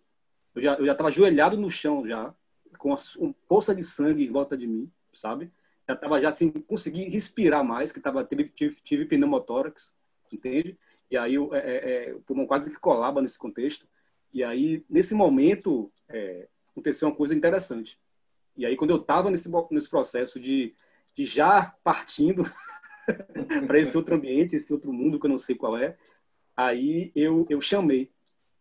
Eu já estava ajoelhado no chão já, com uma, poça de sangue em volta de mim, sabe? Já estava já assim, consegui respirar mais, que tava, tive, tive pneumotórax, entende? E aí é, é, é, o pulmão quase que colaba nesse contexto. E aí, nesse momento, é, aconteceu uma coisa interessante. E aí, quando eu estava nesse, nesse processo de, de já partindo para esse outro ambiente, esse outro mundo que eu não sei qual é, aí eu, eu chamei,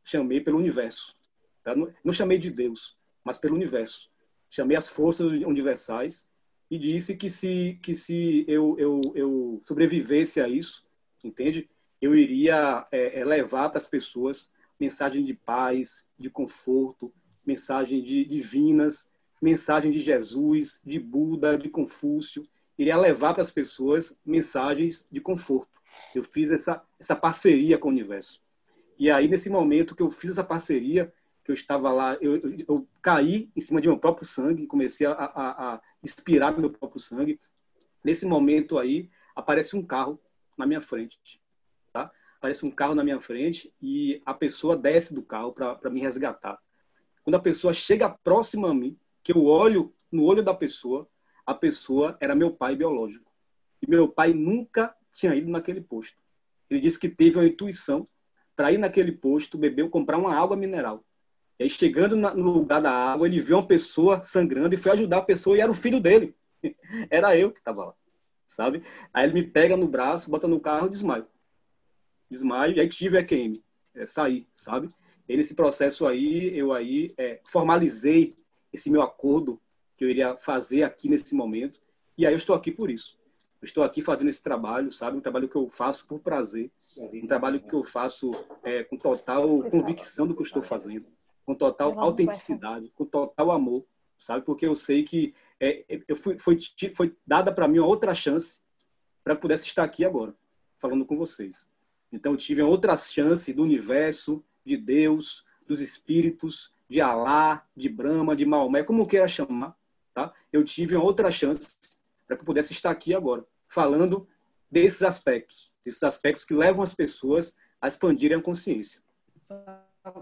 chamei pelo universo. Tá? Não, não chamei de Deus, mas pelo universo. Chamei as forças universais e disse que se, que se eu, eu, eu sobrevivesse a isso, entende? Eu iria é, levar para as pessoas mensagem de paz, de conforto, mensagem de divinas, mensagem de Jesus, de Buda, de Confúcio. Iria levar para as pessoas mensagens de conforto. Eu fiz essa, essa parceria com o universo. E aí, nesse momento que eu fiz essa parceria, que eu estava lá, eu, eu, eu caí em cima de meu próprio sangue, comecei a, a, a inspirar meu próprio sangue. Nesse momento aí, aparece um carro na minha frente. Aparece um carro na minha frente e a pessoa desce do carro para me resgatar. Quando a pessoa chega próxima a mim, que eu olho no olho da pessoa, a pessoa era meu pai biológico. E meu pai nunca tinha ido naquele posto. Ele disse que teve uma intuição para ir naquele posto, beber, comprar uma água mineral. E aí, chegando no lugar da água, ele viu uma pessoa sangrando e foi ajudar a pessoa e era o filho dele. Era eu que estava lá sabe? Aí ele me pega no braço, bota no carro e desmaio. Desmaio, e aí tive EQM, é, saí, sabe? E nesse processo aí, eu aí é, formalizei esse meu acordo que eu iria fazer aqui nesse momento, e aí eu estou aqui por isso. Eu estou aqui fazendo esse trabalho, sabe? Um trabalho que eu faço por prazer, um trabalho que eu faço é, com total convicção do que eu estou fazendo, com total autenticidade, com total amor, sabe? Porque eu sei que é, eu fui, foi, foi dada para mim uma outra chance para que pudesse estar aqui agora, falando com vocês. Então, eu tive outra chance do universo, de Deus, dos espíritos, de Alá, de Brahma, de Maomé, como queira chamar, tá? Eu tive outra chance para que eu pudesse estar aqui agora, falando desses aspectos, desses aspectos que levam as pessoas a expandirem a consciência.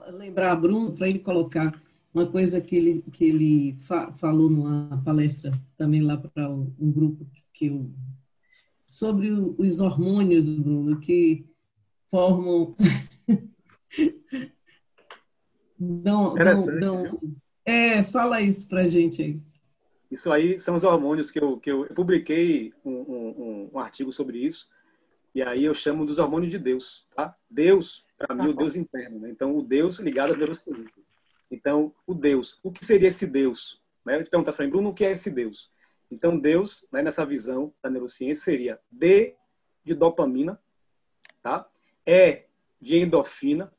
Lembrar Bruno para ele colocar uma coisa que ele, que ele fa falou numa palestra também lá para um, um, grupo que eu, sobre os hormônios, Bruno, que formam. não, não, não, é, fala isso para gente aí. Isso aí são os hormônios que eu, que eu, eu publiquei um, um, um, artigo sobre isso, e aí eu chamo dos hormônios de Deus, tá? Deus, para mim, o Deus interno, né? Então, o Deus ligado às neurociências. Então, o Deus. O que seria esse Deus? Né? Se perguntasse para mim, Bruno, o que é esse Deus? Então, Deus, né, nessa visão da neurociência, seria D de dopamina, tá? E de endorfina,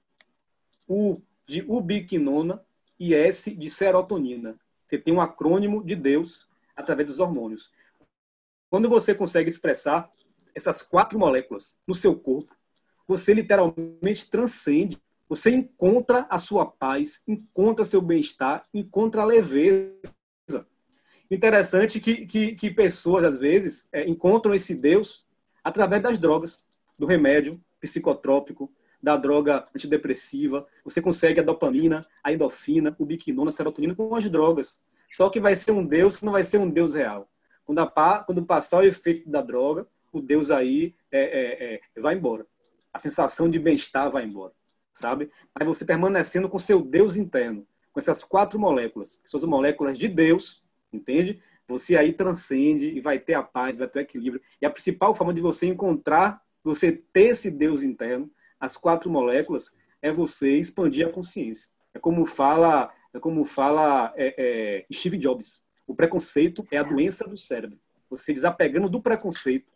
U de ubiquinona e S de serotonina. Você tem um acrônimo de Deus através dos hormônios. Quando você consegue expressar essas quatro moléculas no seu corpo, você literalmente transcende. Você encontra a sua paz, encontra seu bem-estar, encontra a leveza. Interessante que, que, que pessoas, às vezes, é, encontram esse Deus através das drogas, do remédio psicotrópico, da droga antidepressiva, você consegue a dopamina, a endorfina, o biquinona, a serotonina com as drogas. Só que vai ser um Deus que não vai ser um Deus real. Quando, a, quando passar o efeito da droga, o Deus aí é, é, é, vai embora. A sensação de bem-estar vai embora, sabe? Mas você permanecendo com seu Deus interno, com essas quatro moléculas, que são as moléculas de Deus, entende? Você aí transcende e vai ter a paz, vai ter o equilíbrio. E a principal forma de você encontrar, você ter esse Deus interno, as quatro moléculas, é você expandir a consciência. É como fala, é como fala é, é, Steve Jobs. O preconceito é a doença do cérebro. Você desapegando do preconceito,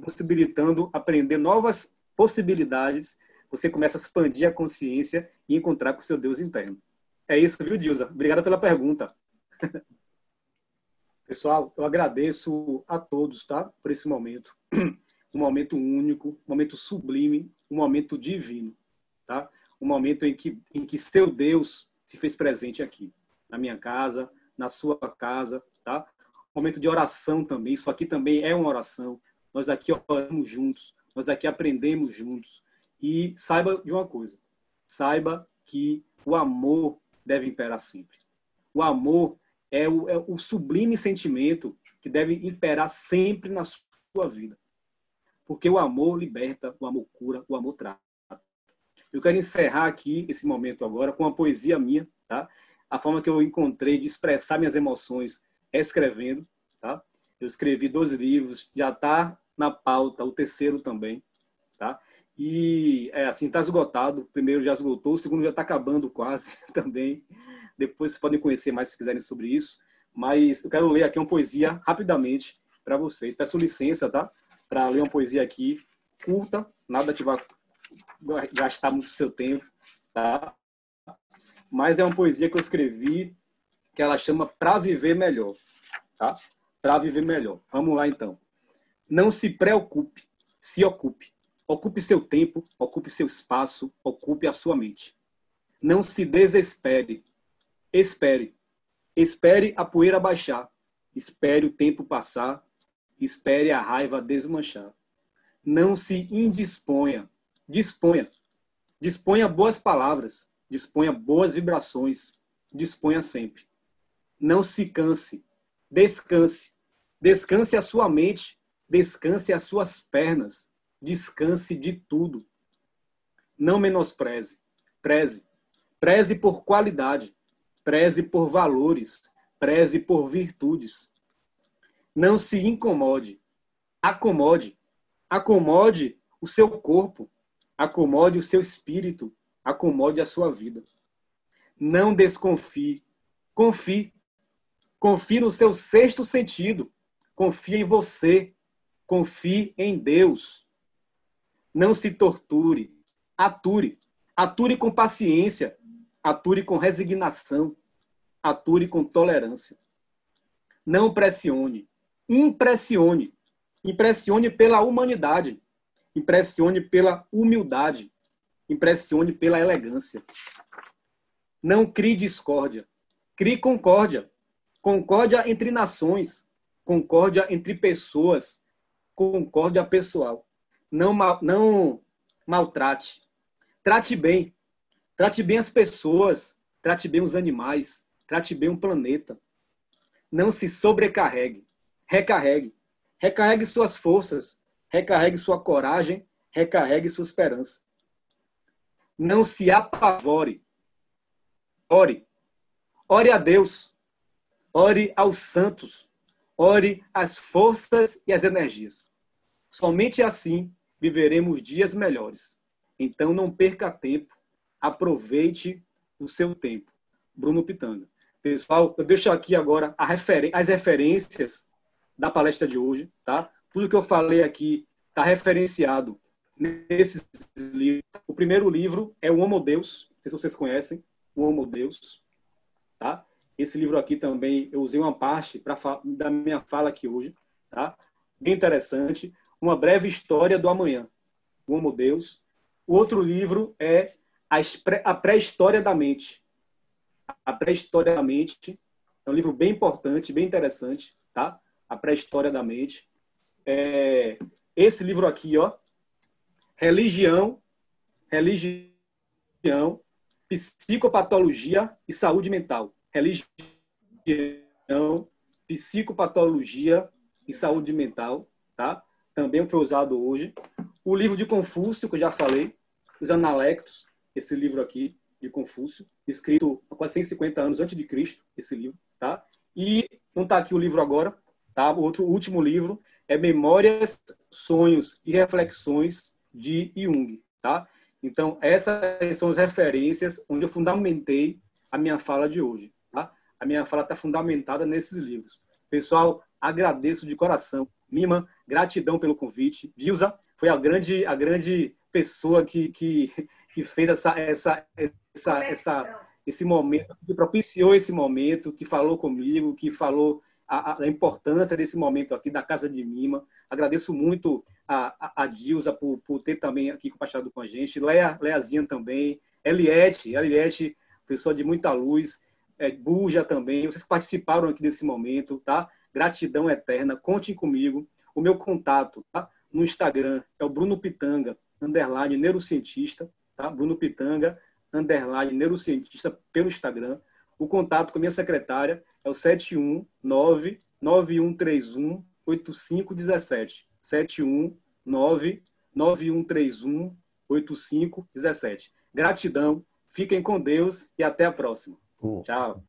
possibilitando aprender novas possibilidades, você começa a expandir a consciência e encontrar com o seu Deus interno. É isso, viu, Dilza? Obrigada pela pergunta. Pessoal, eu agradeço a todos, tá? Por esse momento. Um momento único, um momento sublime, um momento divino, tá? Um momento em que, em que seu Deus se fez presente aqui, na minha casa, na sua casa, tá? Um momento de oração também, isso aqui também é uma oração. Nós aqui oramos juntos, nós aqui aprendemos juntos. E saiba de uma coisa, saiba que o amor deve imperar sempre. O amor é o, é o sublime sentimento que deve imperar sempre na sua vida. Porque o amor liberta, o amor cura, o amor trata. Eu quero encerrar aqui esse momento agora com uma poesia minha, tá? A forma que eu encontrei de expressar minhas emoções é escrevendo, tá? Eu escrevi dois livros, já está na pauta, o terceiro também, tá? E é assim, está esgotado. O primeiro já esgotou, o segundo já está acabando quase também. Depois vocês podem conhecer mais se quiserem sobre isso. Mas eu quero ler aqui uma poesia rapidamente para vocês. Peço licença, tá? Para ler uma poesia aqui, curta, nada que vá gastar muito seu tempo, tá? Mas é uma poesia que eu escrevi que ela chama Para Viver Melhor, tá? Para viver melhor. Vamos lá então. Não se preocupe, se ocupe. Ocupe seu tempo, ocupe seu espaço, ocupe a sua mente. Não se desespere. Espere. Espere a poeira baixar. Espere o tempo passar Espere a raiva desmanchar. Não se indisponha. Disponha. Disponha boas palavras. Disponha boas vibrações. Disponha sempre. Não se canse. Descanse. Descanse a sua mente. Descanse as suas pernas. Descanse de tudo. Não menospreze. Preze. Preze por qualidade. Preze por valores. Preze por virtudes não se incomode. Acomode. Acomode o seu corpo. Acomode o seu espírito. Acomode a sua vida. Não desconfie. Confie. Confie no seu sexto sentido. Confie em você. Confie em Deus. Não se torture. Ature. Ature com paciência. Ature com resignação. Ature com tolerância. Não pressione impressione. Impressione pela humanidade. Impressione pela humildade. Impressione pela elegância. Não crie discórdia. Crie concórdia. Concórdia entre nações. Concórdia entre pessoas. Concórdia pessoal. Não, mal, não maltrate. Trate bem. Trate bem as pessoas. Trate bem os animais. Trate bem o planeta. Não se sobrecarregue recarregue. Recarregue suas forças, recarregue sua coragem, recarregue sua esperança. Não se apavore. Ore. Ore a Deus. ore aos santos, ore as forças e as energias. Somente assim viveremos dias melhores. Então não perca tempo, aproveite o seu tempo. Bruno Pitanga. Pessoal, eu deixo aqui agora as referências da palestra de hoje, tá? Tudo que eu falei aqui está referenciado nesses livros. O primeiro livro é o Homo Deus, não sei se vocês conhecem, o Homo Deus, tá? Esse livro aqui também eu usei uma parte para da minha fala aqui hoje, tá? Bem interessante. Uma breve história do amanhã, o Homo Deus. O outro livro é a pré-história da mente. A pré-história da mente é um livro bem importante, bem interessante, tá? A pré-história da mente. É, esse livro aqui, ó, religião, religião, psicopatologia e saúde mental. Religião, psicopatologia e saúde mental, tá? Também foi usado hoje. O livro de Confúcio, que eu já falei, os Analectos, esse livro aqui de Confúcio, escrito há quase 150 anos antes de Cristo, esse livro, tá? E não está aqui o livro agora, tá? O outro o último livro é Memórias, Sonhos e Reflexões de Jung, tá? Então, essas são as referências onde eu fundamentei a minha fala de hoje, tá? A minha fala está fundamentada nesses livros. Pessoal, agradeço de coração. Mima, gratidão pelo convite. Dilza foi a grande, a grande pessoa que, que, que fez essa, essa, essa, essa, esse momento, que propiciou esse momento, que falou comigo, que falou a, a, importância desse momento aqui da Casa de Mima. Agradeço muito a, a, a Dilza por, por ter também aqui compartilhado com a gente, Lea, Leazinha também, Eliette, Eliette, pessoa de muita luz, é, Buja também, vocês participaram aqui desse momento, tá? Gratidão eterna, contem comigo. O meu contato tá? no Instagram é o Bruno Pitanga, underline neurocientista, tá? Bruno Pitanga, underline neurocientista pelo Instagram. O contato com a minha secretária é o 719 9131 8517. 719 9131 8517. Gratidão, fiquem com Deus e até a próxima. Tchau.